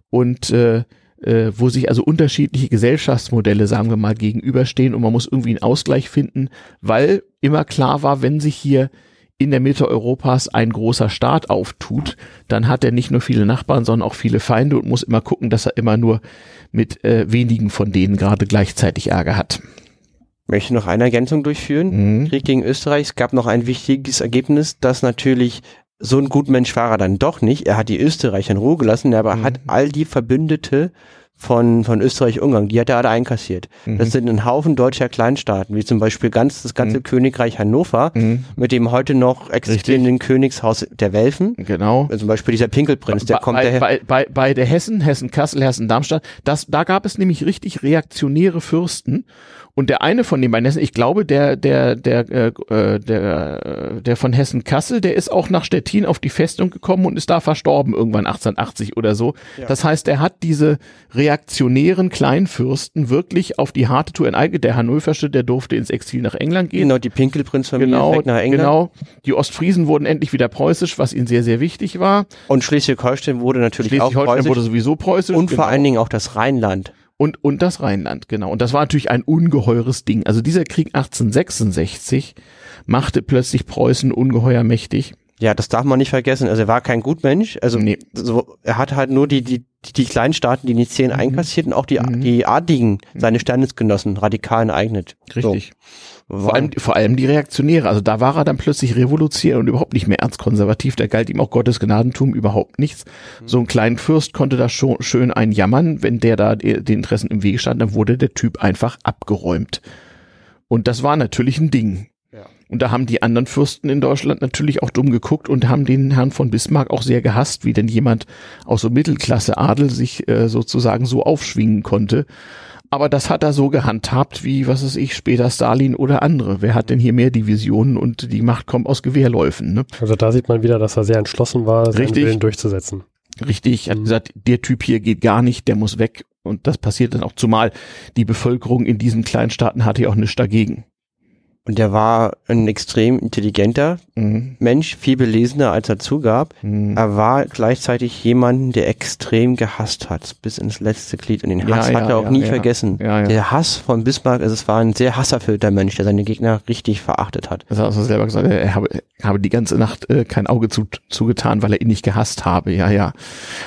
Und äh, äh, wo sich also unterschiedliche Gesellschaftsmodelle, sagen wir mal, gegenüberstehen und man muss irgendwie einen Ausgleich finden, weil immer klar war, wenn sich hier in der Mitte Europas ein großer Staat auftut, dann hat er nicht nur viele Nachbarn, sondern auch viele Feinde und muss immer gucken, dass er immer nur mit äh, wenigen von denen gerade gleichzeitig Ärger hat. Möchte noch eine Ergänzung durchführen. Mhm. Krieg gegen Österreich. Es gab noch ein wichtiges Ergebnis, dass natürlich so ein Gutmensch war er dann doch nicht. Er hat die Österreicher in Ruhe gelassen, aber hat all die Verbündete von, von Österreich-Ungarn, die hat er alle einkassiert. Das sind ein Haufen deutscher Kleinstaaten, wie zum Beispiel ganz, das ganze Königreich Hannover, mit dem heute noch existierenden Königshaus der Welfen. Genau. Zum Beispiel dieser Pinkelprinz, der bei, kommt daher. bei, bei, bei der Hessen, Hessen-Kassel, Hessen-Darmstadt, das, da gab es nämlich richtig reaktionäre Fürsten. Und der eine von den beiden Hessen, ich glaube, der, der, der, äh, äh, der, der von Hessen-Kassel, der ist auch nach Stettin auf die Festung gekommen und ist da verstorben irgendwann 1880 oder so. Das heißt, er hat diese reaktionären Kleinfürsten wirklich auf die harte Tour enteignet. Der Hannoversche, der durfte ins Exil nach England gehen. Genau, die Pinkelprinzfamilie Genau, nach England. genau. Die Ostfriesen wurden endlich wieder preußisch, was ihnen sehr, sehr wichtig war. Und Schleswig-Holstein wurde natürlich auch Schleswig-Holstein preußisch. wurde sowieso preußisch. und genau. vor allen Dingen auch das Rheinland. Und, und das Rheinland, genau. Und das war natürlich ein ungeheures Ding. Also dieser Krieg 1866 machte plötzlich Preußen ungeheuer mächtig. Ja, das darf man nicht vergessen. Also er war kein Gutmensch. Also Nee. so, er hat halt nur die, die, die, die kleinen Staaten, die die Zehn Mhm. einkassiert und auch die, die Adligen, seine Standesgenossen, radikal enteignet. Richtig. So. Vor allem, vor allem die Reaktionäre. Also da war er dann plötzlich revolutionär und überhaupt nicht mehr erzkonservativ. Da galt ihm auch Gottes Gnadentum überhaupt nichts. So ein kleinen Fürst konnte da schon schön einjammern. Wenn der da die- den Interessen im Wege stand, dann wurde der Typ einfach abgeräumt. Und das war natürlich ein Ding. Und da haben die anderen Fürsten in Deutschland natürlich auch dumm geguckt und haben den Herrn von Bismarck auch sehr gehasst, wie denn jemand aus so Mittelklasse-Adel sich äh, sozusagen so aufschwingen konnte. Aber das hat er so gehandhabt wie, was weiß ich, später Stalin oder andere. Wer hat denn hier mehr Divisionen und die Macht kommt aus Gewehrläufen, ne? Also da sieht man wieder, dass er sehr entschlossen war, seinen Richtig. Willen durchzusetzen. Richtig, hat Mhm. gesagt, der Typ hier geht gar nicht, der muss weg. Und das passiert dann auch, zumal die Bevölkerung in diesen Kleinstaaten hatte ja auch nichts dagegen. Und er war ein extrem intelligenter Mhm. Mensch, viel belesener als er zugab. Mhm. Er war gleichzeitig jemand, der extrem gehasst hat, bis ins letzte Glied. Und den Ja, Hass ja, hat er auch ja, nie ja. vergessen. Ja, ja. Der Hass von Bismarck, also es war ein sehr hasserfüllter Mensch, der seine Gegner richtig verachtet hat. Das hat er selber gesagt, er habe, habe die ganze Nacht äh, kein Auge zu, zugetan, weil er ihn nicht gehasst habe. Ja, ja.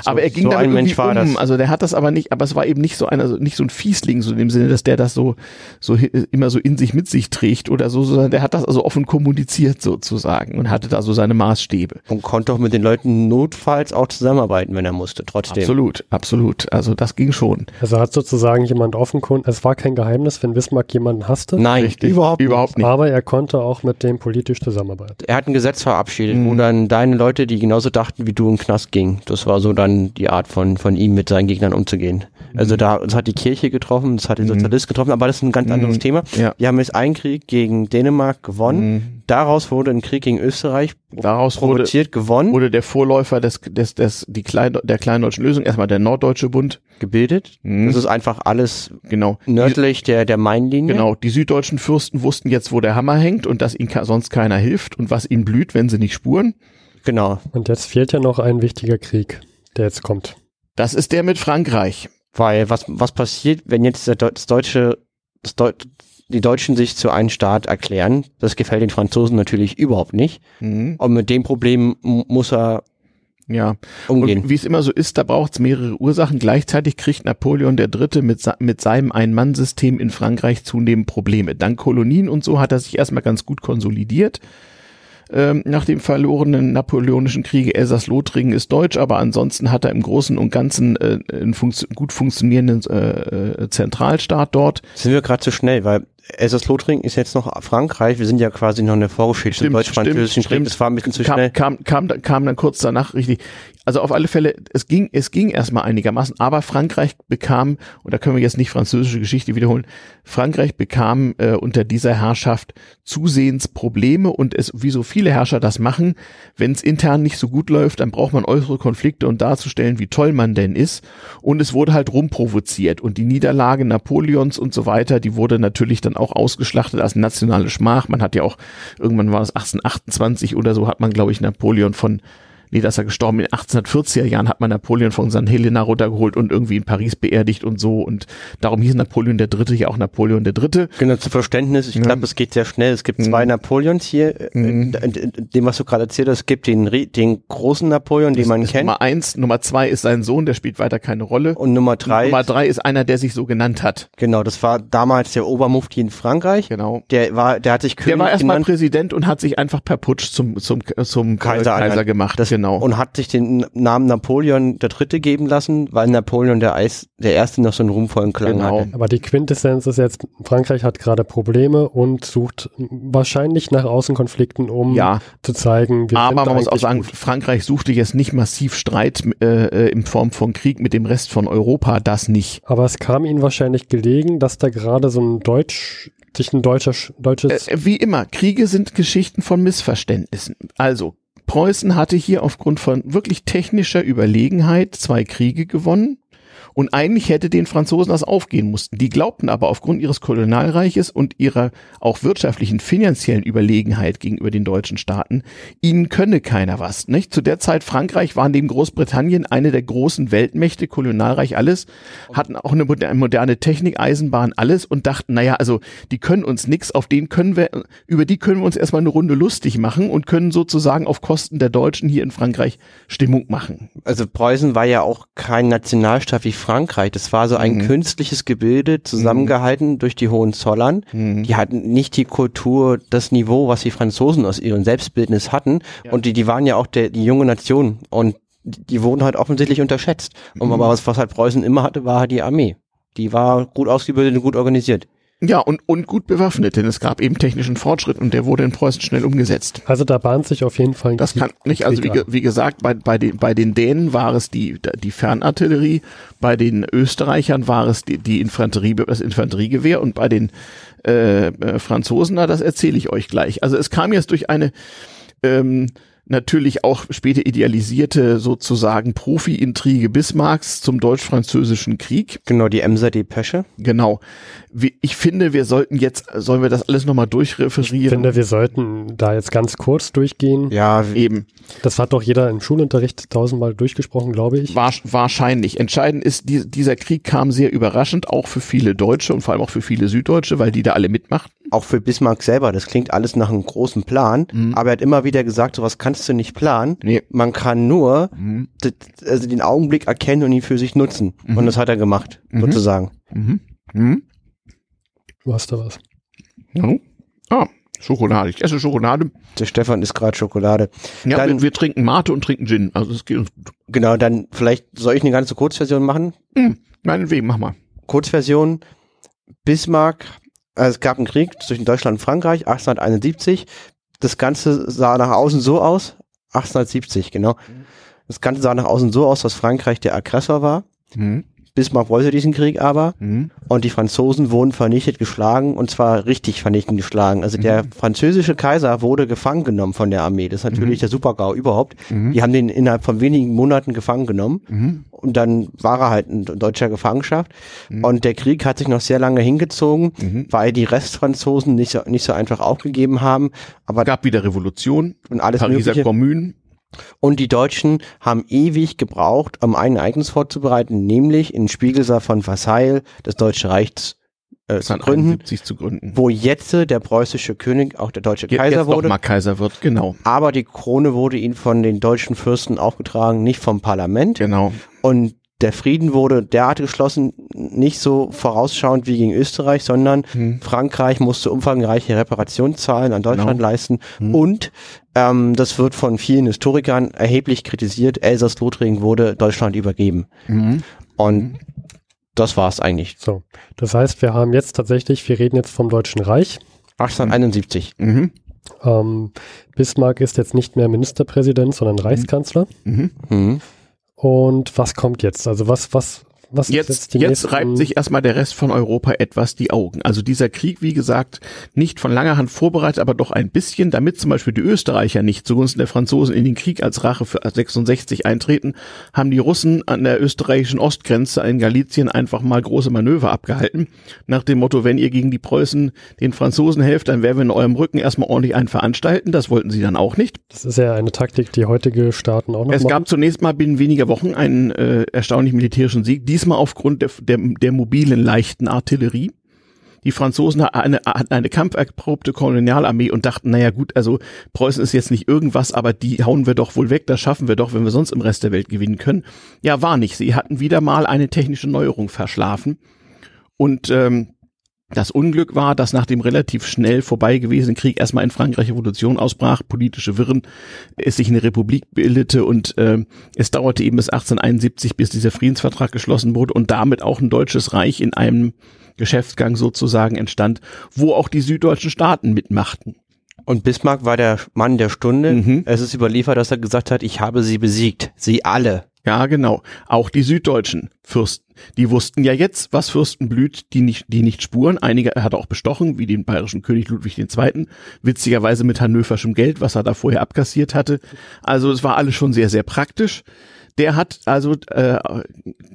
aber er ging so damit ein Mensch war um. das. Also der hat das aber nicht, aber es war eben nicht so einer, also nicht so ein Fiesling, so in dem Sinne, dass der das so, so immer so in sich mit sich trägt oder so, sondern der hat das also offen kommuniziert sozusagen und hatte da so seine Maßstäbe. Und konnte auch mit den Leuten notfalls auch zusammenarbeiten, wenn er musste, trotzdem. Absolut, absolut. Also das ging schon. Also hat sozusagen jemand offenkund, es war kein Geheimnis, wenn Bismarck jemanden hasste, Nein, Richtig. überhaupt nicht. Überhaupt nicht. aber er konnte auch mit dem politisch zusammenarbeiten. Er hat ein Gesetz verabschiedet, Mhm. wo dann deine Leute, die genauso dachten wie du, im Knast gingen. Das war so dann die Art von, von ihm mit seinen Gegnern umzugehen. Also Mhm. da, das hat die Kirche getroffen, das hat den Sozialist getroffen, aber das ist ein ganz anderes Thema. Ja. Die haben jetzt einen Krieg gegen Dänemark gewonnen. Mhm. daraus wurde ein Krieg gegen Österreich Daraus wurde, provoziert, gewonnen, wurde der Vorläufer des, des, des, die Klein, der kleindeutschen Lösung, erstmal der Norddeutsche Bund. gebildet. Mhm. Das ist einfach alles Genau. nördlich der, der Mainlinie. Genau, die süddeutschen Fürsten wussten jetzt, wo der Hammer hängt und dass ihnen sonst keiner hilft und was ihnen blüht, wenn sie nicht spuren. Genau. Und jetzt fehlt ja noch ein wichtiger Krieg, der jetzt kommt. Das ist der mit Frankreich. Weil was, was passiert, wenn jetzt das deutsche, das Deu die Deutschen sich zu einem Staat erklären? Das gefällt den Franzosen natürlich überhaupt nicht. Mhm. Und mit dem Problem muss er Ja. umgehen. Und wie es immer so ist, da braucht es mehrere Ursachen. Gleichzeitig kriegt Napoleon III. mit, mit seinem Ein-Mann-System in Frankreich zunehmend Probleme. Dank Kolonien und so hat er sich erstmal ganz gut konsolidiert. Ähm, nach dem verlorenen napoleonischen Kriege Elsass-Lothringen ist deutsch, aber ansonsten hat er im Großen und Ganzen äh, einen funktio gut funktionierenden äh, äh, Zentralstaat dort. Sind wir gerade zu schnell, weil Elsass-Lothringen ist jetzt noch Frankreich. Wir sind ja quasi noch in der Vorgeschichte zum deutsch-französischen Krieg. Das war ein bisschen zu kam, schnell. Kam, kam, kam dann kurz danach richtig. Also auf alle Fälle, es ging, es ging erstmal einigermaßen, aber Frankreich bekam, und da können wir jetzt nicht französische Geschichte wiederholen, Frankreich bekam äh, unter dieser Herrschaft zusehends Probleme und es, wie so viele Herrscher das machen, wenn es intern nicht so gut läuft, dann braucht man äußere Konflikte und darzustellen, wie toll man denn ist. Und es wurde halt rumprovoziert und die Niederlage Napoleons und so weiter, die wurde natürlich dann auch ausgeschlachtet als nationale Schmach. Man hat ja auch, irgendwann war es 1828 oder so, hat man, glaube ich, Napoleon von Nee, dass er gestorben in den 1840er Jahren hat man Napoleon von St. Helena runtergeholt und irgendwie in Paris beerdigt und so und darum hieß Napoleon der Dritte ja auch Napoleon der Dritte. Genau, zum Verständnis, ich Ja. glaube, es geht sehr schnell. Es gibt zwei Mhm. Napoleons hier, äh, Mhm. dem, was du gerade erzählt hast. Es gibt den, den großen Napoleon, den Das man ist kennt. Nummer eins, Nummer zwei ist sein Sohn, der spielt weiter keine Rolle. Und Nummer drei, Nummer drei ist einer, der sich so genannt hat. genau, das war damals der Obermufti in Frankreich. Genau. Der war, der hat sich König Der war erstmal Präsident und hat sich einfach per Putsch zum, zum, zum Kaiser Kaiser, gemacht. Das- genau. und hat sich den Namen Napoleon der Dritte geben lassen, weil Napoleon der, Eis, der Erste noch so einen ruhmvollen Klang Genau. hatte. Aber die Quintessenz ist jetzt, Frankreich hat gerade Probleme und sucht wahrscheinlich nach Außenkonflikten, um ja, zu zeigen, wir aber sind man muss auch sagen, gut. Frankreich suchte jetzt nicht massiv Streit äh, äh, in Form von Krieg mit dem Rest von Europa, das nicht. Aber es kam ihnen wahrscheinlich gelegen, dass da gerade so ein Deutsch, sich ein deutscher, deutsches, Äh, wie immer, Kriege sind Geschichten von Missverständnissen. Also, Preußen hatte hier aufgrund von wirklich technischer Überlegenheit zwei Kriege gewonnen. Und eigentlich hätte den Franzosen das aufgehen mussten. Die glaubten aber aufgrund ihres Kolonialreiches und ihrer auch wirtschaftlichen, finanziellen Überlegenheit gegenüber den deutschen Staaten, ihnen könne keiner was. Nicht? Zu der Zeit Frankreich war neben Großbritannien eine der großen Weltmächte, Kolonialreich alles, hatten auch eine moder- moderne Technik, Eisenbahn, alles und dachten, naja, also die können uns nix, auf denen können wir, über die können wir uns erstmal eine Runde lustig machen und können sozusagen auf Kosten der Deutschen hier in Frankreich Stimmung machen. Also Preußen war ja auch kein Nationalstaat wie. Das war so ein Mhm. künstliches Gebilde, zusammengehalten durch die Hohenzollern. Mhm. Die hatten nicht die Kultur, das Niveau, was die Franzosen aus ihrem Selbstbildnis hatten. Und die, die waren ja auch der, die junge Nation. Und die, die wurden halt offensichtlich unterschätzt. Und aber was, was halt Preußen immer hatte, war halt die Armee. Die war gut ausgebildet und gut organisiert. Ja, und, und gut bewaffnet, denn es gab eben technischen Fortschritt und der wurde in Preußen schnell umgesetzt. also da bahnt sich auf jeden Fall ein Das kann nicht, also wie, wie gesagt, bei, bei, den, bei den Dänen war es die, die Fernartillerie, bei den Österreichern war es die, die Infanterie, das Infanteriegewehr und bei den äh, äh, Franzosen, na, das erzähle ich euch gleich. Also es kam jetzt durch eine ähm, natürlich auch später idealisierte sozusagen Profi-Intrige Bismarcks zum deutsch-französischen Krieg. Genau, die Emser Depesche. Genau. Wie, ich finde, wir sollten jetzt, sollen wir das alles nochmal Ich durchreferieren? finde, wir sollten da jetzt ganz kurz durchgehen. Ja, Eben. Das hat doch jeder im Schulunterricht tausendmal durchgesprochen, glaube ich. Wahr, wahrscheinlich. Entscheidend ist, die, dieser Krieg kam sehr überraschend, auch für viele Deutsche und vor allem auch für viele Süddeutsche, weil die da alle mitmachten. Auch für Bismarck selber, das klingt alles nach einem großen Plan, aber er hat immer wieder gesagt, sowas kannst du nicht planen. Nee. Man kann nur d- also den Augenblick erkennen und ihn für sich nutzen. Und das hat er gemacht, sozusagen. Mhm. Mhm. Du hast da was. Ja. Ah, Schokolade. Ich esse Schokolade. Der Stefan isst gerade Schokolade. Ja, Dann- wir, wir trinken Mate und trinken Gin. Also es geht uns gut. Genau, dann vielleicht soll ich eine ganze Kurzversion machen. Mhm. Meinetwegen, mach mal. Kurzversion. Bismarck, äh, es gab einen Krieg zwischen Deutschland und Frankreich, 1871. Das Ganze sah nach außen so aus, 1870, genau. Das Ganze sah nach außen so aus, dass Frankreich der Aggressor war. Mhm. Bismarck wollte diesen Krieg aber Mhm. und die Franzosen wurden vernichtet geschlagen und zwar richtig vernichtend geschlagen. Also der Mhm. französische Kaiser wurde gefangen genommen von der Armee. Das ist Mhm. natürlich der Supergau überhaupt. Die haben den innerhalb von wenigen Monaten gefangen genommen Mhm. und dann war er halt in deutscher Gefangenschaft. Und der Krieg hat sich noch sehr lange hingezogen, Mhm. weil die Restfranzosen nicht so, nicht so einfach aufgegeben haben. Aber Gab wieder Revolution, und alles Pariser Mögliche. Kommune. Und die Deutschen haben ewig gebraucht, um ein Ereignis vorzubereiten, nämlich in Spiegelsaal von Versailles das Deutsche Reich äh, zu gründen, 1971 zu gründen. wo jetzt der preußische König auch der deutsche Jetzt, Kaiser jetzt wurde. mal Kaiser wird, genau. Aber die Krone wurde ihnen von den deutschen Fürsten aufgetragen, nicht vom Parlament. Genau. Und der Frieden wurde derart geschlossen, nicht so vorausschauend wie gegen Österreich, sondern Hm. Frankreich musste umfangreiche Reparationszahlen an Deutschland Genau. leisten. Hm. Und ähm, das wird von vielen Historikern erheblich kritisiert. Elsass-Lothringen wurde Deutschland übergeben. Mhm. Und das war's eigentlich. So, das heißt, wir haben jetzt tatsächlich, wir reden jetzt vom Deutschen Reich. 1871. Mhm. Ähm, Bismarck ist jetzt nicht mehr Ministerpräsident, sondern Reichskanzler. Mhm. Mhm. Und was kommt jetzt? Also was, was, was Jetzt, die jetzt nächsten- reibt sich erstmal der Rest von Europa etwas die Augen. Also dieser Krieg, wie gesagt, nicht von langer Hand vorbereitet, aber doch ein bisschen, damit zum Beispiel die Österreicher nicht zugunsten der Franzosen in den Krieg als Rache für 66 eintreten, haben die Russen an der österreichischen Ostgrenze in Galizien einfach mal große Manöver abgehalten. Nach dem Motto, wenn ihr gegen die Preußen den Franzosen helft, dann werden wir in eurem Rücken erstmal ordentlich einen veranstalten. Das wollten sie dann auch nicht. Das ist ja eine Taktik, die heutige Staaten auch noch Es machen. gab zunächst mal binnen weniger Wochen einen äh, erstaunlichen militärischen Sieg, diesmal aufgrund der, der, der mobilen leichten Artillerie. Die Franzosen hatten eine, hatten eine kampferprobte Kolonialarmee und dachten, naja gut, also Preußen ist jetzt nicht irgendwas, aber die hauen wir doch wohl weg, das schaffen wir doch, wenn wir sonst im Rest der Welt gewinnen können. Ja, war nicht. Sie hatten wieder mal eine technische Neuerung verschlafen. Und ähm, das Unglück war, dass nach dem relativ schnell vorbei gewesenen Krieg erstmal in Frankreich Revolution ausbrach, politische Wirren, es sich eine Republik bildete und äh, es dauerte eben bis 1871, bis dieser Friedensvertrag geschlossen wurde und damit auch ein deutsches Reich in einem Geschäftsgang sozusagen entstand, wo auch die süddeutschen Staaten mitmachten. Und Bismarck war der Mann der Stunde. Mhm. Es ist überliefert, dass er gesagt hat, ich habe sie besiegt. Sie alle. Ja, genau. Auch die süddeutschen Fürsten. Die wussten ja jetzt, was Fürsten blüht, die nicht, die nicht spuren. Einige hat er auch bestochen, wie den bayerischen König Ludwig II. Witzigerweise mit hannoverschem Geld, was er da vorher abkassiert hatte. Also es war alles schon sehr, sehr praktisch. Der hat also, äh,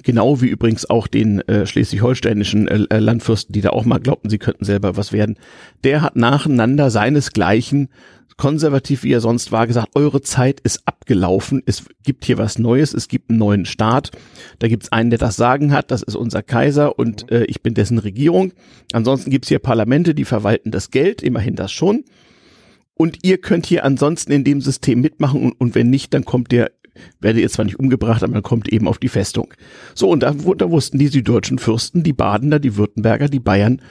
genau wie übrigens auch den äh, schleswig-holsteinischen äh, äh, Landfürsten, die da auch mal glaubten, sie könnten selber was werden, der hat nacheinander seinesgleichen konservativ wie er sonst war, gesagt, eure Zeit ist abgelaufen, es gibt hier was Neues, es gibt einen neuen Staat, da gibt's einen, der das Sagen hat, das ist unser Kaiser und äh, ich bin dessen Regierung. Ansonsten gibt's hier Parlamente, die verwalten das Geld, immerhin das schon. Und ihr könnt hier ansonsten in dem System mitmachen und, und wenn nicht, dann kommt ihr, werdet ihr zwar nicht umgebracht, aber dann kommt eben auf die Festung. So, und da, da wussten die süddeutschen Fürsten, die Badener, die Württemberger, die Bayern,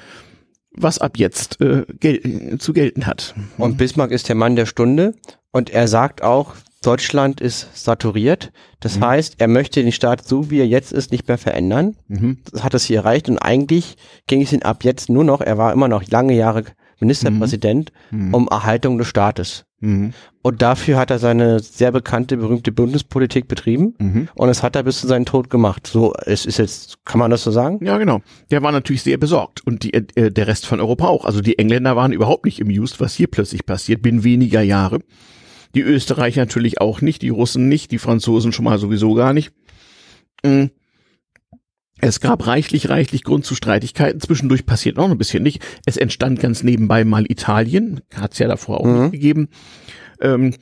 was ab jetzt äh, gel zu gelten hat. Und Bismarck ist der Mann der Stunde. Und er sagt auch, Deutschland ist saturiert. Das Mhm. heißt, er möchte den Staat so, wie er jetzt ist, nicht mehr verändern. Mhm. Das hat es hier erreicht. Und eigentlich ging es ihn ab jetzt nur noch, er war immer noch lange Jahre Ministerpräsident, Mhm. um Erhaltung des Staates. Mhm. Und dafür hat er seine sehr bekannte, berühmte Bundespolitik betrieben. Mhm. Und es hat er bis zu seinem Tod gemacht. So, es ist jetzt, kann man das so sagen? Ja, genau. Der war natürlich sehr besorgt und die, äh, der Rest von Europa auch. Also die Engländer waren überhaupt nicht amused, was hier plötzlich passiert, binnen weniger Jahre. Die Österreicher natürlich auch nicht, die Russen nicht, die Franzosen schon mal sowieso gar nicht. Mm. Es gab reichlich, reichlich Grund zu Streitigkeiten. Zwischendurch passiert noch ein bisschen nicht. Es entstand ganz nebenbei mal Italien. Hat es ja davor auch Mhm. nicht gegeben. Ähm,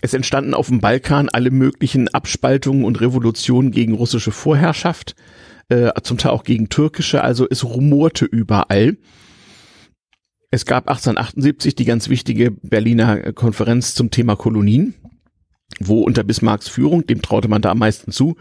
es entstanden auf dem Balkan alle möglichen Abspaltungen und Revolutionen gegen russische Vorherrschaft, äh, zum Teil auch gegen türkische. Also es rumorte überall. Es gab 1878 die ganz wichtige Berliner Konferenz zum Thema Kolonien, wo unter Bismarcks Führung, dem traute man da am meisten zu,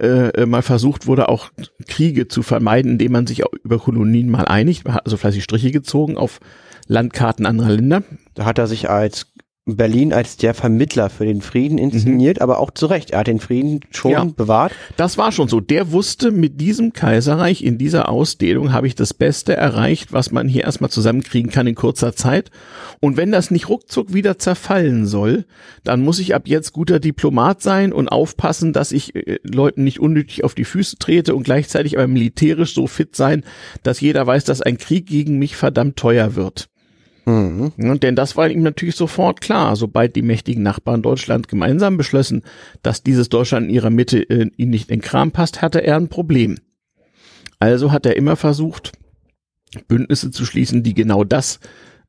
äh, mal versucht wurde, auch Kriege zu vermeiden, indem man sich auch über Kolonien mal einigt. Man hat also fleißig Striche gezogen auf Landkarten anderer Länder. Da hat er sich als Berlin als der Vermittler für den Frieden inszeniert, aber auch zu Recht. Er hat den Frieden schon Ja. bewahrt. Das war schon so. Der wusste, mit diesem Kaiserreich in dieser Ausdehnung habe ich das Beste erreicht, was man hier erstmal zusammenkriegen kann in kurzer Zeit. Und wenn das nicht ruckzuck wieder zerfallen soll, dann muss ich ab jetzt guter Diplomat sein und aufpassen, dass ich äh, Leuten nicht unnötig auf die Füße trete und gleichzeitig aber militärisch so fit sein, dass jeder weiß, dass ein Krieg gegen mich verdammt teuer wird. Mhm. Ja, denn das war ihm natürlich sofort klar, sobald die mächtigen Nachbarn Deutschland gemeinsam beschlossen, dass dieses Deutschland in ihrer Mitte äh, ihm nicht in den Kram passt, hatte er ein Problem. Also hat er immer versucht, Bündnisse zu schließen, die genau das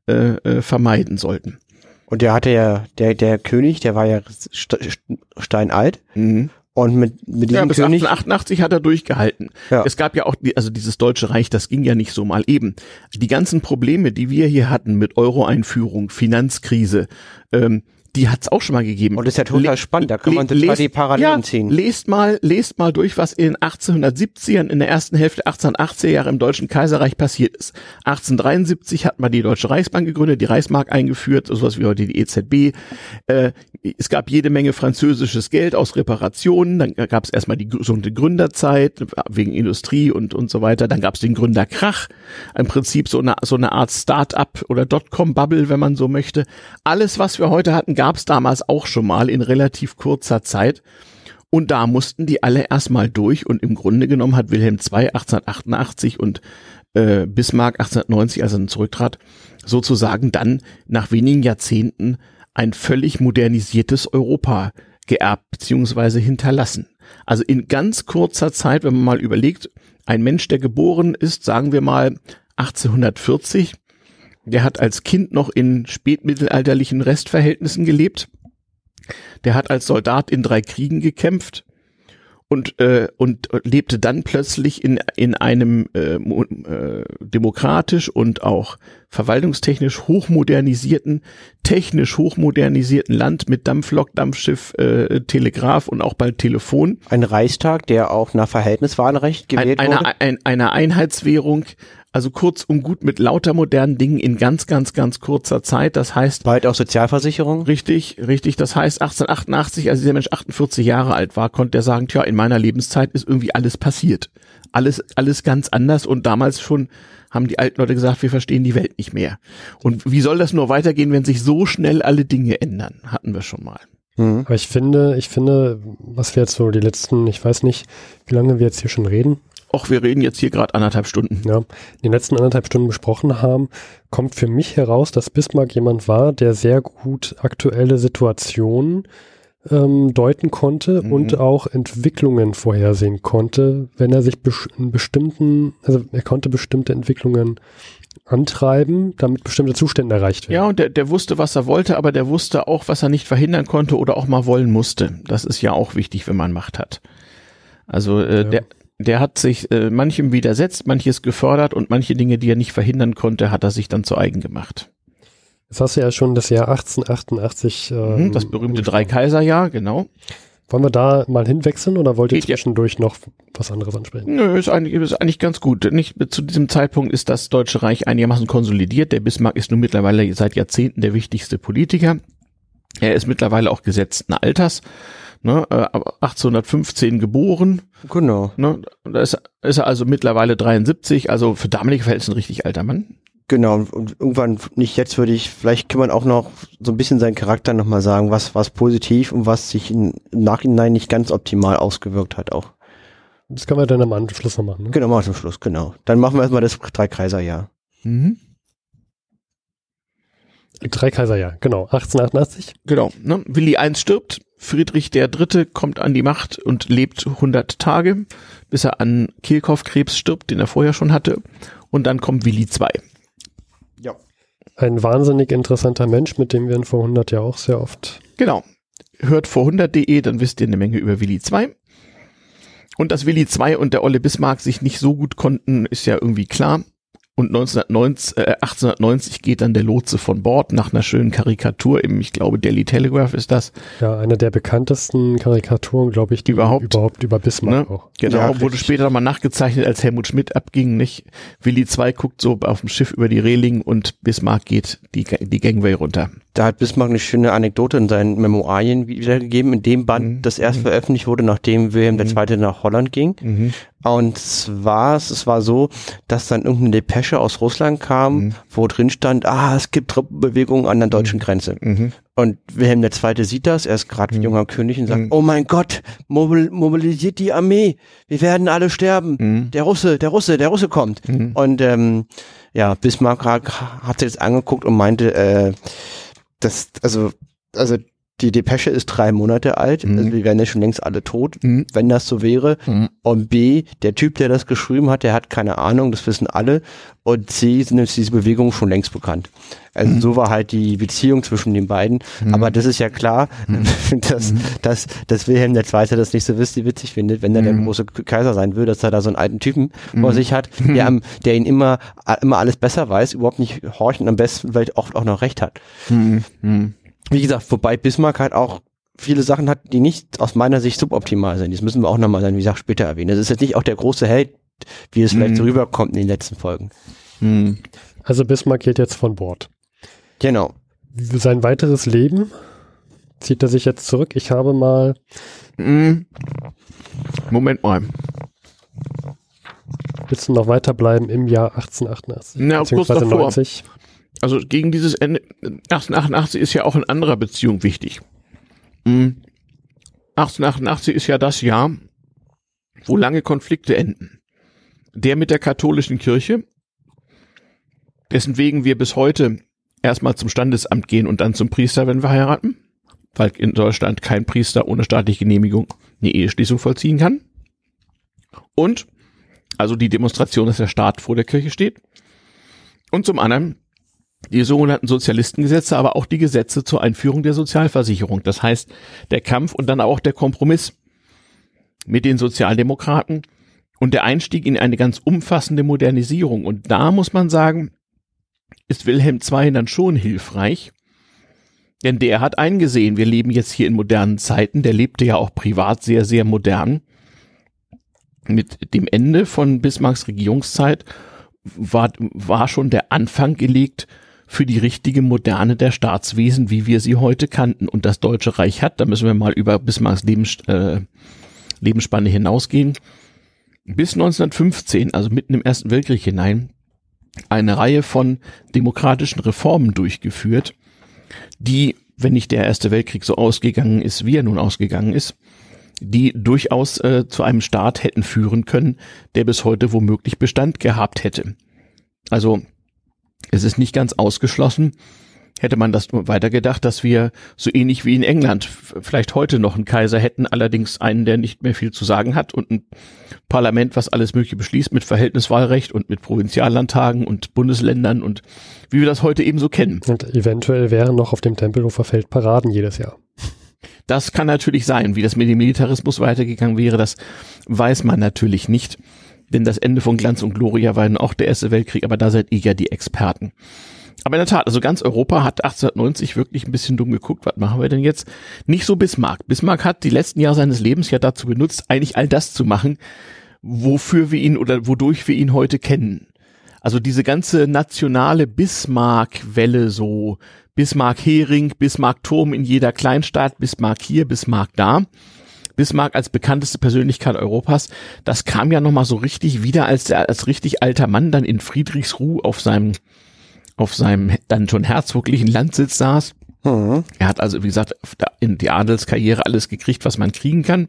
äh, äh, vermeiden sollten. Und der hatte ja, der, der König, der war ja st st steinalt. Mhm. Und mit, mit Ja, diesem bis König. 1888 hat er durchgehalten. Ja. Es gab ja auch, die, also dieses Deutsche Reich, das ging ja nicht so mal eben. Die ganzen Probleme, die wir hier hatten mit Euro-Einführung, Finanzkrise, ähm, die hat's auch schon mal gegeben. Und das ist ja total Le- spannend, da kann man total die Parallelen ja, ziehen. Lest mal, lest mal durch, was in 1870ern, in der ersten Hälfte 1880er Jahre im Deutschen Kaiserreich passiert ist. 1873 hat man die Deutsche Reichsbank gegründet, die Reichsmark eingeführt, sowas wie heute die EZB. Äh, es gab jede Menge französisches Geld aus Reparationen, dann gab es erstmal die gesunde Gründerzeit wegen Industrie und, und so weiter, dann gab es den Gründerkrach, im Prinzip so eine, so eine Art Start-up oder Dotcom-Bubble, wenn man so möchte. Alles, was wir heute hatten, gab es damals auch schon mal in relativ kurzer Zeit. Und da mussten die alle erstmal durch und im Grunde genommen hat Wilhelm II 1888 und äh, Bismarck 1890, als er zurücktrat, sozusagen dann nach wenigen Jahrzehnten ein völlig modernisiertes Europa geerbt bzw. hinterlassen. Also in ganz kurzer Zeit, wenn man mal überlegt, ein Mensch, der geboren ist, sagen wir mal 1840, der hat als Kind noch in spätmittelalterlichen Restverhältnissen gelebt. Der hat als Soldat in drei Kriegen gekämpft und, äh, und lebte dann plötzlich in, in einem äh, äh, demokratisch und auch verwaltungstechnisch hochmodernisierten, technisch hochmodernisierten Land mit Dampflok, Dampfschiff, äh, Telegraph und auch bald Telefon Ein Reichstag, der auch nach Verhältniswahlrecht ein, gewählt wurde. einer, ein, einer Einheitswährung, also kurz und gut mit lauter modernen Dingen in ganz, ganz, ganz kurzer Zeit. Das heißt, Bald auch Sozialversicherung. richtig, richtig, das heißt 1888, als dieser Mensch 48 Jahre alt war, konnte er sagen, tja, in meiner Lebenszeit ist irgendwie alles passiert. Alles, alles ganz anders und damals schon haben die alten Leute gesagt, wir verstehen die Welt nicht mehr. Und wie soll das nur weitergehen, wenn sich so schnell alle Dinge ändern? Hatten wir schon mal. Mhm. Aber ich finde, ich finde, was wir jetzt so die letzten, ich weiß nicht, wie lange wir jetzt hier schon reden, Och, wir reden jetzt hier gerade anderthalb Stunden. ja, in den letzten anderthalb Stunden besprochen haben, kommt für mich heraus, dass Bismarck jemand war, der sehr gut aktuelle Situationen ähm, deuten konnte Mhm. und auch Entwicklungen vorhersehen konnte, wenn er sich in bestimmten, also er konnte bestimmte Entwicklungen antreiben, damit bestimmte Zustände erreicht werden. Ja, und der, der wusste, was er wollte, aber der wusste auch, was er nicht verhindern konnte oder auch mal wollen musste. Das ist ja auch wichtig, wenn man Macht hat. Also äh, Ja. der, der hat sich äh, manchem widersetzt, manches gefördert und manche Dinge, die er nicht verhindern konnte, hat er sich dann zu eigen gemacht. Jetzt hast du ja schon das Jahr 1888. Ähm, Mhm, das berühmte Drei-Kaiser-Jahr, genau. Wollen wir da mal hinwechseln oder wollt ihr Geht ja. zwischendurch noch was anderes ansprechen? Nö, ist eigentlich, ist eigentlich ganz gut. Nicht, zu diesem Zeitpunkt ist das Deutsche Reich einigermaßen konsolidiert. Der Bismarck ist nun mittlerweile seit Jahrzehnten der wichtigste Politiker. Er ist mittlerweile auch gesetzten Alters. Ne, äh, aber 1815 geboren. Genau. Ne, da ist, ist er also mittlerweile 73, also für damalige Verhältnisse ein richtig alter Mann. Genau, und irgendwann, nicht jetzt würde ich, vielleicht kann man auch noch so ein bisschen seinen Charakter nochmal sagen, was, was positiv und was sich in, im Nachhinein nicht ganz optimal ausgewirkt hat auch. Das können wir dann am Anschluss noch machen. Ne? Genau, mal zum Schluss, genau. Dann machen wir erstmal das Drei-Kaiser-Jahr. Mhm. Drei Kaiserjahr, genau. 1888. Genau. Ne? Willi I stirbt, Friedrich der Dritte kommt an die Macht und lebt 100 Tage, bis er an Kehlkopfkrebs stirbt, den er vorher schon hatte. Und dann kommt Willi II. Ja. Ein wahnsinnig interessanter Mensch, mit dem wir vor 100 ja auch sehr oft. Genau. Hört vor 100.de, dann wisst ihr eine Menge über Willi II. Und dass Willi II und der Olle Bismarck sich nicht so gut konnten, ist ja irgendwie klar. Und 1990, äh, 1890 geht dann der Lotse von Bord nach einer schönen Karikatur im, ich glaube, Daily Telegraph ist das. Ja, eine der bekanntesten Karikaturen, glaube ich, die Überhaupt. überhaupt über Bismarck Ne? auch. Genau, Ja, wurde richtig. später nochmal nachgezeichnet, als Helmut Schmidt abging, nicht? Willi II guckt so auf dem Schiff über die Reling und Bismarck geht die, die Gangway runter. Da hat Bismarck eine schöne Anekdote in seinen Memoirien wiedergegeben, in dem Band, Mhm. das erst veröffentlicht wurde, nachdem Wilhelm II. nach Holland ging. Mhm. Und zwar, es war so, dass dann irgendeine Depesche aus Russland kam, Mhm. wo drin stand, ah, es gibt Truppenbewegungen an der deutschen Grenze. Mhm. Und Wilhelm II. sieht das, er ist gerade Mhm. junger König und sagt, Mhm. oh mein Gott, mobil mobilisiert die Armee, wir werden alle sterben. Mhm. Der Russe, der Russe, der Russe kommt. Mhm. Und ähm, ja, Bismarck hat, hat sich das angeguckt und meinte, äh, das, also, also die Depesche ist drei Monate alt, Mhm. also wir wären ja schon längst alle tot, Mhm. wenn das so wäre. Mhm. Und B, der Typ, der das geschrieben hat, der hat keine Ahnung, das wissen alle. Und C, sind jetzt diese Bewegungen schon längst bekannt. Also so war halt die Beziehung zwischen den beiden. Aber das ist ja klar, dass, dass, dass Wilhelm II. das nicht so witzig, witzig findet, wenn er der große Kaiser sein will, dass er da so einen alten Typen vor sich hat, der, am- der ihn immer, immer alles besser weiß, überhaupt nicht horcht und am besten vielleicht oft auch noch recht hat. Mhm. Mhm. Wie gesagt, wobei Bismarck halt auch viele Sachen hat, die nicht aus meiner Sicht suboptimal sind. Das müssen wir auch nochmal dann, wie gesagt, später erwähnen. Das ist jetzt nicht auch der große Held, wie es vielleicht so Mhm. rüberkommt in den letzten Folgen. Mhm. Also Bismarck geht jetzt von Bord. Genau. Sein weiteres Leben zieht er sich jetzt zurück. Ich habe mal, Mhm. Moment mal. willst du noch weiterbleiben im Jahr 1888? Na, beziehungsweise davor. 90? Also gegen dieses Ende 1888 ist ja auch in anderer Beziehung wichtig. Mhm. 1888 ist ja das Jahr, wo lange Konflikte enden. Der mit der katholischen Kirche, dessen wegen wir bis heute erstmal zum Standesamt gehen und dann zum Priester, wenn wir heiraten, weil in Deutschland kein Priester ohne staatliche Genehmigung eine Eheschließung vollziehen kann. Und, also die Demonstration, dass der Staat vor der Kirche steht. Und zum anderen die sogenannten Sozialistengesetze, aber auch die Gesetze zur Einführung der Sozialversicherung. Das heißt, der Kampf und dann auch der Kompromiss mit den Sozialdemokraten und der Einstieg in eine ganz umfassende Modernisierung. Und da muss man sagen, ist Wilhelm II dann schon hilfreich, denn der hat eingesehen, wir leben jetzt hier in modernen Zeiten, der lebte ja auch privat sehr, sehr modern. Mit dem Ende von Bismarcks Regierungszeit war, war schon der Anfang gelegt für die richtige Moderne der Staatswesen, wie wir sie heute kannten. Und das Deutsche Reich hat, da müssen wir mal über Bismarcks Lebens, äh, Lebensspanne hinausgehen, bis 1915, also mitten im Ersten Weltkrieg hinein, eine Reihe von demokratischen Reformen durchgeführt, die, wenn nicht der Erste Weltkrieg so ausgegangen ist, wie er nun ausgegangen ist, die durchaus äh, zu einem Staat hätten führen können, der bis heute womöglich Bestand gehabt hätte. Also es ist nicht ganz ausgeschlossen, hätte man das nur weitergedacht, dass wir so ähnlich wie in England vielleicht heute noch einen Kaiser hätten, allerdings einen, der nicht mehr viel zu sagen hat und ein Parlament, was alles Mögliche beschließt mit Verhältniswahlrecht und mit Provinziallandtagen und Bundesländern und wie wir das heute eben so kennen. Und eventuell wären noch auf dem Tempelhofer Feld Paraden jedes Jahr. Das kann natürlich sein. Wie das mit dem Militarismus weitergegangen wäre, das weiß man natürlich nicht. Denn das Ende von Glanz und Gloria war dann auch der Erste Weltkrieg, aber da seid ihr ja die Experten. Aber in der Tat, also ganz Europa hat 1890 wirklich ein bisschen dumm geguckt, was machen wir denn jetzt? Nicht so Bismarck. Bismarck hat die letzten Jahre seines Lebens ja dazu benutzt, eigentlich all das zu machen, wofür wir ihn oder wodurch wir ihn heute kennen. Also diese ganze nationale Bismarck-Welle so, Bismarck-Hering, Bismarck-Turm in jeder Kleinstadt, Bismarck hier, Bismarck da. Bismarck als bekannteste Persönlichkeit Europas, das kam ja nochmal so richtig wieder, als er als richtig alter Mann dann in Friedrichsruh auf seinem, auf seinem dann schon herzoglichen Landsitz saß. Mhm. Er hat also, wie gesagt, in die Adelskarriere alles gekriegt, was man kriegen kann.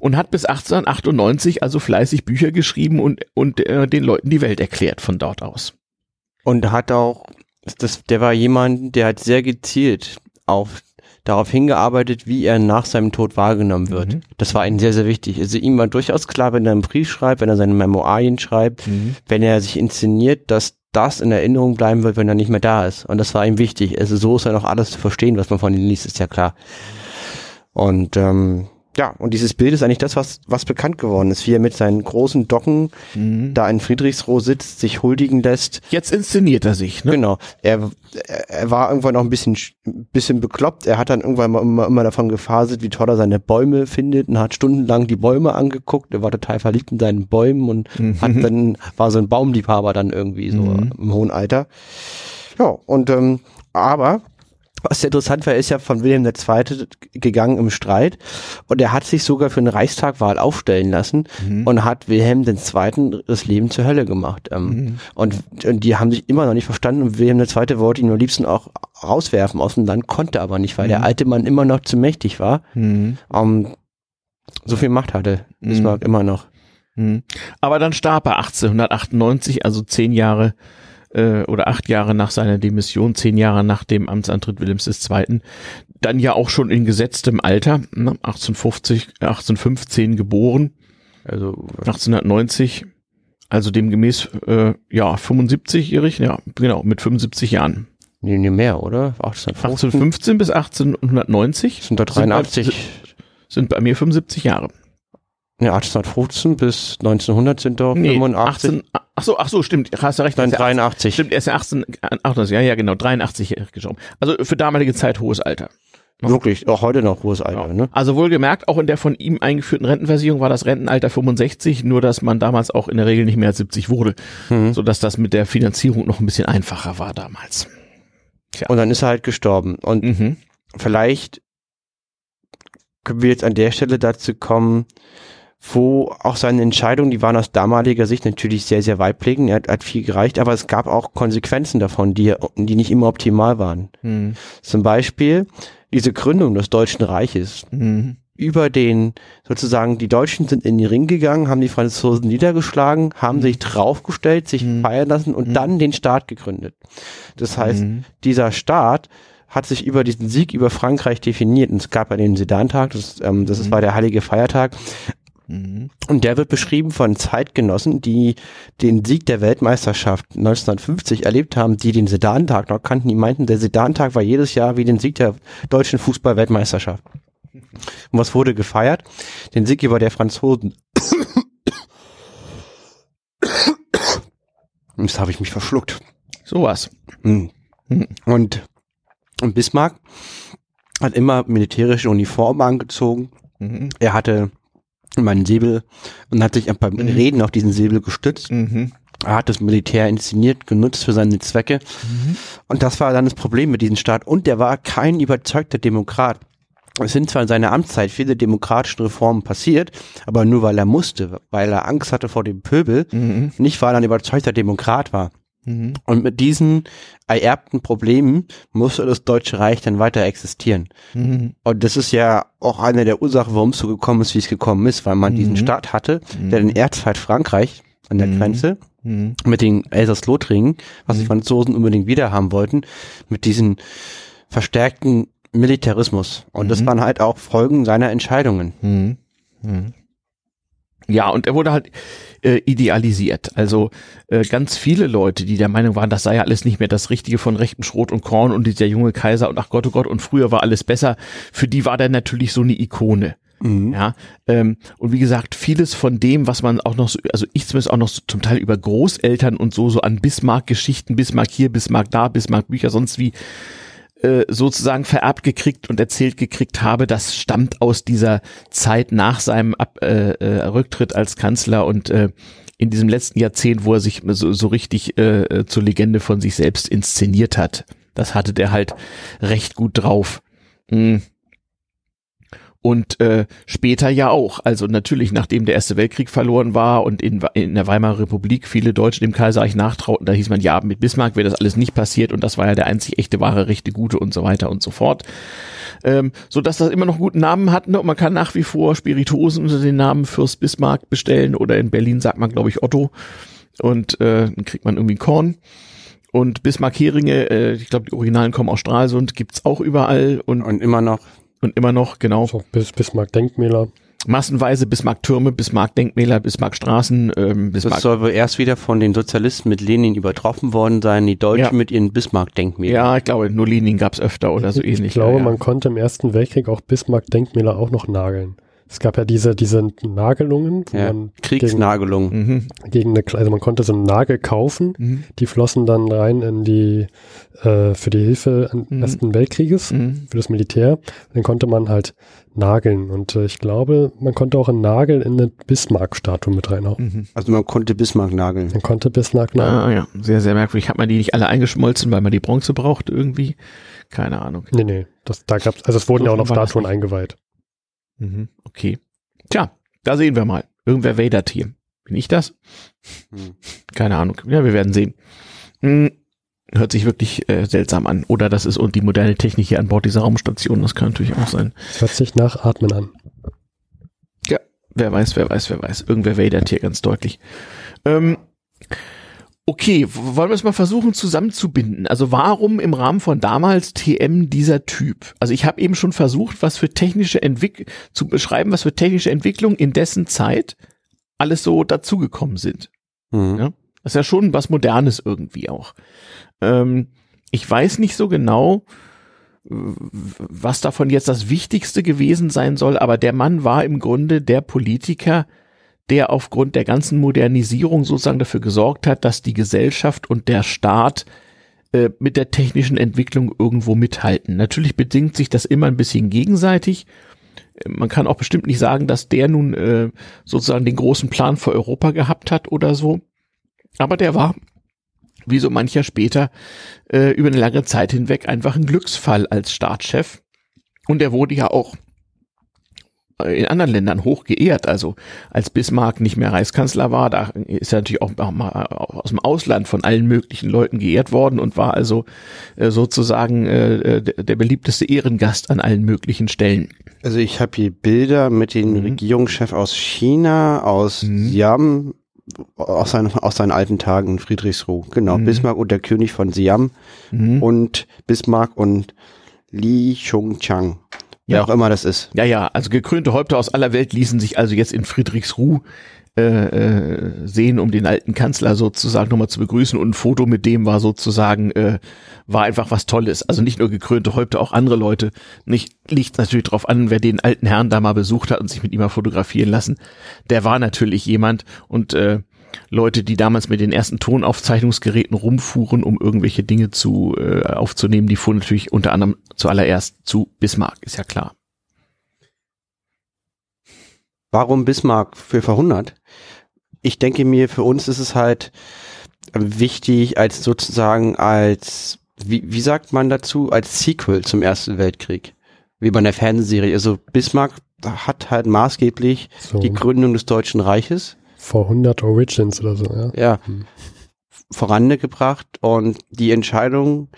Und hat bis 1898 also fleißig Bücher geschrieben und, und äh, den Leuten die Welt erklärt von dort aus. Und hat auch, das, der war jemand, der hat sehr gezielt auf darauf hingearbeitet, wie er nach seinem Tod wahrgenommen wird. Mhm. Das war ihm sehr, sehr wichtig. Also ihm war durchaus klar, wenn er einen Brief schreibt, wenn er seine Memoirien schreibt, wenn er sich inszeniert, dass das in Erinnerung bleiben wird, wenn er nicht mehr da ist. Und das war ihm wichtig. Also so ist ja noch alles zu verstehen, was man von ihm liest, ist ja klar. Und ähm, ja, und dieses Bild ist eigentlich das, was, was bekannt geworden ist, wie er mit seinen großen Docken Mhm. da in Friedrichsruh sitzt, sich huldigen lässt. Jetzt inszeniert er sich, ne? Genau. Er, er war irgendwann noch ein bisschen, bisschen bekloppt. Er hat dann irgendwann mal immer, immer davon gefaselt, wie toll er seine Bäume findet und hat stundenlang die Bäume angeguckt. Er war total verliebt in seinen Bäumen und hat dann, war so ein Baumliebhaber dann irgendwie so Mhm. im hohen Alter. Ja, und, ähm, aber, was sehr interessant war, er ist ja von Wilhelm II. gegangen im Streit und er hat sich sogar für eine Reichstagwahl aufstellen lassen und hat Wilhelm II. das Leben zur Hölle gemacht. Ähm, und, und die haben sich immer noch nicht verstanden und Wilhelm II. wollte ihn am liebsten auch rauswerfen aus dem Land, konnte aber nicht, weil der alte Mann immer noch zu mächtig war. Mhm. Ähm, so viel Macht hatte Bismarck immer noch. Mhm. Aber dann starb er 1898, also zehn Jahre äh, oder acht Jahre nach seiner Demission, zehn Jahre nach dem Amtsantritt Wilhelms II. Dann ja auch schon in gesetztem Alter, ne, 1850, 1815 geboren, Also 1890, also demgemäß äh, ja 75-jährig, ja genau mit 75 Jahren. nee, nee, mehr, oder? 1815 1815 bis 1890 sind da 83. sind bei mir 75 Jahre. Ne, 1815 bis 1900 sind doch 85. 18, ach so, ach so, stimmt, hast du recht. Nein, er ist ja 83. Stimmt, er ist ja 18, 88, ja, ja, genau, 83 gestorben. Also für damalige Zeit hohes Alter. Wirklich, auch heute noch hohes Alter, Ja. ne? Also wohlgemerkt, auch in der von ihm eingeführten Rentenversicherung war das Rentenalter 65, nur dass man damals auch in der Regel nicht mehr als 70 wurde, Mhm. sodass das mit der Finanzierung noch ein bisschen einfacher war damals. Und dann ist er halt gestorben. Und Mhm. vielleicht können wir jetzt an der Stelle dazu kommen, wo auch seine Entscheidungen, die waren aus damaliger Sicht natürlich sehr, sehr weitblickend. Er hat, hat viel gereicht, aber es gab auch Konsequenzen davon, die, die nicht immer optimal waren. Mhm. Zum Beispiel diese Gründung des Deutschen Reiches. Mhm. über den, sozusagen, die Deutschen sind in den Ring gegangen, haben die Franzosen niedergeschlagen, haben sich draufgestellt, sich Mhm. feiern lassen und Mhm. dann den Staat gegründet. Das heißt, Mhm. dieser Staat hat sich über diesen Sieg über Frankreich definiert. Und es gab ja den Sedantag, das, ähm, das ist, war der heilige Feiertag. Mhm. Und der wird beschrieben von Zeitgenossen, die den Sieg der Weltmeisterschaft 1950 erlebt haben, die den Sedantag noch kannten. Die meinten, der Sedantag war jedes Jahr wie den Sieg der deutschen Fußball-Weltmeisterschaft. Und was wurde gefeiert? Den Sieg über der Franzosen. Jetzt habe ich mich verschluckt. Sowas. Hm. Und, und Bismarck hat immer militärische Uniformen angezogen. Mhm. Er hatte immer einen Säbel und hat sich beim Mhm. Reden auf diesen Säbel gestützt. Mhm. Er hat das Militär inszeniert, genutzt für seine Zwecke. Und das war dann das Problem mit diesem Staat. Und der war kein überzeugter Demokrat. Es sind zwar in seiner Amtszeit viele demokratische Reformen passiert, aber nur weil er musste, weil er Angst hatte vor dem Pöbel, Mhm. nicht weil er ein überzeugter Demokrat war. Mhm. Und mit diesen ererbten Problemen musste das Deutsche Reich dann weiter existieren. Mhm. Und das ist ja auch eine der Ursachen, warum es so gekommen ist, wie es gekommen ist, weil man diesen Mhm. Staat hatte, der den Erzfeind Frankreich an der Mhm. Grenze Mhm. mit den Elsass-Lothringen, was die Franzosen unbedingt wieder haben wollten, mit diesen verstärkten Militarismus. Und das Mhm. waren halt auch Folgen seiner Entscheidungen. Mhm. Mhm. Ja, und er wurde halt äh, idealisiert. Also äh, ganz viele Leute, die der Meinung waren, das sei ja alles nicht mehr das Richtige von rechtem Schrot und Korn und dieser junge Kaiser und ach Gott, oh Gott, und früher war alles besser, für die war der natürlich so eine Ikone. Ja, ähm, und wie gesagt, vieles von dem, was man auch noch so, also ich zumindest auch noch so zum Teil über Großeltern und so, so an Bismarck-Geschichten, Bismarck hier, Bismarck da, Bismarck-Bücher, sonst wie äh, sozusagen vererbt gekriegt und erzählt gekriegt habe, das stammt aus dieser Zeit nach seinem Ab äh, äh, Rücktritt als Kanzler und äh, in diesem letzten Jahrzehnt, wo er sich so, so richtig äh, äh, zur Legende von sich selbst inszeniert hat. Das hatte der halt recht gut drauf. Mm. Und äh, später ja auch. Also natürlich, nachdem der Erste Weltkrieg verloren war und in, in der Weimarer Republik viele Deutsche dem Kaiserreich nachtrauten, da hieß man, ja, mit Bismarck wäre das alles nicht passiert und das war ja der einzig echte, wahre, rechte, gute und so weiter und so fort. Ähm, so dass das immer noch guten Namen hat. Ne? Und man kann nach wie vor Spirituosen unter den Namen Fürst Bismarck bestellen oder in Berlin sagt man, glaube ich, Otto. Und äh, dann kriegt man irgendwie Korn. Und Bismarck-Heringe, äh, ich glaube, die Originalen kommen aus Stralsund, gibt's auch überall und, Und immer noch. Und immer noch, genau. So bis Bismarck-Denkmäler. Massenweise Bismarck-Türme, Bismarck-Denkmäler, Bismarck-Straßen, ähm, Das Bismarck. soll wohl erst wieder von den Sozialisten mit Lenin übertroffen worden sein, die Deutschen Ja. mit ihren Bismarck-Denkmälern. Ja, ich glaube, nur Lenin gab's öfter oder so ähnlich. ich glaube, ja, ja. man konnte im Ersten Weltkrieg auch Bismarck-Denkmäler auch noch nageln. Es gab ja diese, diese Nagelungen, Ja, man Kriegsnagelung. Mhm. gegen, gegen eine, also man konnte so einen Nagel kaufen, Mhm. die flossen dann rein in die, äh, für die Hilfe des Mhm. Ersten Weltkrieges, Mhm. für das Militär. Dann konnte man halt nageln und äh, ich glaube, man konnte auch einen Nagel in eine Bismarck-Statue mit reinhauen. Mhm. Also man konnte Bismarck nageln. Man konnte Bismarck nageln. Ah, ja, sehr, sehr merkwürdig. Hat man die nicht alle eingeschmolzen, weil man die Bronze braucht irgendwie? Keine Ahnung. Nee, nee, das, da gab's, also es wurden So ja auch noch Statuen eingeweiht. Mhm. Okay. Tja, da sehen wir mal. Irgendwer wadert hier. Bin ich das? Hm. Keine Ahnung. Ja, wir werden sehen. Hm, hört sich wirklich äh, seltsam an. Oder das ist und die moderne Technik hier an Bord dieser Raumstation. Das kann natürlich auch sein. Es hört sich nach Atmen an. Wer weiß, wer weiß, wer weiß. Irgendwer wadert hier ganz deutlich. Ähm, okay, wollen wir es mal versuchen zusammenzubinden. Also warum im Rahmen von damals TM dieser Typ? Also ich habe eben schon versucht, was für technische Entwicklung zu beschreiben, was für technische Entwicklung in dessen Zeit alles so dazugekommen sind. Mhm. Ja. Das ist ja schon was Modernes irgendwie auch. Ähm, ich weiß nicht so genau, was davon jetzt das Wichtigste gewesen sein soll, aber der Mann war im Grunde der Politiker, der aufgrund der ganzen Modernisierung sozusagen dafür gesorgt hat, dass die Gesellschaft und der Staat äh, mit der technischen Entwicklung irgendwo mithalten. Natürlich bedingt sich das immer ein bisschen gegenseitig. Man kann auch bestimmt nicht sagen, dass der nun äh, sozusagen den großen Plan für Europa gehabt hat oder so. Aber der war, wie so mancher später, äh, über eine lange Zeit hinweg einfach ein Glücksfall als Staatschef. Und er wurde ja auch in anderen Ländern hoch geehrt. Also als Bismarck nicht mehr Reichskanzler war, da ist er natürlich auch mal aus dem Ausland von allen möglichen Leuten geehrt worden und war also äh, sozusagen äh, der der beliebteste Ehrengast an allen möglichen Stellen. Also ich habe hier Bilder mit dem Mhm. Regierungschef aus China, aus Mhm. Siam, aus seinen, aus seinen alten Tagen in Friedrichsruh. Genau, Mhm. Bismarck und der König von Siam Mhm. und Bismarck und Li Chungchang. Wer Ja. auch immer das ist. Ja, ja, also gekrönte Häupter aus aller Welt ließen sich also jetzt in Friedrichsruh äh, äh, sehen, um den alten Kanzler sozusagen nochmal zu begrüßen und ein Foto mit dem war sozusagen, äh, war einfach was Tolles. Also nicht nur gekrönte Häupter, auch andere Leute. Nicht, liegt natürlich drauf an, wer den alten Herrn da mal besucht hat und sich mit ihm mal fotografieren lassen. Der war natürlich jemand und äh, Leute, die damals mit den ersten Tonaufzeichnungsgeräten rumfuhren, um irgendwelche Dinge zu äh, aufzunehmen, die fuhren natürlich unter anderem zuallererst zu Bismarck, ist ja klar. Warum Bismarck für verhundert? Ich denke mir, für uns ist es halt wichtig als sozusagen als, wie, wie sagt man dazu, als Sequel zum Ersten Weltkrieg. Wie bei einer Fernsehserie. Also Bismarck hat halt maßgeblich So die Gründung des Deutschen Reiches vor 100 Origins oder so, ja. ja, Hm. vorangebracht und die Entscheidungen,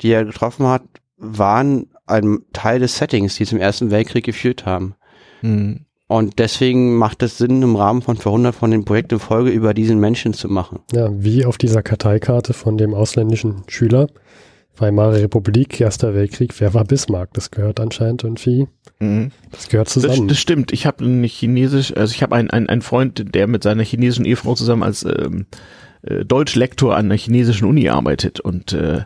die er getroffen hat, waren ein Teil des Settings, die zum Ersten Weltkrieg geführt haben. Hm. Und deswegen macht es Sinn, im Rahmen von Verhundert von den Projekten in Folge über diesen Menschen zu machen. Ja, wie auf dieser Karteikarte von dem ausländischen Schüler. Weimarer Republik, Erster Weltkrieg, wer war Bismarck? Das gehört anscheinend irgendwie, Mhm. das gehört Das, zusammen. das stimmt. Ich habe einen chinesisch, also ich habe einen, einen, einen Freund, der mit seiner chinesischen Ehefrau zusammen als ähm, äh, Deutschlektor an einer chinesischen Uni arbeitet und äh,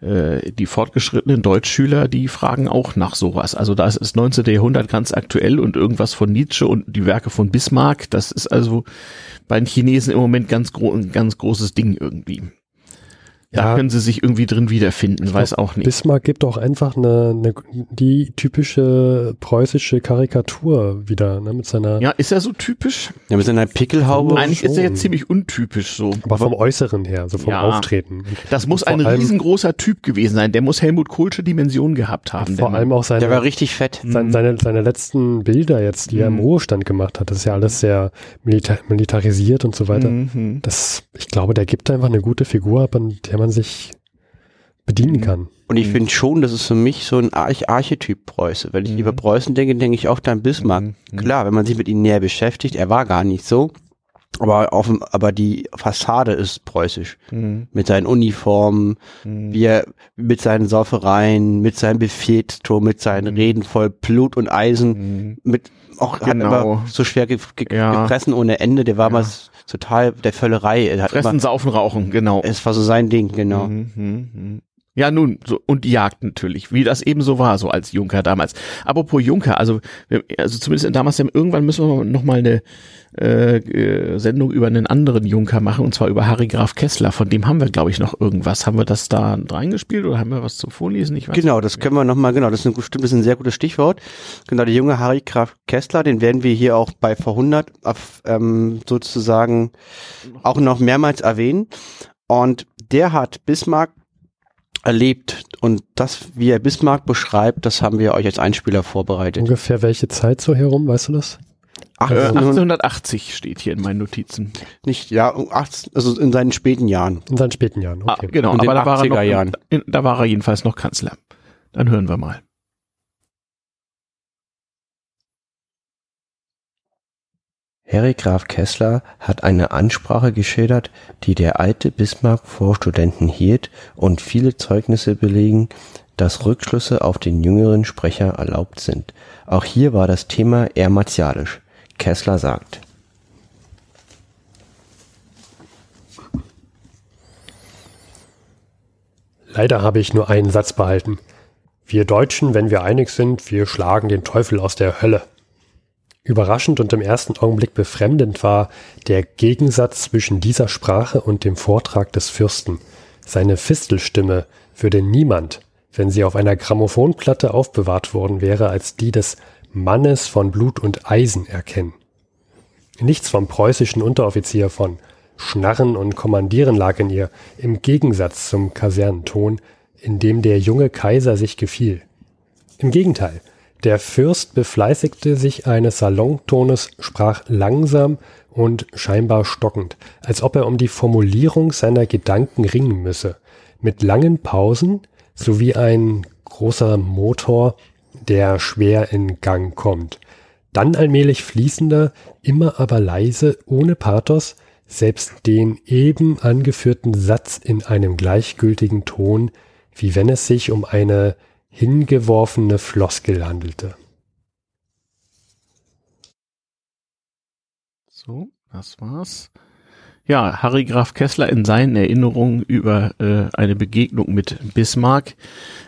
äh, die fortgeschrittenen Deutschschüler, die fragen auch nach sowas. Also da ist das 19. Jahrhundert ganz aktuell und irgendwas von Nietzsche und die Werke von Bismarck, das ist also bei den Chinesen im Moment ganz gro ein ganz großes Ding irgendwie. Da Ja. können sie sich irgendwie drin wiederfinden, weiß auch nicht. Bismarck gibt auch einfach eine, eine die typische preußische Karikatur wieder, ne, mit seiner, Ja, ist er so typisch? Ja, mit seiner Pickelhaube. Eigentlich ist er schon. jetzt ziemlich untypisch so. aber vom Äußeren her, so vom Ja. Auftreten. Das muss ein riesengroßer Typ gewesen sein. Der muss Helmut Kohlsche Dimension gehabt haben. vor allem auch seine, Der war richtig fett. sein, seine, seine letzten Bilder jetzt, die er im Mhm. Ruhestand gemacht hat, das ist ja alles sehr milita militarisiert und so weiter. Mhm. Das, ich glaube, der gibt einfach eine gute Figur ab, an der man sich bedienen Mhm. kann. Und ich finde schon, das ist für mich so ein Arch Archetyp Preuße. Wenn ich Mhm. über Preußen denke, denke ich oft an Bismarck. Mhm. Klar, wenn man sich mit ihm näher beschäftigt, er war gar nicht so. Aber, auf, aber die Fassade ist preußisch. Mhm. Mit seinen Uniformen, Mhm. wie er mit seinen Saufereien, mit seinem Befehlston, mit seinen Mhm. Reden voll Blut und Eisen, Mhm. mit auch hat Genau. aber so schwer ge ge Ja. gefressen ohne Ende. Der war Ja. mal total der Völlerei. Er hat Fressen, immer, saufen, rauchen, genau. es war so sein Ding, genau. Mhm. Mhm. Ja, nun, so, und die Jagd natürlich, wie das eben so war, so als Junker damals. Apropos Junker, also, also zumindest damals, irgendwann müssen wir noch mal eine äh, äh, Sendung über einen anderen Junker machen, und zwar über Harry Graf Kessler. Von dem haben wir, glaube ich, noch irgendwas. Haben wir das da reingespielt oder haben wir was zum Vorlesen? Ich weiß Genau, das können wir nochmal, genau, das ist ein, stimmt, das ist ein sehr gutes Stichwort. Genau, der junge Harry Graf Kessler, den werden wir hier auch bei V100 auf, ähm, sozusagen auch noch mehrmals erwähnen. Und der hat Bismarck erlebt und das, wie er Bismarck beschreibt, das haben wir euch als Einspieler vorbereitet. Ungefähr welche Zeit so herum, weißt du das? Äh, 1800, 1880 steht hier in meinen Notizen. nicht, ja, 18, also in seinen späten Jahren. In seinen späten Jahren, Ah, okay. genau, In den aber da war, er 80er noch, Jahren. in, da war er jedenfalls noch Kanzler. Dann hören wir mal. Harry Graf Kessler hat eine Ansprache geschildert, die der alte Bismarck vor Studenten hielt und viele Zeugnisse belegen, dass Rückschlüsse auf den jüngeren Sprecher erlaubt sind. Auch hier war das Thema eher martialisch. Kessler sagt, Leider habe ich nur einen Satz behalten. Wir Deutschen, wenn wir einig sind, wir schlagen den Teufel aus der Hölle. Überraschend und im ersten Augenblick befremdend war der Gegensatz zwischen dieser Sprache und dem Vortrag des Fürsten. Seine Fistelstimme würde niemand, wenn sie auf einer Grammophonplatte aufbewahrt worden wäre, als die des Mannes von Blut und Eisen erkennen. Nichts vom preußischen Unteroffizier von Schnarren und Kommandieren lag in ihr, im Gegensatz zum Kasernenton, in dem der junge Kaiser sich gefiel. Im Gegenteil, der Fürst befleißigte sich eines Salontones, sprach langsam und scheinbar stockend, als ob er um die Formulierung seiner Gedanken ringen müsse, mit langen Pausen, sowie ein großer Motor, der schwer in Gang kommt. Dann allmählich fließender, immer aber leise, ohne Pathos, selbst den eben angeführten Satz in einem gleichgültigen Ton, wie wenn es sich um eine hingeworfene Floskel handelte. So, das war's. Ja, Harry Graf Kessler in seinen Erinnerungen über äh, eine Begegnung mit Bismarck.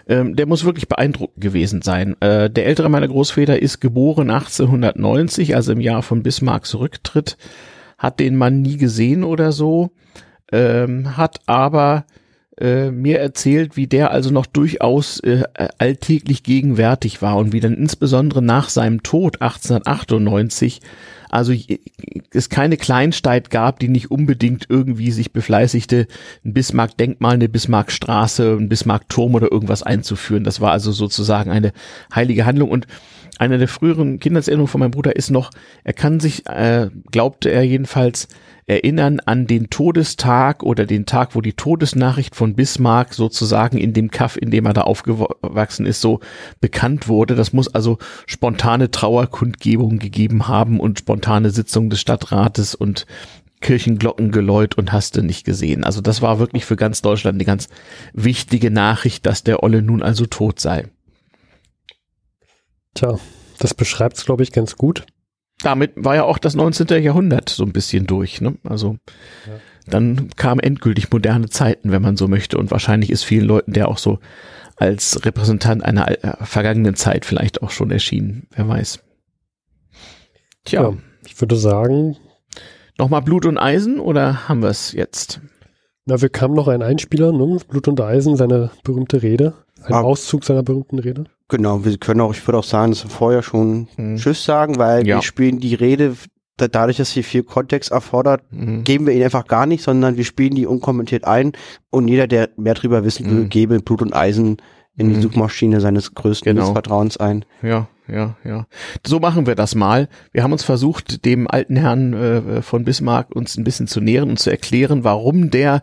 Ähm, der muss wirklich beeindruckend gewesen sein. Äh, der ältere meiner Großväter ist geboren 1890, also im Jahr von Bismarcks Rücktritt, hat den Mann nie gesehen oder so, ähm, hat aber äh, mir erzählt, wie der also noch durchaus äh, alltäglich gegenwärtig war und wie dann insbesondere nach seinem Tod 1898 also es keine Kleinstadt gab, die nicht unbedingt irgendwie sich befleißigte, ein Bismarck-Denkmal, eine Bismarck-Straße, ein Bismarck-Turm oder irgendwas einzuführen. Das war also sozusagen eine heilige Handlung und eine der früheren Kindheitserinnerungen von meinem Bruder ist noch, er kann sich, äh, glaubte er jedenfalls, erinnern an den Todestag oder den Tag, wo die Todesnachricht von Bismarck sozusagen in dem Kaff, in dem er da aufgewachsen ist, so bekannt wurde. Das muss also spontane Trauerkundgebungen gegeben haben und spontane Sitzungen des Stadtrates und Kirchenglockengeläut und hast du nicht gesehen. Also das war wirklich für ganz Deutschland eine ganz wichtige Nachricht, dass der Olle nun also tot sei. Tja, das beschreibt es, glaube ich, ganz gut. damit war ja auch das 19. Jahrhundert so ein bisschen durch. Ne? Also dann kamen endgültig moderne Zeiten, wenn man so möchte. Und wahrscheinlich ist vielen Leuten der auch so als Repräsentant einer äh, vergangenen Zeit vielleicht auch schon erschienen. Wer weiß. Tja, Ja, ich würde sagen, nochmal Blut und Eisen oder haben wir es jetzt? na, wir kamen noch ein Einspieler, ne? Blut und Eisen, seine berühmte Rede. Ein Ah. Auszug seiner berühmten Rede. Genau, wir können auch, ich würde auch sagen, dass wir vorher schon Hm. Tschüss sagen, weil Ja. wir spielen die Rede, da, dadurch, dass sie viel Kontext erfordert, Mhm. geben wir ihn einfach gar nicht, sondern wir spielen die unkommentiert ein und jeder, der mehr drüber wissen will, Mhm. gebe Blut und Eisen in die Mhm. Suchmaschine seines größten Genau. Vertrauens ein. Ja, ja, ja. So machen wir das mal. Wir haben uns versucht, dem alten Herrn äh, von Bismarck uns ein bisschen zu nähern und zu erklären, warum der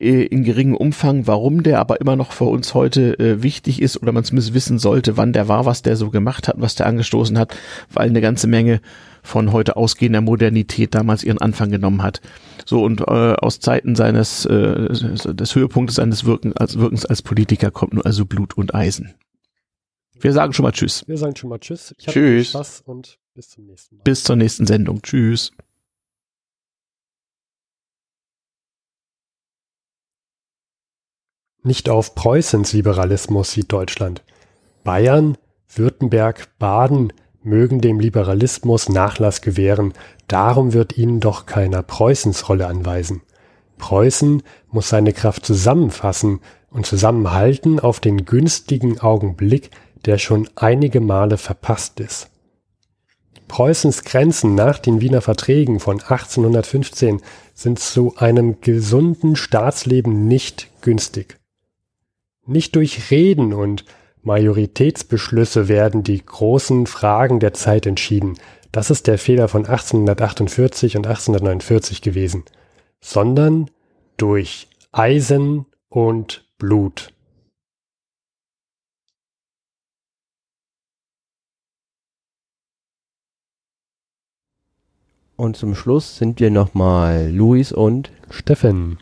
äh, in geringem Umfang, warum der aber immer noch für uns heute äh, wichtig ist oder man zumindest wissen sollte, wann der war, was der so gemacht hat, was der angestoßen hat, weil eine ganze Menge von heute ausgehender Modernität damals ihren Anfang genommen hat. So und äh, aus Zeiten seines äh, des Höhepunktes seines Wirken, als Wirkens als Politiker kommt nur also Blut und Eisen. Wir sagen schon mal Tschüss. Wir sagen schon mal Tschüss. Ich Tschüss. Spaß und bis zum nächsten Mal. Bis zur nächsten Sendung. Tschüss. Nicht auf Preußens Liberalismus sieht Deutschland. Bayern, Württemberg, Baden mögen dem Liberalismus Nachlass gewähren, darum wird ihnen doch keiner Preußens Rolle anweisen. Preußen muss seine Kraft zusammenfassen und zusammenhalten auf den günstigen Augenblick, der schon einige Male verpasst ist. Preußens Grenzen nach den Wiener Verträgen von 1815 sind zu einem gesunden Staatsleben nicht günstig. Nicht durch Reden und Majoritätsbeschlüsse werden die großen Fragen der Zeit entschieden. Das ist der Fehler von 1848 und 1849 gewesen, sondern durch Eisen und Blut. Und zum Schluss sind wir nochmal Luis und Steffen,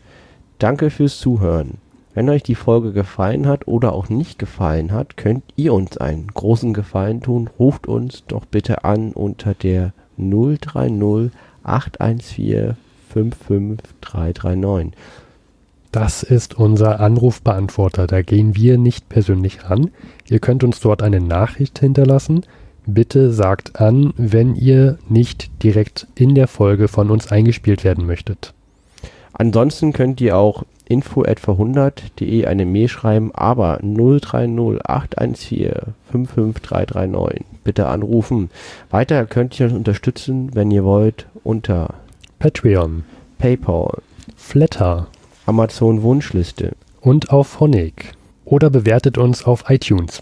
danke fürs Zuhören. Wenn euch die Folge gefallen hat oder auch nicht gefallen hat, könnt ihr uns einen großen Gefallen tun. Ruft uns doch bitte an unter der 030 814 55339. das ist unser Anrufbeantworter. Da gehen wir nicht persönlich ran. Ihr könnt uns dort eine Nachricht hinterlassen. Bitte sagt an, wenn ihr nicht direkt in der Folge von uns eingespielt werden möchtet. Ansonsten könnt ihr auch info etwa 100.de eine Mail schreiben, aber 030 814 55339 bitte anrufen. Weiter könnt ihr uns unterstützen, wenn ihr wollt, unter Patreon, PayPal, Flatter Amazon Wunschliste. und auf Honig. Oder bewertet uns auf iTunes.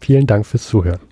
Vielen Dank fürs Zuhören.